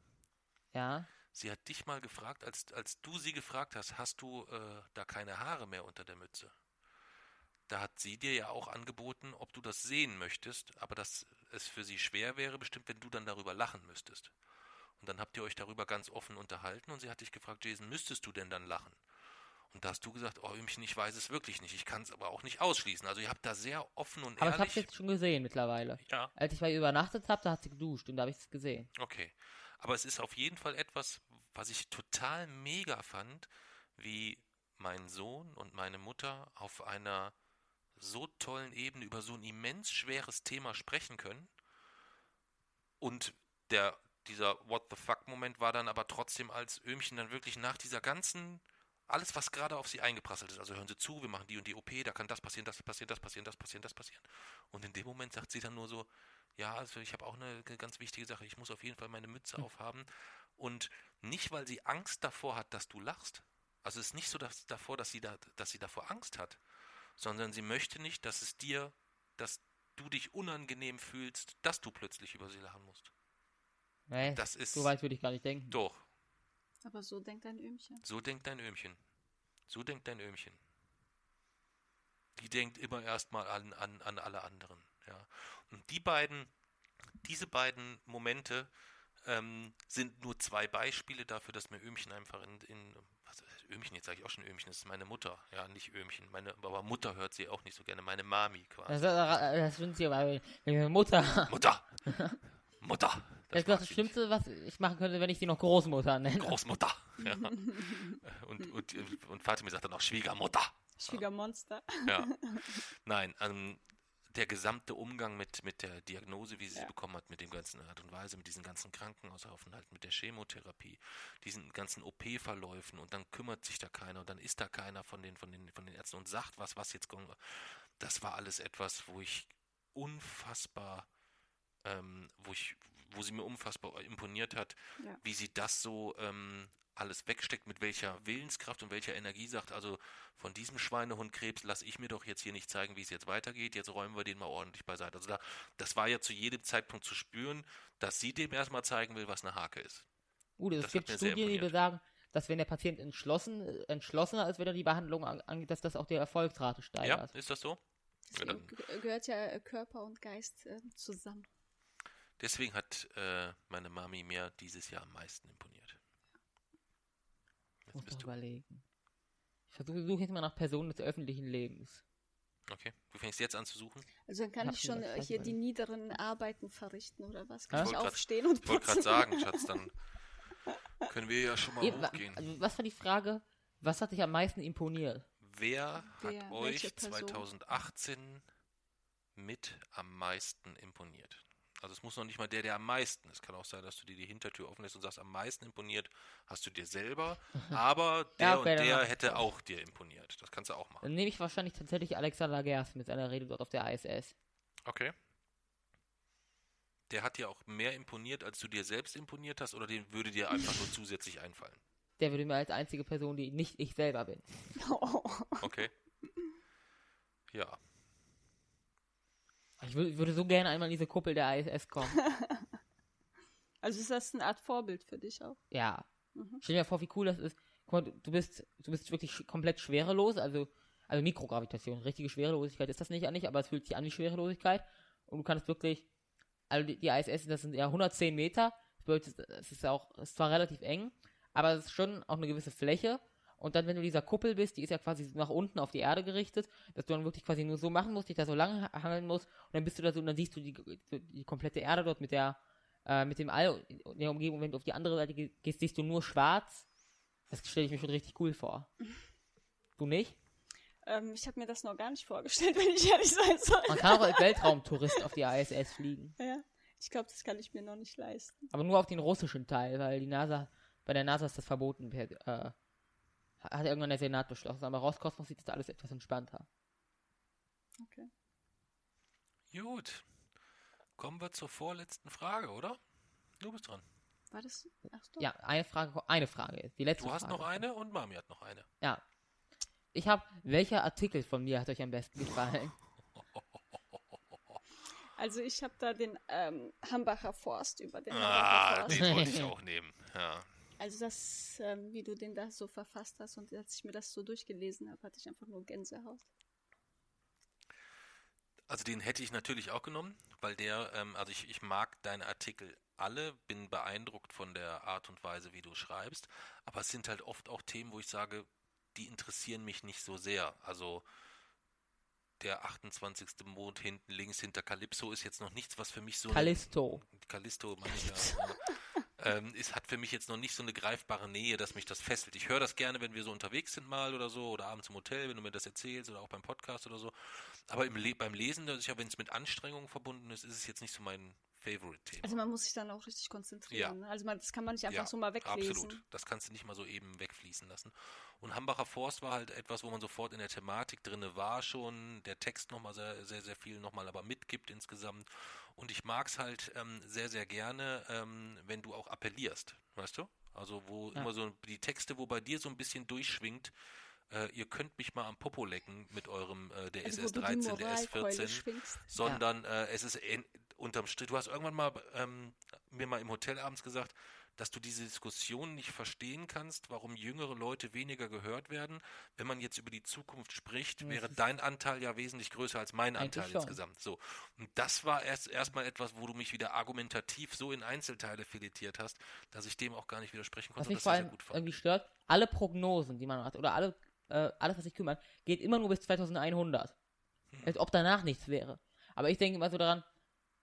Ja. Sie hat dich mal gefragt, als, als du sie gefragt hast, hast du äh, da keine Haare mehr unter der Mütze? Da hat sie dir ja auch angeboten, ob du das sehen möchtest, aber dass es für sie schwer wäre, bestimmt, wenn du dann darüber lachen müsstest. Und dann habt ihr euch darüber ganz offen unterhalten und sie hat dich gefragt, Jason, müsstest du denn dann lachen? Und da hast du gesagt, oh, Ömchen, ich weiß es wirklich nicht. Ich kann es aber auch nicht ausschließen. Also ihr habt da sehr offen und Aber ich ehrlich. hab's jetzt schon gesehen mittlerweile. ja, Als ich bei ihr übernachtet habe, da hat sie geduscht und da habe ich es gesehen. okay. Aber es ist auf jeden Fall etwas, was ich total mega fand, wie mein Sohn und meine Mutter auf einer so tollen Ebene über so ein immens schweres Thema sprechen können. Und der, dieser What the fuck Moment war dann aber trotzdem als Öhmchen dann wirklich nach dieser ganzen, alles was gerade auf sie eingeprasselt ist, also hören Sie zu, wir machen die und die OP, da kann das passieren, das passieren, das passieren, das passieren, das passieren. Und in dem Moment sagt sie dann nur so, ja, also ich habe auch eine ganz wichtige Sache, ich muss auf jeden Fall meine Mütze aufhaben. Und nicht, weil sie Angst davor hat, dass du lachst. Also es ist nicht so dass, davor, dass sie, da, dass sie davor Angst hat, sondern sie möchte nicht, dass es dir, dass du dich unangenehm fühlst, dass du plötzlich über sie lachen musst. Nee, Das ist so weit würde ich gar nicht denken. doch. Aber so denkt ein Öhmchen. So denkt dein Öhmchen. So denkt dein Öhmchen. Die denkt immer erstmal an, an, an alle anderen. Ja. Und die beiden, diese beiden Momente ähm, sind nur zwei Beispiele dafür, dass mir Öhmchen einfach in, in was, Öhmchen, jetzt sage ich auch schon Öhmchen, das ist meine Mutter, ja, nicht Öhmchen, meine, aber Mutter hört sie auch nicht so gerne, meine Mami quasi. Das, das sind sie aber meine Mutter. Mutter! Mutter! Das das sie Schlimmste, was ich machen könnte, wenn ich sie noch Großmutter nenne. Großmutter. *laughs* Ja. Und, und, und Vater mir sagt dann auch Schwiegermutter. Schwiegermonster. Ja. *laughs* Nein, ähm, der gesamte Umgang mit, mit der Diagnose, wie sie sie bekommen hat, mit dem ganzen Art und Weise, mit diesen ganzen Krankenhausaufenthalten, mit der Chemotherapie, diesen ganzen OP-Verläufen und dann kümmert sich da keiner und dann ist da keiner von den, von den, von den Ärzten und sagt was, was jetzt kommt. Das war alles etwas, wo ich unfassbar, ähm, wo ich, wo sie mir unfassbar imponiert hat, Ja. wie sie das so ähm, alles wegsteckt, mit welcher Willenskraft und welcher Energie sagt, also von diesem Schweinehundkrebs lasse ich mir doch jetzt hier nicht zeigen, wie es jetzt weitergeht, jetzt räumen wir den mal ordentlich beiseite. Also da, das war ja zu jedem Zeitpunkt zu spüren, dass sie dem erstmal zeigen will, was eine Hake ist. Gut, es Das gibt Studien, die besagen, dass wenn der Patient entschlossen, entschlossener ist, wenn er die Behandlung an- angeht, dass das auch die Erfolgsrate Ja, steigert. ist das so? Ja, dann, ge- gehört ja Körper und Geist äh, zusammen. Deswegen hat äh, meine Mami mir dieses Jahr am meisten imponiert. Ich muss Jetzt bist doch du. überlegen. Ich versuche suche jetzt mal nach Personen des öffentlichen Lebens. Okay, du fängst jetzt an zu suchen. Also dann kann Hab ich schon äh, hier die niederen Arbeiten verrichten oder was? Ja? Kann Ich ich wollte grad- aufstehen und Ich wollte gerade sagen, *laughs* Schatz, dann können wir ja schon mal wa- hochgehen. also, was war die Frage? Was hat dich am meisten imponiert? Wer Wer, hat euch Person? 2018 mit am meisten imponiert? Also es muss noch nicht mal der, der am meisten. Es kann auch sein, dass du dir die Hintertür offen lässt und sagst, am meisten imponiert hast du dir selber, *laughs* aber der Ja, okay, und der hätte auch dir imponiert. Das kannst du auch machen. Dann nehme ich wahrscheinlich tatsächlich Alexander Gerst mit seiner Rede dort auf der ISS. Okay. Der hat dir auch mehr imponiert, als du dir selbst imponiert hast, oder den würde dir einfach nur *laughs* zusätzlich einfallen? Der würde mir als einzige Person, die nicht ich selber bin. *laughs* Okay. Ja. Ich wür- würde so gerne einmal in diese Kuppel der ISS kommen. *laughs* Also ist das eine Art Vorbild für dich auch? Ja. Mhm. Stell dir vor, wie cool das ist. Guck mal, du- bist, du bist wirklich komplett schwerelos, also, also Mikrogravitation. Richtige Schwerelosigkeit ist das nicht an nicht, aber es fühlt sich an wie Schwerelosigkeit. Und du kannst wirklich, also die, die ISS, das sind ja 110 Meter. Das bedeutet, es ist auch, es ist zwar relativ eng, aber es ist schon auch eine gewisse Fläche. Und dann, wenn du dieser Kuppel bist, die ist ja quasi nach unten auf die Erde gerichtet, dass du dann wirklich quasi nur so machen musst, dich da so lang ha- hangeln musst, und dann bist du da so, und dann siehst du die, die, komplette Erde dort mit der, äh, mit dem All in der Umgebung. Wenn du auf die andere Seite ge- gehst, siehst du nur schwarz. Das stelle ich mir schon richtig cool vor. *laughs* Du nicht? Ähm, ich habe mir das noch gar nicht vorgestellt, *laughs* wenn ich ehrlich sein soll. Man kann auch als *laughs* Weltraumtourist auf die ISS fliegen. Ja, ich glaube, das kann ich mir noch nicht leisten. Aber nur auf den russischen Teil, weil die NASA, bei der NASA ist das verboten. Per, äh, hat irgendwann der Senat beschlossen. Aber Roskosmos sieht das alles etwas entspannter. Okay. Gut. Kommen wir zur vorletzten Frage, oder? Du bist dran. War das? Ach doch. Ja, eine Frage, eine Frage ist. Die letzte Du hast Frage. noch eine und Mami hat noch eine. Ja. Ich habe, welcher Artikel von mir hat euch am besten gefallen? *laughs* Also ich habe da den ähm, Hambacher Forst über den Ah, Hambacher Forst. den wollte ich auch nehmen. Ja. Also das, ähm, wie du den da so verfasst hast und als ich mir das so durchgelesen habe, hatte ich einfach nur Gänsehaut. Also den hätte ich natürlich auch genommen, weil der, ähm, also ich, ich mag deine Artikel alle, bin beeindruckt von der Art und Weise, wie du schreibst, aber es sind halt oft auch Themen, wo ich sage, die interessieren mich nicht so sehr. Also der 28. Mond hinten links hinter Calypso ist jetzt noch nichts, was für mich so Callisto. Callisto, meine ich ja. *laughs* Ähm, es hat für mich jetzt noch nicht so eine greifbare Nähe, dass mich das fesselt. Ich höre das gerne, wenn wir so unterwegs sind mal oder so oder abends im Hotel, wenn du mir das erzählst oder auch beim Podcast oder so. Aber Le beim Lesen, das ist ja, wenn es mit Anstrengungen verbunden ist, ist es jetzt nicht so mein Favorite-Thema. Also man muss sich dann auch richtig konzentrieren. Ja. Also man, das kann man nicht einfach Ja, so mal weglesen. Absolut. Das kannst du nicht mal so eben wegfließen lassen. Und Hambacher Forst war halt etwas, wo man sofort in der Thematik drinne war schon, der Text nochmal sehr, sehr, sehr viel nochmal aber mitgibt insgesamt. Und ich mag es halt ähm, sehr, sehr gerne, ähm, wenn du auch appellierst, weißt du? Also wo Ja. immer so die Texte, wo bei dir so ein bisschen durchschwingt, äh, ihr könnt mich mal am Popo lecken mit eurem äh, der Also wo du die SS13, der Moralkeule S14 schwingst. sondern äh, es ist in, unterm Strich. Du hast irgendwann mal ähm, mir mal im Hotel abends gesagt, dass du diese Diskussion nicht verstehen kannst, warum jüngere Leute weniger gehört werden. Wenn man jetzt über die Zukunft spricht, wäre dein Anteil ja wesentlich größer als mein Anteil schon. insgesamt. So. Und das war erst erstmal etwas, wo du mich wieder argumentativ so in Einzelteile filetiert hast, dass ich dem auch gar nicht widersprechen Was konnte. mich und das vor allem irgendwie stört, alle Prognosen, die man hat, oder alle, äh, alles, was sich kümmert, geht immer nur bis 2100. Hm. Als ob danach nichts wäre. Aber ich denke immer so daran,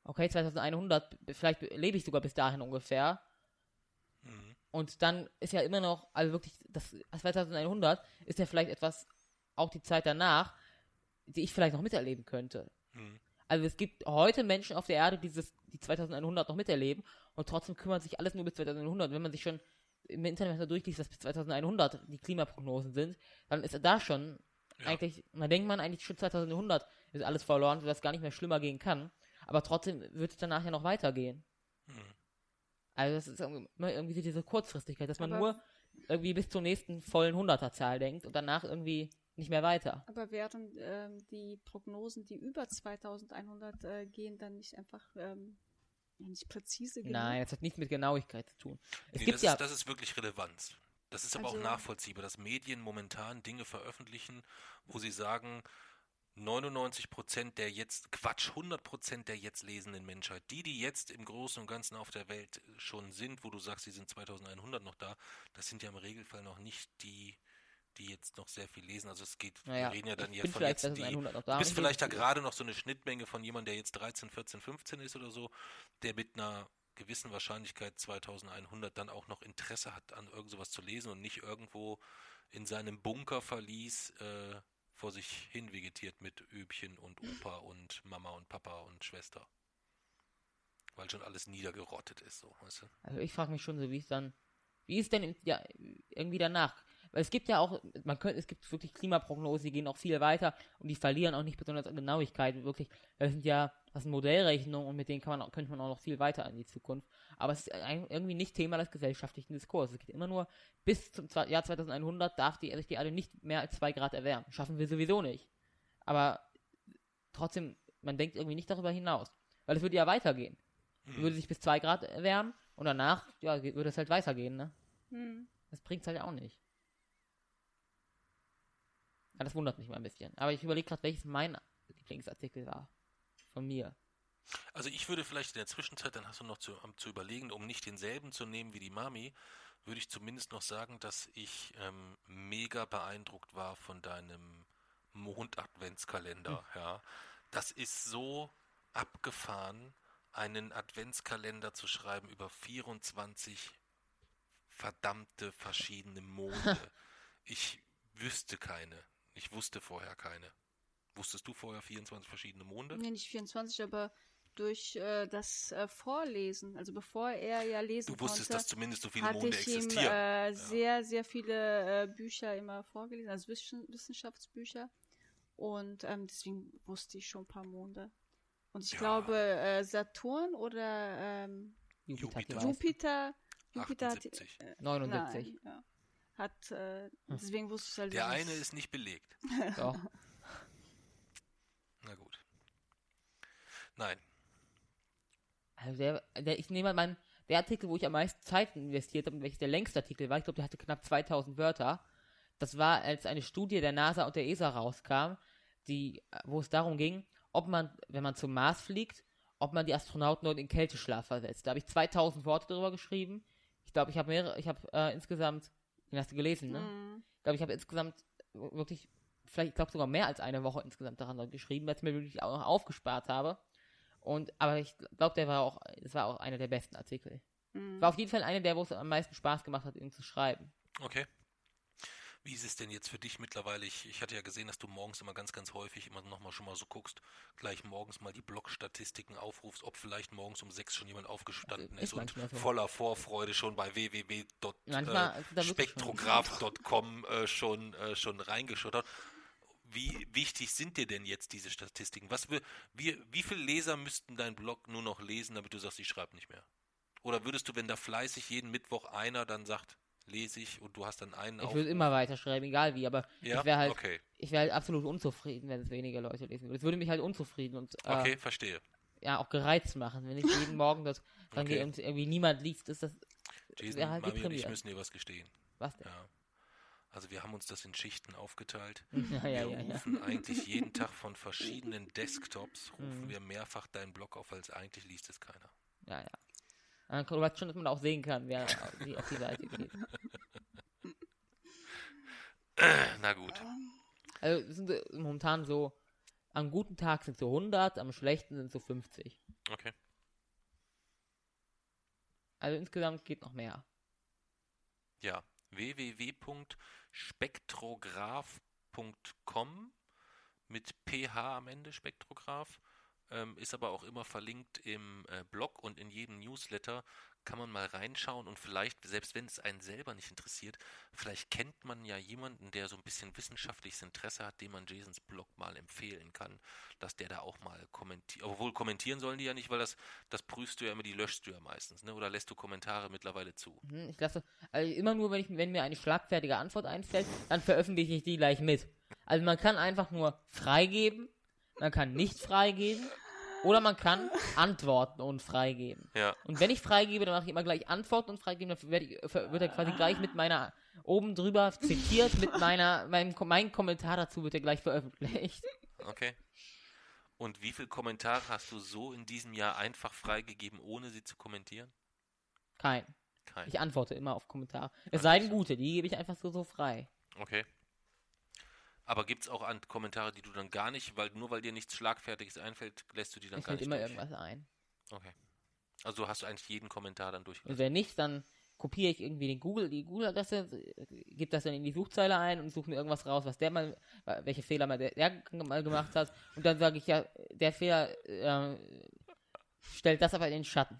okay, 2100, vielleicht lebe ich sogar bis dahin ungefähr. Und dann ist ja immer noch, also wirklich, das 2100 ist ja vielleicht etwas, auch die Zeit danach, die ich vielleicht noch miterleben könnte. Mhm. Also es gibt heute Menschen auf der Erde, die dieses, die 2100 noch miterleben und trotzdem kümmert sich alles nur bis 2100. Wenn man sich schon im Internet mal durchliest, was bis 2100 die Klimaprognosen sind, dann ist da schon Ja. eigentlich, dann denkt man eigentlich schon 2100 ist alles verloren, sodass es gar nicht mehr schlimmer gehen kann. Aber trotzdem wird es danach ja noch weitergehen. Mhm. Also das ist irgendwie immer irgendwie so diese Kurzfristigkeit, dass man Aber- nur irgendwie bis zur nächsten vollen Hunderterzahl denkt und danach irgendwie nicht mehr weiter. Aber wären ähm, die Prognosen, die über 2100 äh, gehen, dann nicht einfach ähm, nicht präzise genug? Nein, das hat nichts mit Genauigkeit zu tun. Es Nee, gibt das, ja ist, das ist wirklich Relevanz. Das ist aber Also- auch nachvollziehbar, dass Medien momentan Dinge veröffentlichen, wo sie sagen, 99 Prozent der jetzt, Quatsch, 100 Prozent der jetzt lesenden Menschheit, die, die jetzt im Großen und Ganzen auf der Welt schon sind, wo du sagst, sie sind 2100 noch da, das sind ja im Regelfall noch nicht die, die jetzt noch sehr viel lesen. Also es geht, Naja, wir reden ja dann bin von jetzt die, 2100 noch da. Du bist vielleicht da gerade noch so eine Schnittmenge von jemandem, der jetzt 13, 14, 15 ist oder so, der mit einer gewissen Wahrscheinlichkeit 2100 dann auch noch Interesse hat, an irgend sowas zu lesen und nicht irgendwo in seinem Bunker verließ, äh, vor sich hin vegetiert mit Übchen und Opa und Mama und Papa und Schwester. Weil schon alles niedergerottet ist, so, weißt du? Also ich frage mich schon so, wie es dann, wie ist denn ja, irgendwie danach? Weil es gibt ja auch, man könnte, es gibt wirklich Klimaprognosen, die gehen auch viel weiter und die verlieren auch nicht besonders an Genauigkeit, wirklich. Das sind ja, das sind Modellrechnungen und mit denen kann man, auch- könnte man auch noch viel weiter in die Zukunft. Aber es ist irgendwie nicht Thema des gesellschaftlichen Diskurses. Es geht immer nur, bis zum Jahr 2100 darf die, sich die Erde nicht mehr als zwei Grad erwärmen. Schaffen wir sowieso nicht. Aber trotzdem, man denkt irgendwie nicht darüber hinaus. Weil es würde ja weitergehen. Würde sich bis zwei Grad erwärmen und danach, ja, würde es halt weitergehen, ne? Hm. Das bringt's halt auch nicht. Ja, das wundert mich mal ein bisschen. Aber ich überlege gerade, welches mein Lieblingsartikel war. Von mir. Also ich würde vielleicht in der Zwischenzeit, dann hast du noch zu, um, zu überlegen, um nicht denselben zu nehmen wie die Mami, würde ich zumindest noch sagen, dass ich ähm, mega beeindruckt war von deinem Mond-Adventskalender. Ja, das ist so abgefahren, einen Adventskalender zu schreiben über 24 verdammte verschiedene Monde. *laughs* ich wüsste keine. Ich wusste vorher keine. Wusstest du vorher 24 verschiedene Monde? Nee, nicht 24, aber durch äh, das äh, Vorlesen, also bevor er ja lesen Du wusstest, konnte, dass zumindest so viele hatte Monde ich ihm existieren. äh, sehr, sehr viele äh, Bücher immer vorgelesen, also Wissen Wissenschaftsbücher. Und ähm, deswegen wusste ich schon ein paar Monde. Und ich Ja. glaube, äh, Saturn oder ähm, Jupiter. hat Jupiter. Jupiter, Jupiter hat, 78. äh, 79. nein, ja, hat äh, deswegen wusste ich halt Der eine ist nicht belegt. *laughs* Doch. Na gut. Nein. Also der, der, ich nehme mal meinen, der Artikel, wo ich am meisten Zeit investiert habe, und welches der längste Artikel war, ich glaube, der hatte knapp 2000 Wörter. Das war, als eine Studie der NASA und der ESA rauskam, die, wo es darum ging, ob man, wenn man zum Mars fliegt, ob man die Astronauten dort in Kälteschlaf versetzt. Da habe ich 2000 Worte darüber geschrieben. Ich glaube, ich habe mehrere, ich habe äh, insgesamt, den hast du gelesen, ne? Mhm. Ich glaube, ich habe insgesamt wirklich, vielleicht, ich glaube sogar mehr als eine Woche insgesamt daran geschrieben, weil ich mir wirklich auch noch aufgespart habe. Und, aber ich glaube, der war auch, es war auch einer der besten Artikel. Mhm. War auf jeden Fall einer der, wo es am meisten Spaß gemacht hat, ihn zu schreiben. Okay. Wie ist es denn jetzt für dich mittlerweile? Ich, ich hatte ja gesehen, dass du morgens immer ganz, ganz häufig immer nochmal schon mal so guckst, gleich morgens mal die Blog-Statistiken aufrufst, ob vielleicht morgens um sechs schon jemand aufgestanden Ist ist und so. voller Vorfreude schon bei www.spektrograph.com äh, schon, äh, schon reingeschaut hat. Wie wichtig sind dir denn jetzt diese Statistiken? Was wir, wie, wie viele Leser müssten dein Blog nur noch lesen, damit du sagst, ich schreibe nicht mehr? Oder würdest du, wenn da fleißig jeden Mittwoch einer dann sagt, lese ich und du hast dann einen Ich würde immer weiterschreiben, egal wie, aber Ja, ich wäre halt, okay. ich wäre halt absolut unzufrieden, wenn es weniger Leute lesen würden. Es würde mich halt unzufrieden und äh, Okay, verstehe. ja auch gereizt machen, wenn ich jeden Morgen dort dran Okay. und irgendwie niemand liest, ist das Jason, halt Mami und ich müssen dir was gestehen. was denn? Ja. Also wir haben uns das in Schichten aufgeteilt. *laughs* Ja, ja, wir ja, ja. rufen *laughs* eigentlich jeden Tag von verschiedenen Desktops, rufen Mhm. wir mehrfach deinen Blog auf, es eigentlich liest es keiner. Ja, ja. Du weißt schon, dass man auch sehen kann, wer wie auf die Seite geht. *clears throat* Na gut. Also es sind äh, momentan so, am guten Tag sind so 100, am schlechten sind so 50. Okay. Also insgesamt geht noch mehr. Ja. www.spektrograph.com mit PH am Ende, Spektrograph. Ähm, ist aber auch immer verlinkt im äh, Blog und in jedem Newsletter kann man mal reinschauen und vielleicht, selbst wenn es einen selber nicht interessiert, vielleicht kennt man ja jemanden, der so ein bisschen wissenschaftliches Interesse hat, dem man Jasons Blog mal empfehlen kann, dass der da auch mal kommentiert. Obwohl kommentieren sollen die ja nicht, weil das, das prüfst du ja immer, die löschst du ja meistens, ne? Oder lässt du Kommentare mittlerweile zu? Hm, Ich lasse, also immer nur, wenn, ich, wenn mir eine schlagfertige Antwort einfällt, dann veröffentliche ich die gleich mit. Also man kann einfach nur freigeben, man kann nicht freigeben, oder man kann antworten und freigeben. Ja. Und wenn ich freigebe, dann mache ich immer gleich Antworten und freigeben, dann werde ich, ver- wird er quasi gleich mit meiner, oben drüber zitiert, mit meiner, meinem, mein Kommentar dazu wird er gleich veröffentlicht. Okay. Und wie viele Kommentare hast du so in diesem Jahr einfach freigegeben, ohne sie zu kommentieren? Kein. Kein. Ich antworte immer auf Kommentare. Es sei denn gute, die gebe ich einfach so, so frei. Okay. Aber gibt es auch an Kommentare, die du dann gar nicht, weil nur weil dir nichts Schlagfertiges einfällt, lässt du die dann Es gar fällt nicht immer durch? irgendwas ein. Okay. Also hast du eigentlich jeden Kommentar dann Und durchgelassen? wenn nicht, dann kopiere ich irgendwie den Google, die Google-Adresse, gebe das dann in die Suchzeile ein und suche mir irgendwas raus, was der mal, welche Fehler mal der, der mal gemacht hat. Und dann sage ich ja, der Fehler äh, stellt das aber in den Schatten.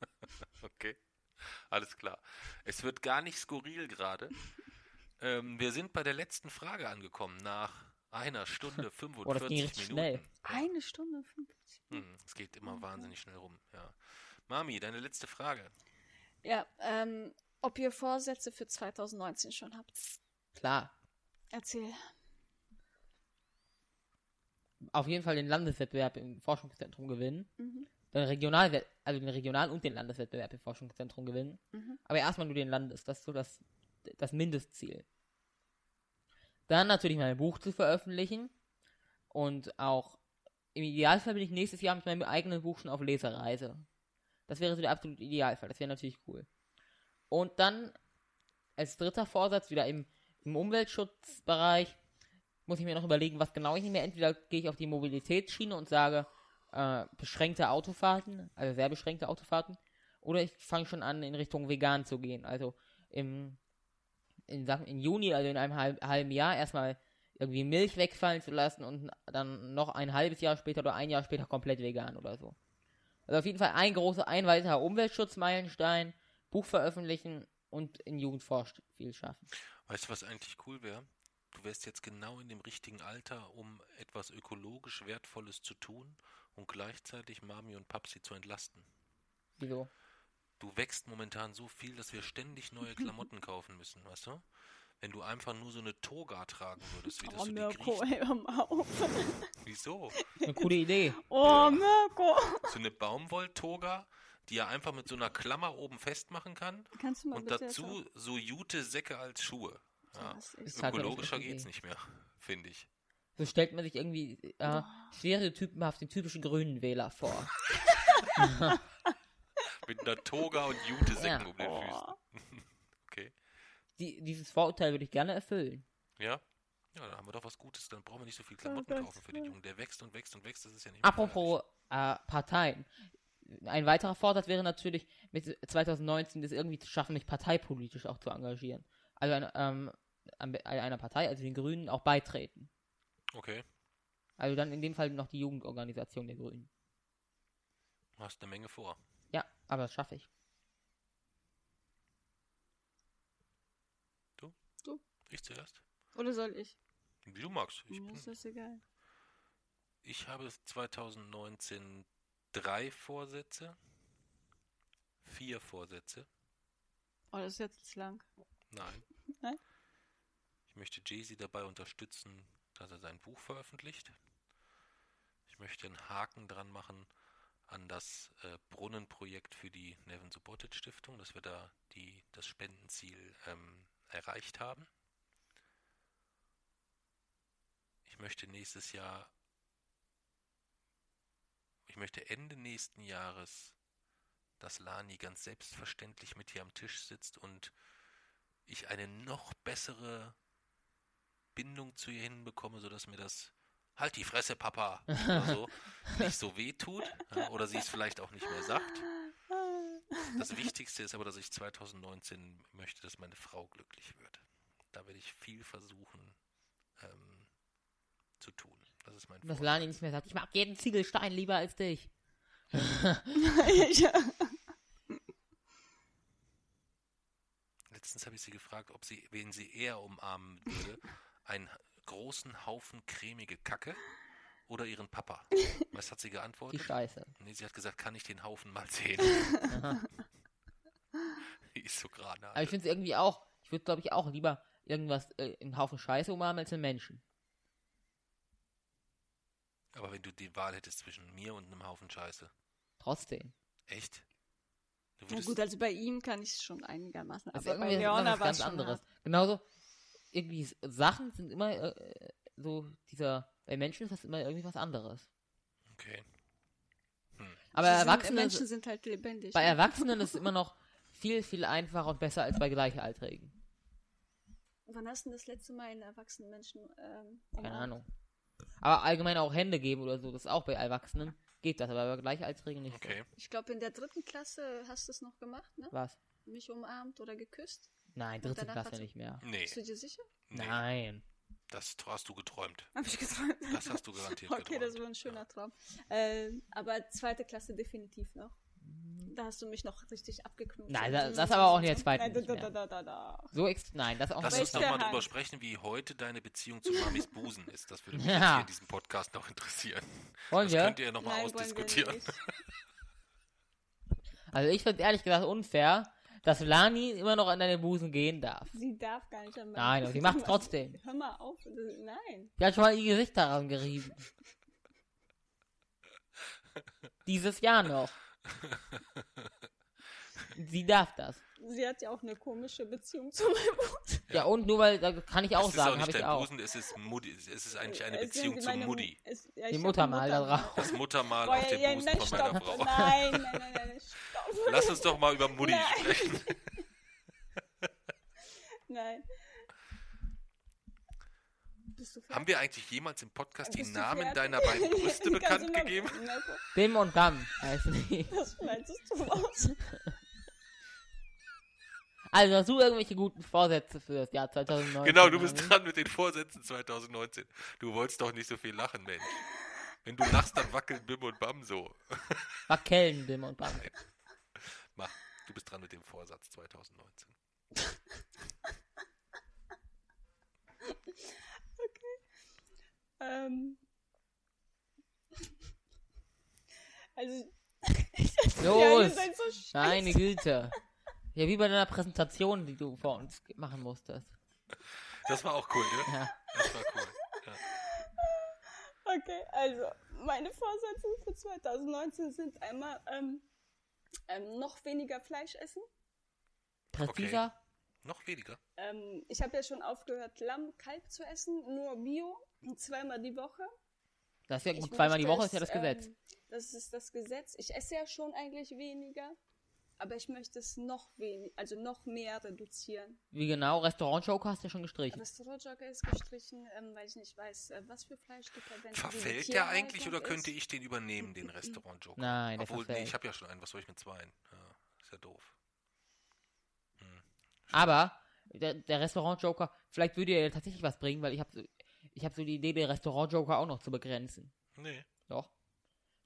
*laughs* Okay. Alles klar. Es wird gar nicht skurril gerade. Ähm, wir sind bei der letzten Frage angekommen, nach einer Stunde 45 *laughs* Oh, das ging richtig Minuten. schnell. Eine Stunde 50. Hm, es geht immer wahnsinnig schnell rum, ja. Mami, deine letzte Frage. Ja, ähm, ob ihr Vorsätze für 2019 schon habt. Klar. Erzähl. Auf jeden Fall den Landeswettbewerb im Forschungszentrum gewinnen. Mhm. Den Regional, also den Regional- und den Landeswettbewerb im Forschungszentrum gewinnen. Mhm. Aber erstmal nur den Landes, das ist so das, das Mindestziel. Dann natürlich mein Buch zu veröffentlichen. Und auch im Idealfall bin ich nächstes Jahr mit meinem eigenen Buch schon auf Lesereise. Das wäre so der absolute Idealfall. Das wäre natürlich cool. Und dann als dritter Vorsatz wieder im, im Umweltschutzbereich muss ich mir noch überlegen, was genau ich nehme. Entweder gehe ich auf die Mobilitätsschiene und sage, äh, beschränkte Autofahrten, also sehr beschränkte Autofahrten, oder ich fange schon an, in Richtung vegan zu gehen. Also im, in, Sachen, in Juni, also in einem halb, halben Jahr, erstmal irgendwie Milch wegfallen zu lassen und dann noch ein halbes Jahr später oder ein Jahr später komplett vegan oder so. Also auf jeden Fall ein großer, ein weiterer Umweltschutzmeilenstein, Buch veröffentlichen und in Jugendforscht viel schaffen. Weißt du, was eigentlich cool wäre? Du wärst jetzt genau in dem richtigen Alter, um etwas ökologisch Wertvolles zu tun und gleichzeitig Mami und Papsi zu entlasten. Wieso? Du wächst momentan so viel, dass wir ständig neue Klamotten kaufen müssen, weißt du? wenn du einfach nur so eine Toga tragen würdest, wie das Oh, so die Mirko, ey, hör mal auf. *laughs* Wieso? Eine coole Idee. Oh, Mirko. So eine Baumwolltoga, die er einfach mit so einer Klammer oben festmachen kann Kannst du mal und dazu so Jute-Säcke als Schuhe. Ja. Das ist Ist halt Ökologischer geht's Idee. nicht mehr, *laughs* finde ich. So stellt man sich irgendwie äh, stereotypenhaft den typischen grünen Wähler vor. *laughs* Mit einer Toga und Jute-Säcken Ja. um den Füßen. Oh. *laughs* Okay. Die, dieses Vorurteil würde ich gerne erfüllen. Ja? Ja, dann haben wir doch was Gutes. Dann brauchen wir nicht so viel Klamotten Gott. kaufen für den Jungen. Der wächst und wächst und wächst. Das ist ja nicht mehr Apropos äh, Parteien. Ein weiterer Vorsatz wäre natürlich, mit 2019 das irgendwie zu schaffen, mich parteipolitisch auch zu engagieren. Also ähm, einer Partei, also den Grünen, auch beitreten. Okay. Also dann in dem Fall noch die Jugendorganisation der Grünen. Du hast eine Menge vor. Aber das schaffe ich. Ich zuerst. Oder soll ich? Wie du magst. Ich, Mir ist das egal. ich habe 2019 drei Vorsätze. Vier Vorsätze. Oh, das ist jetzt lang. Nein. *laughs* Nein? Ich möchte Jay-Z dabei unterstützen, dass er sein Buch veröffentlicht. Ich möchte einen Haken dran machen an das äh, Brunnenprojekt für die Nevin Subotic Stiftung, dass wir da die, das Spendenziel ähm, erreicht haben. Ich möchte nächstes Jahr, ich möchte Ende nächsten Jahres, dass Lani ganz selbstverständlich mit hier am Tisch sitzt und ich eine noch bessere Bindung zu ihr hinbekomme, sodass mir das halt die Fresse, Papa, oder so, *laughs* nicht so weh tut. Oder sie es vielleicht auch nicht mehr sagt. Das Wichtigste ist aber, dass ich 2019 möchte, dass meine Frau glücklich wird. Da werde ich viel versuchen ähm, zu tun. Das ist mein dass. Lani nicht mehr sagt, ich mag jeden Ziegelstein lieber als dich. Letztens habe ich sie gefragt, ob sie, wen sie eher umarmen würde. Einen großen Haufen cremige Kacke oder ihren Papa. Was hat sie *laughs* Die geantwortet? Scheiße. Nee, sie hat gesagt, kann ich den Haufen mal sehen? *laughs* Die ist so gerade. Aber ich finde es irgendwie auch, ich würde glaube ich auch lieber irgendwas, äh, einen Haufen Scheiße umarmen als einen Menschen. Aber wenn du die Wahl hättest zwischen mir und einem Haufen Scheiße. Trotzdem. Echt? Na gut, also bei ihm kann ich es schon einigermaßen. Das ist Aber bei Leona was war ganz es schon anderes. Genauso, irgendwie Sachen sind immer äh, so, dieser, bei Menschen ist das immer irgendwie was anderes. okay. Aber Sie sind, Erwachsene, Menschen sind halt lebendig. bei ne? Erwachsenen ist es *laughs* immer noch viel, viel einfacher und besser als bei Gleichaltrigen. Wann hast du das letzte Mal einen erwachsenen Menschen ähm, Keine? Ahnung. Aber allgemein auch Hände geben oder so, das ist auch bei Erwachsenen. Geht das, aber bei Gleichaltrigen nicht Okay. Ich glaube, in der dritten Klasse hast du es noch gemacht, ne? so. Was? Mich umarmt oder geküsst. Nein, dritte Klasse nicht mehr. Nee, Bist du dir sicher? nee. Nein. Das hast du geträumt. Hab ich geträumt. Das hast du garantiert *laughs* Okay, geträumt. das war ein schöner Traum. Ähm, aber zweite Klasse definitiv noch. Da hast du mich noch richtig abgeknutscht. Nein, das- das aber auch in der zweiten Nein, da, nicht da, mehr. da, da, da. So ex nein, das auch Lass uns ich doch der mal drüber *laughs* sprechen, wie heute deine Beziehung zu Mamis Busen ist. Das würde mich Ja. *laughs* jetzt hier in diesem Podcast noch interessieren. Wollen Das wir? könnt ihr ja nochmal ausdiskutieren. Also ich finde ehrlich gesagt unfair, dass Lani immer noch an deine Busen gehen darf. Sie darf gar nicht an meinen Nein, aber sie macht's trotzdem. *laughs* Hör mal auf. das- Nein. Die hat schon mal ihr Gesicht daran gerieben. *laughs* Dieses Jahr noch. Sie darf das. Sie hat ja auch eine komische Beziehung zu meinem Busen. Ja, und nur weil, da kann ich auch es ist sagen, auch habe nicht ich dein auch. Busen, es ist, Muddi, es ist eigentlich eine Es sind Beziehung zu Mutti. es- ja, Die Muttermal da drauf. Das Muttermal auf dem ja, Busen nein, von stopp. meiner Frau. Nein, nein, nein, nein, stopp. Lass uns doch mal über Mutti Nein. sprechen. *laughs* Nein. Bist du fertig? Haben wir eigentlich jemals im Podcast die Bist Namen fertig? deiner beiden *laughs* Brüste bekannt gegeben? Bim und heißen die. Das schneidest du raus. *laughs* Also hast du irgendwelche guten Vorsätze für das Jahr 2019? Genau, du bist dran mit den Vorsätzen 2019. Du wolltest doch nicht so viel lachen, Mensch. Wenn du lachst, dann wackeln Bim und Bam so. *laughs* Wackeln, Bim und Bam. Mach, du bist dran mit dem Vorsatz 2019. ähm. Also. *laughs* Los! Seid so. Meine Güte. Ja, wie bei deiner Präsentation, die du vor uns machen musstest. Das war auch cool, ne? Ja. Das war cool. Ja. Okay, also meine Vorsätze für 2019 sind einmal ähm, ähm, noch weniger Fleisch essen. Präziser? Noch weniger. Ähm, ich habe ja schon aufgehört, Lamm, Kalb zu essen, nur Bio, zweimal die Woche. Das ist ja Ich gut. Zweimal die Woche ist ja das Gesetz. Ähm, das ist das Gesetz. Ich esse ja schon eigentlich weniger, aber ich möchte es noch wenig, also noch mehr reduzieren. Wie genau? Restaurant-Joker hast du ja schon gestrichen. Restaurantjoker ist gestrichen, ähm, weil ich nicht weiß, äh, was für Fleisch wie die Verfällt der eigentlich oder könnte ist. ich den übernehmen, den *laughs* Restaurant-Joker? Nein, der Obwohl, nee, ich habe ja schon einen. Was soll ich mit zwei? Ja, ist ja doof. Aber der, der Restaurant-Joker, vielleicht würde er ja tatsächlich was bringen, weil ich habe so, ich hab so die Idee, den Restaurant-Joker auch noch zu begrenzen. Nee. Doch.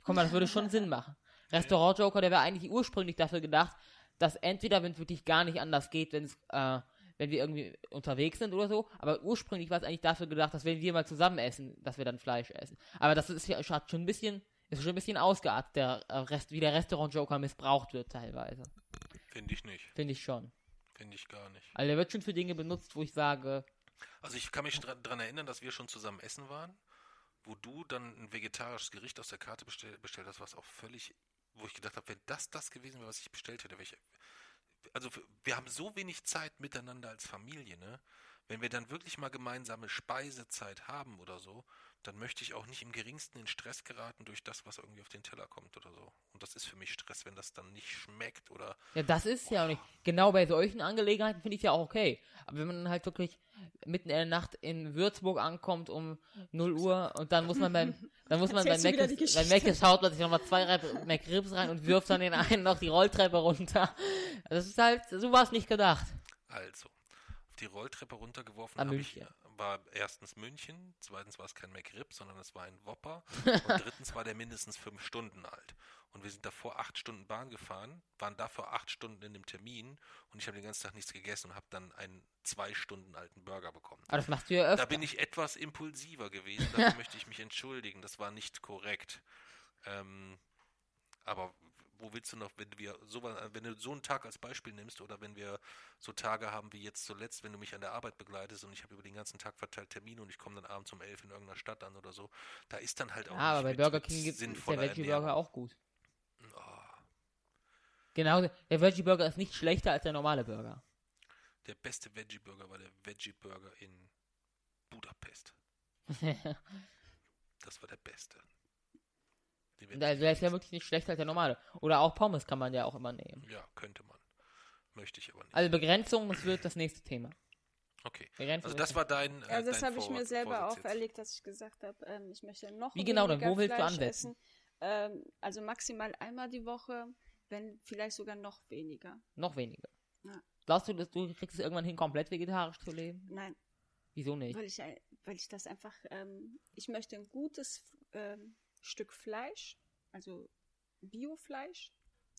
Guck mal, das würde schon *laughs* Sinn machen. Restaurant-Joker, der wäre eigentlich ursprünglich dafür gedacht, dass entweder, wenn es wirklich gar nicht anders geht, wenn's, äh, wenn wir irgendwie unterwegs sind oder so, aber ursprünglich war es eigentlich dafür gedacht, dass wenn wir mal zusammen essen, dass wir dann Fleisch essen. Aber das ist ja schon ein bisschen, ist schon ein bisschen ausgeartet, der äh, Rest, wie der Restaurant-Joker missbraucht wird teilweise. Finde ich nicht. Finde ich schon. Finde ich gar nicht. Also der wird schon für Dinge benutzt, wo ich sage, Also ich kann mich daran erinnern, dass wir schon zusammen essen waren, wo du dann ein vegetarisches Gericht aus der Karte bestell, bestellt hast, was auch völlig, wo ich gedacht habe, wenn das das gewesen wäre, was ich bestellt hätte, ich, also wir haben so wenig Zeit miteinander als Familie, ne? Wenn wir dann wirklich mal gemeinsame Speisezeit haben oder so, dann möchte ich auch nicht im geringsten in Stress geraten durch das, was irgendwie auf den Teller kommt oder so. Und das ist für mich Stress, wenn das dann nicht schmeckt oder Ja, das ist ja auch nicht. Genau bei solchen Angelegenheiten finde ich ja auch okay. Aber wenn man halt wirklich mitten in der Nacht in Würzburg ankommt um 0 Uhr und dann muss man beim, *laughs* dann muss man beim Meckes, beim? Meckes schaut man sich nochmal zwei McRibs rein und wirft dann den einen noch die Rolltreppe runter. Das ist halt, so war es nicht gedacht. Also, die Rolltreppe runtergeworfen habe ich, war erstens München, zweitens war es kein McRib, sondern es war ein Whopper *laughs* und drittens war der mindestens fünf Stunden alt. Und wir sind davor acht Stunden Bahn gefahren, waren davor acht Stunden in dem Termin und ich habe den ganzen Tag nichts gegessen und habe dann einen zwei Stunden alten Burger bekommen. Aber das machst du ja Da öfter. bin ich etwas impulsiver gewesen, dafür *laughs* möchte ich mich entschuldigen, das war nicht korrekt. Ähm, aber wo willst du noch, wenn wir so, wenn du so einen Tag als Beispiel nimmst oder wenn wir so Tage haben wie jetzt zuletzt, wenn du mich an der Arbeit begleitest und ich habe über den ganzen Tag verteilt Termine und ich komme dann abends um elf in irgendeiner Stadt an oder so, da ist dann halt auch Ja, aber bei Burger King gibt ist der Veggie Burger auch gut. Oh, Genau, der Veggie Burger ist nicht schlechter als der normale Burger. der beste Veggie Burger war der Veggie Burger in Budapest. *laughs* Das war der beste. Der, der ist ja wirklich nicht schlechter als der normale. Oder auch Pommes kann man ja auch immer nehmen. ja, könnte man. Möchte ich aber nicht. Also Begrenzung, das wird das nächste Thema. Okay. Begrenzung Also das war dein. Äh, Also das habe ich mir selber jetzt. auferlegt, dass ich gesagt habe, ähm, ich möchte noch Wie genau denn? weniger Wo willst du Fleisch ansetzen? Essen. Ähm, also maximal einmal die Woche, wenn vielleicht sogar noch weniger. Noch weniger. Ja. Glaubst du, dass du kriegst es irgendwann hin, komplett vegetarisch zu leben? Nein, Wieso nicht? weil ich, ein- weil ich das einfach, ähm, ich möchte ein gutes ähm, Stück Fleisch, also Biofleisch,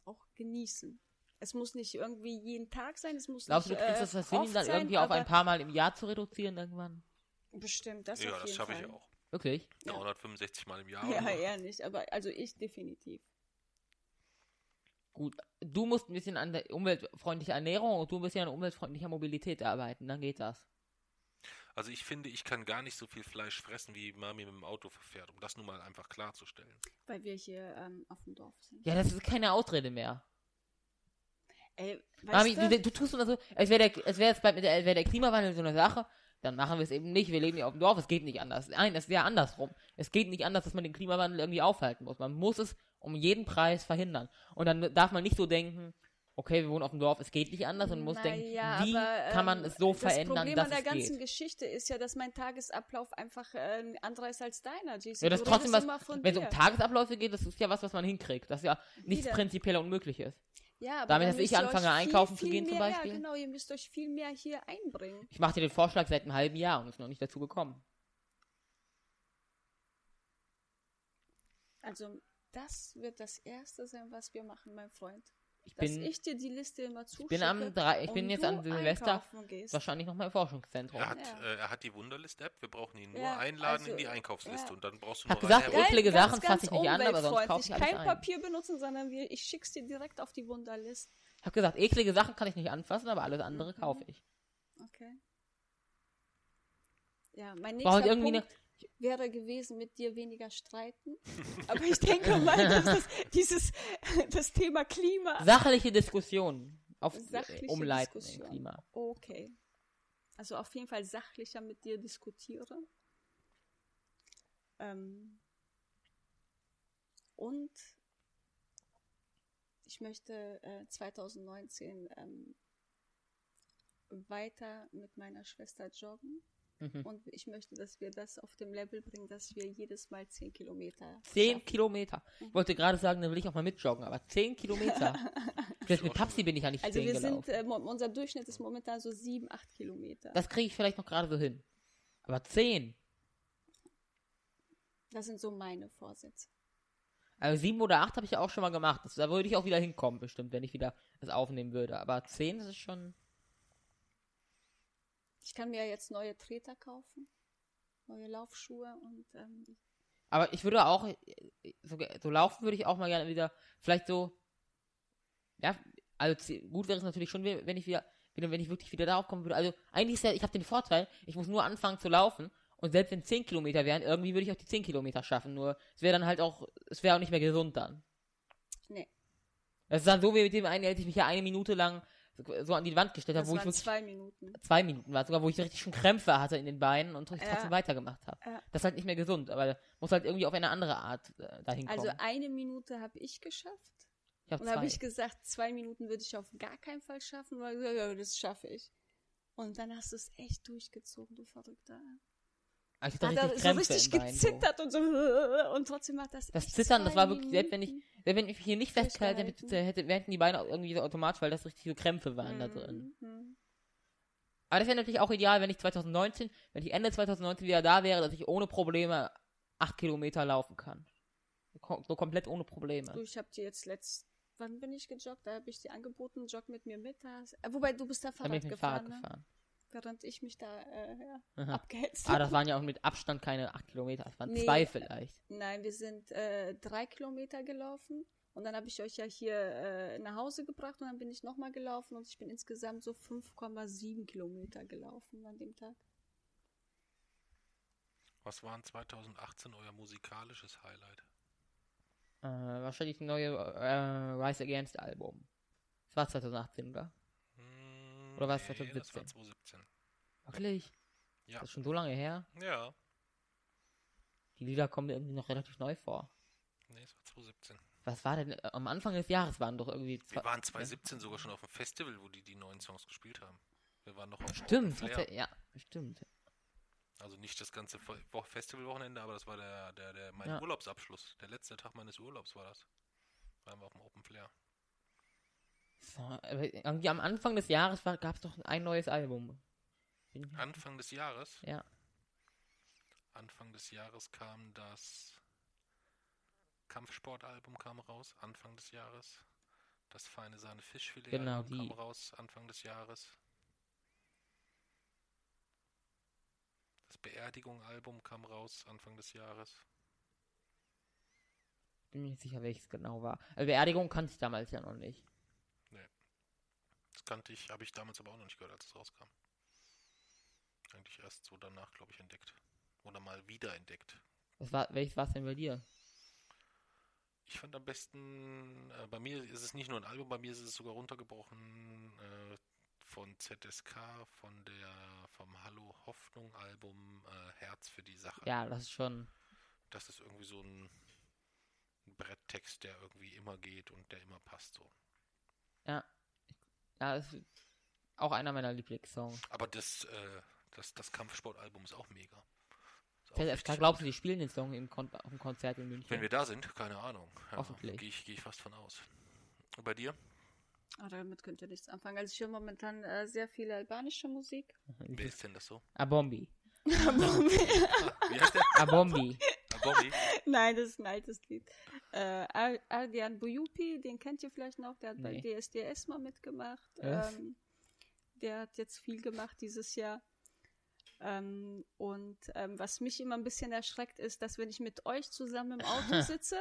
auch genießen. Es muss nicht irgendwie jeden Tag sein, es muss Glaubst du, nicht du kriegst äh, das oft dann irgendwie auf ein paar Mal im Jahr zu reduzieren irgendwann? Bestimmt, das Ja, das schaffe ich auch. Wirklich? Ja. 365 Mal im Jahr. Ja, oder? eher nicht, aber also ich definitiv. Gut. Du musst ein bisschen an der umweltfreundlichen Ernährung und du ein bisschen an umweltfreundlicher Mobilität arbeiten, dann geht das. Also ich finde, ich kann gar nicht so viel Fleisch fressen, wie Mami mit dem Auto verfährt, um das nun mal einfach klarzustellen. Weil wir hier ähm, auf dem Dorf sind. Ja, das ist keine Ausrede mehr. Ey, weißt Mami, du, du, du tust immer so, als wäre der, als als wäre der Klimawandel so eine Sache, dann machen wir es eben nicht. Wir leben ja auf dem Dorf, es geht nicht anders. Nein, es wäre andersrum. Es geht nicht anders, dass man den Klimawandel irgendwie aufhalten muss. Man muss es um jeden Preis verhindern. Und dann darf man nicht so denken, okay, wir wohnen auf dem Dorf, es geht nicht anders und muss Na denken, wie aber, kann man ähm, es so das verändern, Problem dass an der es ganzen geht. Geschichte ist ja, dass mein Tagesablauf einfach äh, ein anderer ist als deiner, JC. Ja, das trotzdem was, wenn es um Tagesabläufe geht, das ist ja was, was man hinkriegt. Das ja nichts Wieder. prinzipiell unmöglich ist. ja, aber damit, dass ich anfange, euch einkaufen viel, zu gehen viel zum mehr, Beispiel? Ja, genau, ihr müsst euch viel mehr hier einbringen. Ich mache dir den Vorschlag seit einem halben Jahr und ist noch nicht dazu gekommen. Also, das wird das Erste sein, was wir machen, mein Freund. Ich Dass bin, ich dir die Liste immer ich zuschicke. bin am drei, ich bin und jetzt du an Silvester einkaufen gehst. wahrscheinlich noch mal im Forschungszentrum. Er hat, Ja. äh, er hat die Wunderlist-App, wir brauchen ihn nur Ja, einladen also, in die Einkaufsliste ja. und dann brauchst du Hab nur gesagt, reinhauen. eklige Geil, Sachen fasse ich nicht an, aber sonst kaufe ich alles Kein ein. Papier benutzen, sondern wir, ich schick's dir direkt auf die Wunderlist. Ich habe gesagt, eklige Sachen kann ich nicht anfassen, aber alles andere Mhm. kaufe ich. Okay. Ja, mein Brauche ich nächster irgendwie Punkt wäre gewesen, mit dir weniger streiten. Aber ich denke mal, *laughs* dass das, dieses, das Thema Klima. sachliche Diskussion auf Sachliche umleiten im Diskussion. Klima. Okay. Also auf jeden Fall sachlicher mit dir diskutiere. Ähm, und ich möchte äh, 2019 ähm, weiter mit meiner Schwester joggen. Mhm. Und ich möchte, dass wir das auf dem Level bringen, dass wir jedes Mal 10 Kilometer. Zehn schaffen. Kilometer. Ich wollte gerade sagen, dann will ich auch mal mitjoggen, aber zehn Kilometer. Vielleicht *laughs* mit Papsi bin ich ja nicht Also wir gelaufen. sind, äh, unser Durchschnitt ist momentan so 7, 8 Kilometer. Das kriege ich vielleicht noch gerade so hin. Aber zehn. Das sind so meine Vorsätze. Also sieben oder acht habe ich ja auch schon mal gemacht. Das, da würde ich auch wieder hinkommen, bestimmt, wenn ich wieder das aufnehmen würde. Aber zehn ist schon. Ich kann mir jetzt neue Treter kaufen, neue Laufschuhe und ähm, Aber ich würde auch, äh, so, so laufen würde ich auch mal gerne wieder, vielleicht so, ja, also gut wäre es natürlich schon, wenn ich wieder, wenn ich wirklich wieder darauf kommen würde. Also eigentlich ist ja, ich habe den Vorteil, ich muss nur anfangen zu laufen und selbst wenn 10 Kilometer wären, irgendwie würde ich auch die 10 Kilometer schaffen. Nur es wäre dann halt auch, es wäre auch nicht mehr gesund dann. nee, Das ist dann so wie mit dem einen, als ich mich ja eine Minute lang so, an die Wand gestellt habe, wo ich wirklich zwei Minuten. zwei Minuten war, sogar wo ich richtig schon Krämpfe hatte in den Beinen und ich Ja. trotzdem weitergemacht habe. Ja. Das ist halt nicht mehr gesund, aber muss halt irgendwie auf eine andere Art äh, dahin kommen. Also eine Minute habe ich geschafft. ich habe Und habe ich gesagt, zwei Minuten würde ich auf gar keinen Fall schaffen, weil ja, das schaffe ich. Und dann hast du es echt durchgezogen, du Verrückter. Also ich Hat er so richtig gezittert und so *laughs* und trotzdem hat das Das Zittern, das war wirklich, selbst wenn ich, selbst wenn ich hier nicht festgehalten hätte, hätte, wären die Beine irgendwie so automatisch, weil das richtig so Krämpfe waren da drin. Mhm. Aber das wäre natürlich auch ideal, wenn ich 2019, wenn ich Ende 2019 wieder da wäre, dass ich ohne Probleme acht Kilometer laufen kann. So komplett ohne Probleme. Du, ich habe dir jetzt letzt, wann bin ich gejoggt? Da habe ich dir angeboten, jogg mit mir mit. Da hast- äh, wobei du bist da Da bin Fahrrad ich mit gefahren, Fahrrad ne? gefahren. Während ich mich da äh, ja, abgehetzt Ah, habe. das waren ja auch mit Abstand keine acht Kilometer, das waren Nee. zwei vielleicht. Nein, wir sind äh, drei Kilometer gelaufen und dann habe ich euch ja hier äh, nach Hause gebracht und dann bin ich nochmal gelaufen und ich bin insgesamt so 5,7 Kilometer gelaufen an dem Tag. Was war in 2018 euer musikalisches Highlight? Äh, wahrscheinlich ein neue äh, Rise Against Album. Das war 2018, oder? Oder war es nee, Das 2017? war 2017. Wirklich? Ja. Das ist schon so lange her. Ja. Die Lieder kommen mir irgendwie noch relativ neu vor. Nee, es war 2017. Was war denn? äh, Am Anfang des Jahres waren doch irgendwie Wir waren 2017 sogar schon auf dem Festival, wo die die neuen Songs gespielt haben. Wir waren noch auf Stimmt, Flair. hat er- ja, stimmt. Also nicht das ganze Fe- Wo- Festivalwochenende, aber das war der, der, der mein Ja. Urlaubsabschluss. Der letzte Tag meines Urlaubs war das. Waren wir auf dem Open Flair. Irgendwie am Anfang des Jahres gab es doch ein neues Album. Anfang des Jahres. Ja. Anfang des Jahres kam das Kampfsportalbum kam raus. Anfang des Jahres. Das feine Sahne Fischfilet Genau, Album kam die. raus. Anfang des Jahres. Das Beerdigung-Album kam raus. Anfang des Jahres. Bin mir nicht sicher, welches genau war. Also Beerdigung kannte ich damals ja noch nicht. Das kannte ich, habe ich damals aber auch noch nicht gehört, als es rauskam. Eigentlich erst so danach, glaube ich, entdeckt. Oder mal wieder entdeckt. Was war, welches war es denn bei dir? Ich fand am besten, äh, bei mir ist es nicht nur ein Album, bei mir ist es sogar runtergebrochen äh, von ZSK, von der vom Hallo Hoffnung Album äh, Herz für die Sache. Ja, das ist schon. Das ist irgendwie so ein Bretttext, der irgendwie immer geht und der immer passt so. Ja. Ja, das ist auch einer meiner Lieblingssongs. Aber das, äh, das, das Kampfsportalbum ist auch mega. Ist auch glaubst du, die spielen den Song im Kon auf dem Konzert in München? Wenn wir da sind, keine Ahnung. Ja, Hoffentlich. Gehe ich, geh ich fast von aus. Und bei dir? Ah, damit könnt ihr nichts anfangen. Also ich höre momentan äh, sehr viel albanische Musik. *laughs* Wer ist denn das so? Abombi. *laughs* Wie heißt der? Abombi. Bobby? *laughs* Nein, das ist ein altes Lied. Äh, Ar- Ardian Buyupi, den kennt ihr vielleicht noch, der hat bei Nee. DSDS mal mitgemacht. Was? Ähm, der hat jetzt viel gemacht dieses Jahr. Ähm, und ähm, was mich immer ein bisschen erschreckt, ist, dass wenn ich mit euch zusammen im Auto *laughs* sitze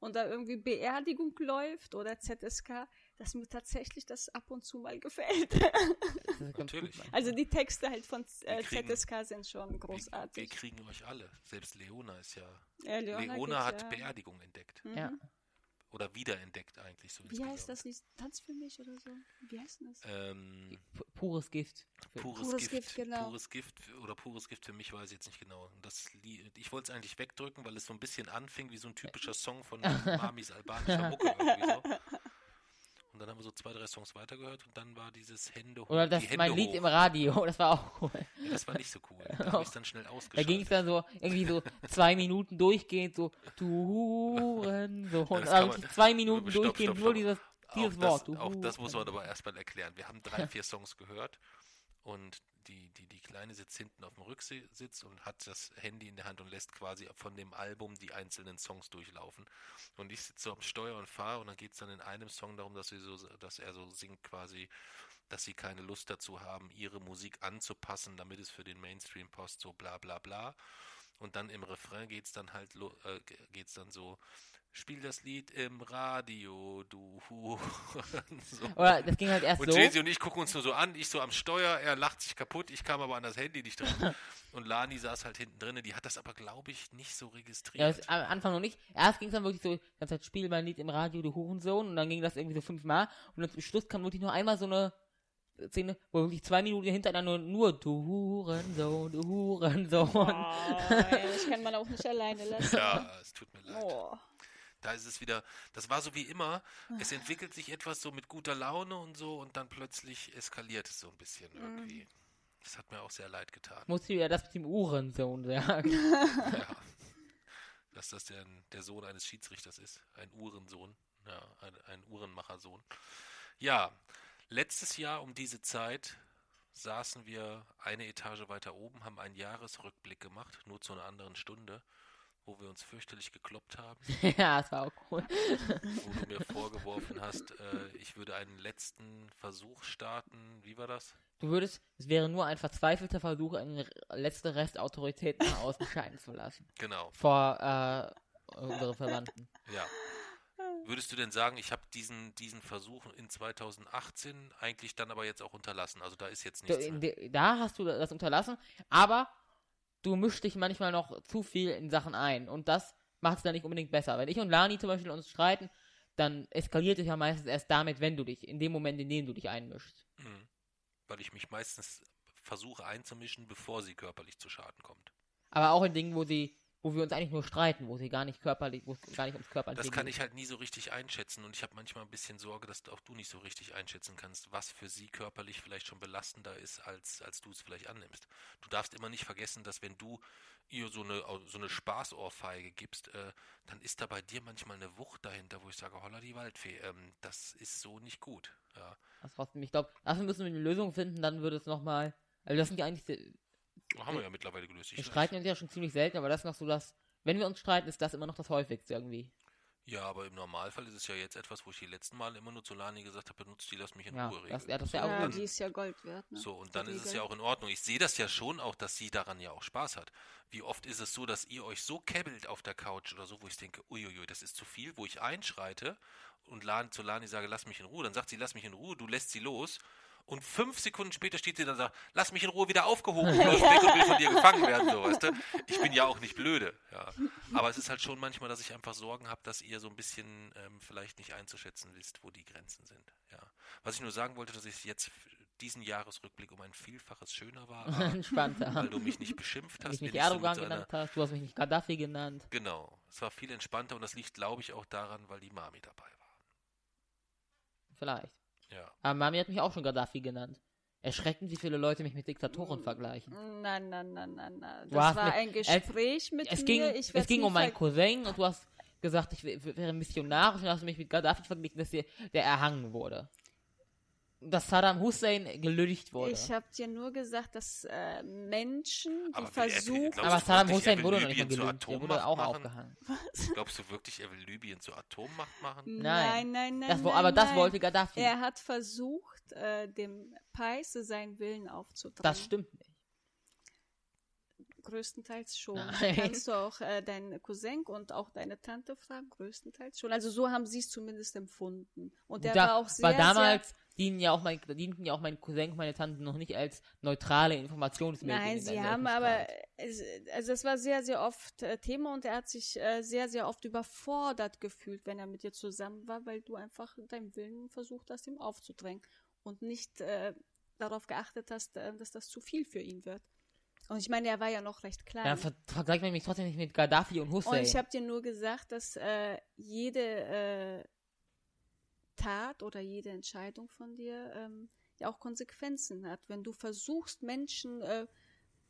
und da irgendwie Beerdigung läuft oder ZSK, dass mir tatsächlich das ab und zu mal gefällt. *laughs* Natürlich. also die Texte halt von äh, Wir kriegen- ZSK sind schon Wir, wir großartig. kriegen euch alle. Selbst Leona ist ja. Ja, Leona Leona, hat ja. Beerdigung entdeckt. Mhm. Ja. Oder wiederentdeckt eigentlich so Wie insgesamt. heißt das? Lied? Tanz für mich oder so? Wie heißt denn das? Ähm, Pures Gift. pures, Pures Gift, Gift, genau. pures Gift oder pures Gift für mich weiß ich jetzt nicht genau. Und Das Lied, ich wollte es eigentlich wegdrücken, weil es so ein bisschen anfing wie so ein typischer *laughs* Song von Mamis albanischer Mucke *laughs* irgendwie so. Und dann haben wir so zwei, drei Songs weitergehört und dann war dieses Hände hoch. Oder das Hände mein Lied hoch. im Radio, *laughs* das war auch cool. Ja, das war nicht so cool. *laughs* Da habe ich dann schnell Da ausgeschaltet. ging es dann so irgendwie so zwei Minuten durchgehend so du Hurensohn. Ja, das also zwei Minuten Stopp, durchgehend stopp, nur stopp. dieses, dieses auch Wort. Das, auch das muss man aber erstmal erklären. Wir haben drei, *laughs* vier Songs gehört und die, die, die Kleine sitzt hinten auf dem Rücksitz und hat das Handy in der Hand und lässt quasi von dem Album die einzelnen Songs durchlaufen. Und ich sitze so am Steuer und fahre und dann geht es dann in einem Song darum, dass, sie so, dass er so singt quasi, dass sie keine Lust dazu haben, ihre Musik anzupassen, damit es für den Mainstream passt, so bla bla bla. Und dann im Refrain geht es dann halt, äh, geht's dann so, spiel das Lied im Radio, du *laughs* so. Oder das ging halt erst Und so. Jay-Z und ich gucken uns nur so an, ich so am Steuer, er lacht sich kaputt, ich kam aber an das Handy nicht dran. *laughs* Und Lani saß halt hinten drin, die hat das aber, glaube ich, nicht so Ja, registriert. das, am Anfang noch nicht. Erst ging es dann wirklich so, die ganze Zeit spiel mein Lied im Radio, du Hurensohn. Und dann ging das irgendwie so fünfmal. Und dann zum Schluss kam wirklich nur einmal so eine Szene, wo wirklich zwei Minuten hintereinander nur, nur du Hurensohn, du Hurensohn. Oh, ja, das kann man auch nicht alleine lassen. ja, es tut mir leid. Oh. Da ist es wieder, das war so wie immer, es entwickelt sich etwas so mit guter Laune und so und dann plötzlich eskaliert es so ein bisschen irgendwie. Das hat mir auch sehr leid getan. Musst du ja das mit dem Uhrensohn sagen. *laughs* ja. Dass das der, der Sohn eines Schiedsrichters ist. Ein Uhrensohn. Ja, ein, ein Uhrenmachersohn. Ja, letztes Jahr um diese Zeit saßen wir eine Etage weiter oben, haben einen Jahresrückblick gemacht, nur zu einer anderen Stunde, wo wir uns fürchterlich gekloppt haben, *laughs* ja, das war auch cool. wo du mir vorgeworfen hast, äh, ich würde einen letzten Versuch starten. Wie war das? Du würdest, es wäre nur ein verzweifelter Versuch, eine letzte Restautorität nach außen scheinen zu lassen. Genau, Vor äh, unsere Verwandten. ja. Würdest du denn sagen, ich habe diesen, diesen Versuch in 2018 eigentlich dann aber jetzt auch unterlassen? Also da ist jetzt nichts in mehr. de, da hast du das unterlassen, aber du mischst dich manchmal noch zu viel in Sachen ein und das macht es dann nicht unbedingt besser. Wenn ich und Lani zum Beispiel uns streiten, dann eskaliert es ja meistens erst damit, wenn du dich, in dem Moment, in dem du dich einmischst. Mhm. Weil ich mich meistens versuche einzumischen, bevor sie körperlich zu Schaden kommt. Aber auch in Dingen, wo sie, wo wir uns eigentlich nur streiten, wo sie gar nicht körperlich, wo es gar nicht ums Körperliche Das kann geht. ich halt nie so richtig einschätzen und ich habe manchmal ein bisschen Sorge, dass auch du nicht so richtig einschätzen kannst, was für sie körperlich vielleicht schon belastender ist, als, als du es vielleicht annimmst. Du darfst immer nicht vergessen, dass wenn du ihr so eine, so eine Spaßohrfeige gibst, äh, dann ist da bei dir manchmal eine Wucht dahinter, wo ich sage, holla die Waldfee, ähm, das ist so nicht gut. Ja. Das trotzdem, ich glaube, dafür müssen wir eine Lösung finden, dann würde es nochmal, also das sind ja eigentlich, Haben wir ja mittlerweile gelöst. Ich streiten uns ja schon ziemlich selten, aber das ist noch so das, wenn wir uns streiten, ist das immer noch das häufigste irgendwie. Ja, aber im Normalfall ist es ja jetzt etwas, wo ich die letzten Mal immer nur zu Lani gesagt habe, benutzt die, lass mich in Ja, Ruhe das- regeln. ja, das ist ja auch Ja, die ist ja Gold wert. Ne? So, und Die dann ist es ja auch in Ordnung. Ich sehe das ja schon auch, dass sie daran ja auch Spaß hat. Wie oft ist es so, dass ihr euch so kebbelt auf der Couch oder so, wo ich denke, uiuiui, das ist zu viel, wo ich einschreite und Lani, zu Lani sage, lass mich in Ruhe. Dann sagt sie, lass mich in Ruhe, du lässt sie los. Und fünf Sekunden später steht sie dann und sagt, lass mich in Ruhe wieder aufgehoben und läuft weg und will von dir gefangen werden, so, weißt du? Ich bin ja auch nicht blöde, ja. Aber es ist halt schon manchmal, dass ich einfach Sorgen habe, dass ihr so ein bisschen ähm, vielleicht nicht einzuschätzen wisst, wo die Grenzen sind, ja. Was ich nur sagen wollte, dass ich jetzt diesen Jahresrückblick um ein Vielfaches schöner war, *laughs* Entspannter. weil du mich nicht beschimpft hast. ich mich so Erdogan so genannt hast, du hast mich nicht Gaddafi genannt. Genau, es war viel entspannter und das liegt, glaube ich, auch daran, weil die Mami dabei war. Vielleicht. Ja. Aber Mami hat mich auch schon Gaddafi genannt. Erschreckend, wie viele Leute mich mit Diktatoren vergleichen. Nein, nein, nein, nein, nein. Das war mit- ein Gespräch mit Es mir. ging, ich es ging um meinen Cousin und du hast gesagt, ich wär- wäre missionarisch und hast du mich mit Gaddafi verglichen, dass der, der erhangen wurde. Dass Saddam Hussein gelüncht wurde. Ich habe dir nur gesagt, dass äh, Menschen, die er- versuchen. glaubst Aber Saddam er Hussein wurde noch nicht gelüncht. Der wurde Atommacht auch machen? aufgehangen. Glaubst du wirklich, er will Libyen zur Atommacht machen? Nein, nein, nein. Das, wo, nein, aber das nein. wollte Gaddafi. Er hat versucht, äh, dem Peise seinen Willen aufzudrängen. das stimmt nicht. Größtenteils schon. Nein. Kannst du auch äh, deinen Cousin und auch deine Tante fragen? Größtenteils schon. Also so haben sie es zumindest empfunden. Und der da, war auch sehr, weil damals dienen ja auch mein, dienten ja auch mein Cousin und meine Tante noch nicht als neutrale sehr, Informationsmedien. Nein, in sie haben aber, also es war sehr, sehr oft äh, Thema und er hat sich äh, sehr, sehr oft überfordert gefühlt, wenn er mit dir zusammen war, weil du einfach deinen Willen versucht hast, ihm aufzudrängen und nicht äh, darauf geachtet hast, äh, dass das zu viel für ihn wird. Und ich meine, er war ja noch recht klein. Ja, ver vergleicht man mich trotzdem nicht mit Gaddafi und Und Hussein. ich habe dir nur gesagt, dass äh, jede äh, Tat oder jede Entscheidung von dir ähm, ja auch Konsequenzen hat. Wenn du versuchst, Menschen äh,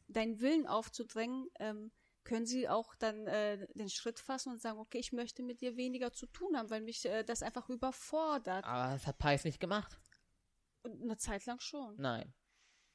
deinen Willen aufzudrängen, ähm, können sie auch dann äh, den Schritt fassen und sagen, okay, ich möchte mit dir weniger zu tun haben, weil mich äh, das einfach überfordert. aber das hat Pais nicht gemacht. Und eine Zeit lang schon. Nein.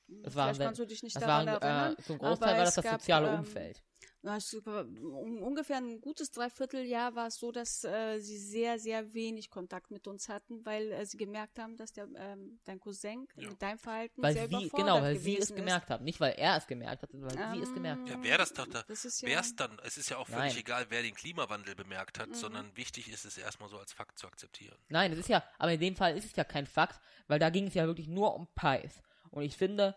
Das Vielleicht waren, kannst du dich nicht daran waren, erinnern. äh, zum Großteil war das das gab, soziale ähm, Umfeld. Es um, ungefähr ein gutes Dreivierteljahr war es so, dass äh, sie sehr, sehr wenig Kontakt mit uns hatten, weil äh, sie gemerkt haben, dass der, ähm, dein Cousin Ja. mit deinem Verhalten Weil sehr sie, überfordert genau, weil sie es gewesen gemerkt haben. Nicht, weil er es gemerkt hat, sondern weil sie es gemerkt Ähm, haben. Ja, wer das doch da, Das ist ja, wer es dann, es ist ja auch völlig Nein. egal, wer den Klimawandel bemerkt hat, Mhm. sondern wichtig ist es erstmal so als Fakt zu akzeptieren. Nein, das ist ja, aber in dem Fall ist es ja kein Fakt, weil da ging es ja wirklich nur um Pais. Und ich finde,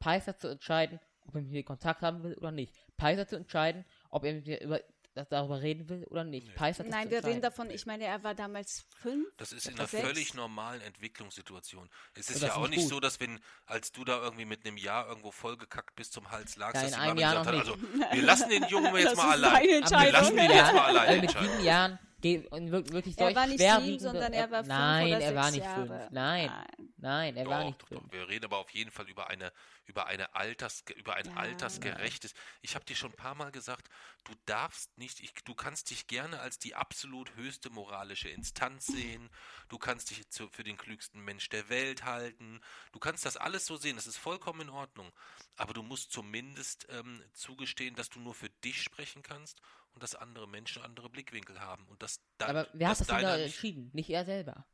Pais hat zu entscheiden, ob er mit mir Kontakt haben will oder nicht. Pais hat zu entscheiden, ob er mit mir über, das, darüber reden will oder nicht. Nee. Pais hat Nein, wir reden davon, ich meine, er war damals fünf. Das ist in einer sechs. völlig normalen Entwicklungssituation. Es ist ja auch ich nicht gut. so, dass wenn, als du da irgendwie mit einem Jahr irgendwo vollgekackt bis zum Hals lagst, dass die Jahr gesagt hat, also wir lassen den Jungen *laughs* jetzt mal allein. wir lassen ihn jetzt mal alleine Also mit sieben Jahren geht und wir- wirklich Er solch war nicht sieben, sondern er war fünf Nein, oder er war sechs nicht Jahre. fünf. Nein, nein, er war Doch, nicht doch, fünf. doch. Wir reden aber auf jeden Fall über eine über eine Alters über ein Ja. altersgerechtes. Ich habe dir schon ein paar Mal gesagt, du darfst nicht, ich, du kannst dich gerne als die absolut höchste moralische Instanz sehen. Du kannst dich zu, für den klügsten Mensch der Welt halten. Du kannst das alles so sehen. Das ist vollkommen in Ordnung. Aber du musst zumindest ähm, zugestehen, dass du nur für dich sprechen kannst und dass andere Menschen andere Blickwinkel haben und dass da, Aber wer hat das denn da entschieden? Nicht er selber.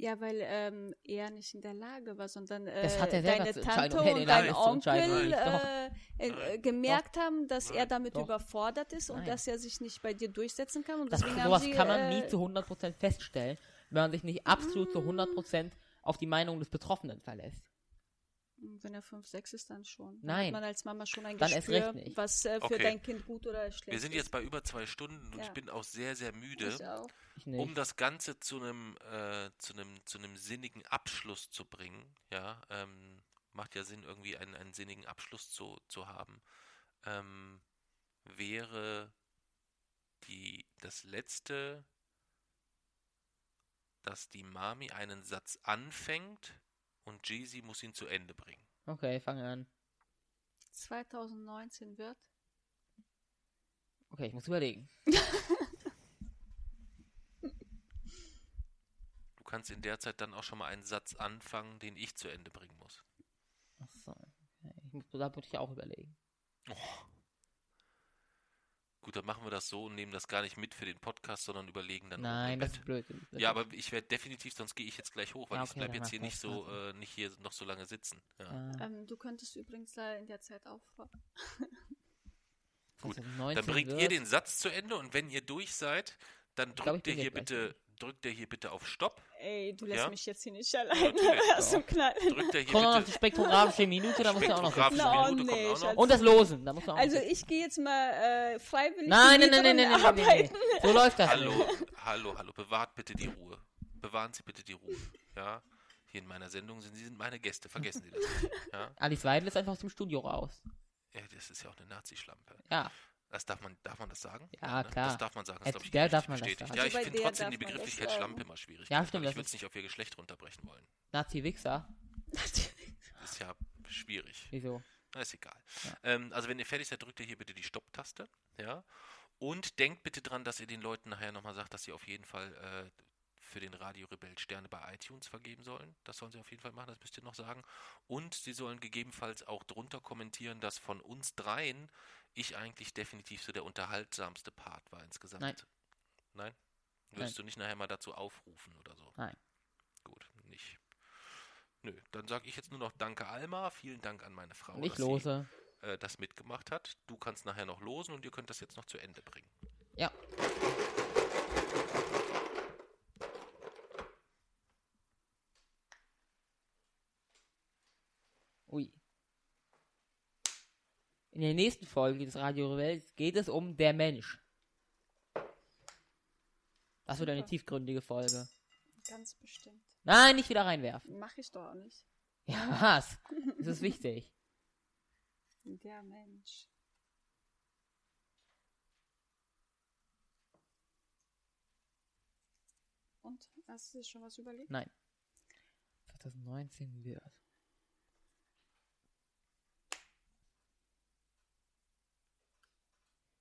Ja, weil ähm, er nicht in der Lage war, sondern äh, Das hat er selber deine zu entscheiden, Tante um und dein. Onkel Nein, doch. äh, äh, gemerkt haben, dass er Nein. damit Doch. überfordert ist und Nein. dass er sich nicht bei dir durchsetzen kann. Und Das, deswegen haben sowas sie, kann man äh, nie zu 100% feststellen, wenn man sich nicht absolut zu 100% auf die Meinung des Betroffenen verlässt. Wenn er 5, 6 ist, dann schon. Nein. Hat man als Mama schon ein Dann Gespür, recht nicht. was äh, für Okay. dein Kind gut oder schlecht Wir sind ist. jetzt bei über zwei Stunden und Ja. ich bin auch sehr, sehr müde. Ich auch. Ich. Um das Ganze zu einem, äh, zu einem, zu einem sinnigen Abschluss zu bringen, ja, ähm, macht ja Sinn, irgendwie einen, einen sinnigen Abschluss zu, zu haben, ähm, wäre die, das letzte, dass die Mami einen Satz anfängt und Jeezy muss ihn zu Ende bringen. Okay, fange an. 2019 wird. Okay, ich muss überlegen. Du kannst in der Zeit dann auch schon mal einen Satz anfangen, den ich zu Ende bringen muss. Achso. Okay. Ich muss, da muss ich auch überlegen. Gut, dann machen wir das so und nehmen das gar nicht mit für den Podcast, sondern überlegen dann Nein, das ist blöd. Das Ja, aber ich werde definitiv, sonst gehe ich jetzt gleich hoch, weil Ja, ich okay, bleibe dann jetzt hier nicht so, äh, nicht hier noch so lange sitzen. Ja. äh, Ähm, du könntest übrigens in der Zeit auch. Gut, 2019 Dann bringt wird, ihr den Satz zu Ende und wenn ihr durch seid, dann ich drückt ihr hier bitte, drückt ihr hier bitte auf Stopp. Ey, du lässt Ja? mich jetzt hier nicht allein *laughs* aus dem Knall. Drückt ihr hier Kommt noch bitte die spektrographische Minute, da muss man auch noch sitzen. No, Minute kommt nee, auch noch. Und das Losen, da muss man auch Also noch ich gehe jetzt mal äh, freiwillig Nein, nein, nein, nein, nein, nein, nein, nein. So läuft das. Hallo, nicht. hallo, hallo, bewahrt bitte die Ruhe. Bewahren Sie bitte die Ruhe. Ja, hier in meiner Sendung sind Sie sind meine Gäste, vergessen Sie das nicht. Ja, Alice Weidel ist einfach aus dem Studio raus. ja das ist ja auch eine Nazi-Schlampe. Ja, Das darf man, darf man das sagen? Ja, ne? klar. Das darf man sagen. Das glaub ich, der darf man das bestätigt. sagen. Ja, Also ich bei finde trotzdem die das Begrifflichkeit. Schlampe immer schwierig. Ja, stimmt, Ich das würde es nicht auf ihr Geschlecht runterbrechen wollen. Nazi-Wichser. Das ist ja schwierig. Wieso? Na, ist egal. Ja. Ähm, also wenn ihr fertig seid, drückt ihr hier bitte die Stopp-Taste. Ja. Und denkt bitte dran, dass ihr den Leuten nachher nochmal sagt, dass sie auf jeden Fall äh, für den Radio Rebell Sterne bei iTunes vergeben sollen. Das sollen sie auf jeden Fall machen, das müsst ihr noch sagen. Und sie sollen gegebenenfalls auch drunter kommentieren, dass von uns dreien ich eigentlich definitiv so der unterhaltsamste Part war insgesamt. Nein. Nein? Würdest du nicht nachher mal dazu aufrufen oder so? Nein. Gut, nicht. Nö, dann sage ich jetzt nur noch Danke Alma, vielen Dank an meine Frau. Ich dass sie- lose. äh, das mitgemacht hat. Du kannst nachher noch losen und ihr könnt das jetzt noch zu Ende bringen. Ja. In der nächsten Folge des Radio Rebells geht es um der Mensch. Das wird eine tiefgründige Folge. Ganz bestimmt. Nein, nicht wieder reinwerfen. Mach ich doch auch nicht. Ja, was? Das ist wichtig. *laughs* Der Mensch. Und hast du dir schon was überlegt? Nein. 2019 wird.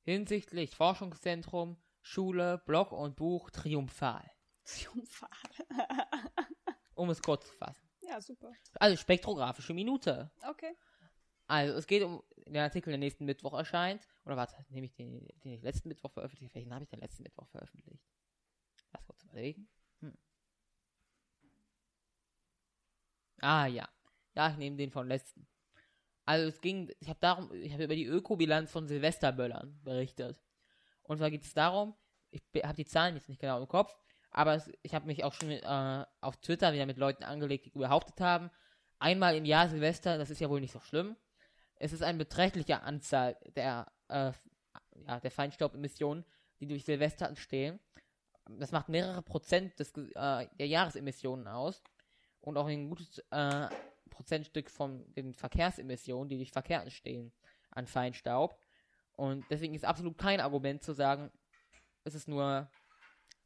Hinsichtlich Forschungszentrum, Schule, Blog und Buch triumphal. Triumphal. *laughs* Um es kurz zu fassen. ja, super. Also spektrographische Minute. Okay. Also es geht um den Artikel, der nächsten Mittwoch erscheint. Oder warte, nehme ich den, den ich letzten Mittwoch veröffentlicht? Welchen habe ich denn letzten Mittwoch veröffentlicht? Lass kurz überlegen. Hm. Ah ja. Ja, ich nehme den von letzten. Also es ging, ich habe darum, ich habe über die Ökobilanz von Silvesterböllern berichtet. Und zwar geht es darum, ich habe die Zahlen jetzt nicht genau im Kopf, aber es, ich habe mich auch schon äh, auf Twitter wieder mit Leuten angelegt, die behauptet haben, einmal im Jahr Silvester, das ist ja wohl nicht so schlimm. Es ist eine beträchtliche Anzahl der, äh, ja, der Feinstaubemissionen, die durch Silvester entstehen. Das macht mehrere Prozent des, äh, der Jahresemissionen aus und auch ein gutes äh, Prozentstück von den Verkehrsemissionen, die durch Verkehr entstehen, an Feinstaub. Und deswegen ist absolut kein Argument zu sagen, es ist nur,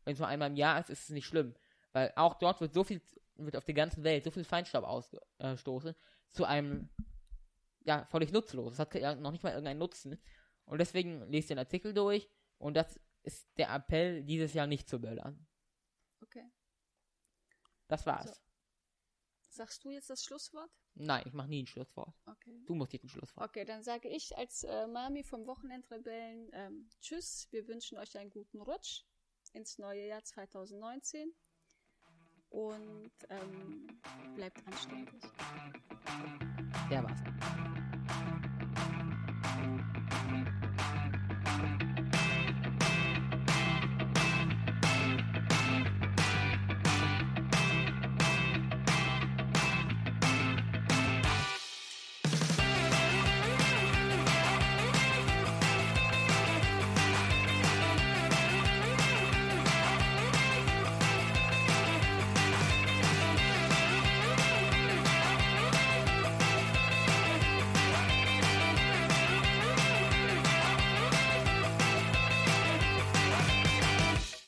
wenn es nur einmal im Jahr ist, ist es nicht schlimm. Weil auch dort wird so viel, wird auf der ganzen Welt so viel Feinstaub ausgestoßen, zu einem, ja, völlig nutzlos. Es hat ja noch nicht mal irgendeinen Nutzen. Und deswegen lest den Artikel durch und das ist der Appell, dieses Jahr nicht zu böllern. Okay. Das war's. So. Sagst du jetzt das Schlusswort? Nein, ich mache nie ein Schlusswort. Okay. Du musst jetzt ein Schlusswort. Okay, dann sage ich als äh, Mami vom Wochenendrebellen ähm, Tschüss. Wir wünschen euch einen guten Rutsch ins neue Jahr 2019 und ähm, bleibt anständig. Der war's.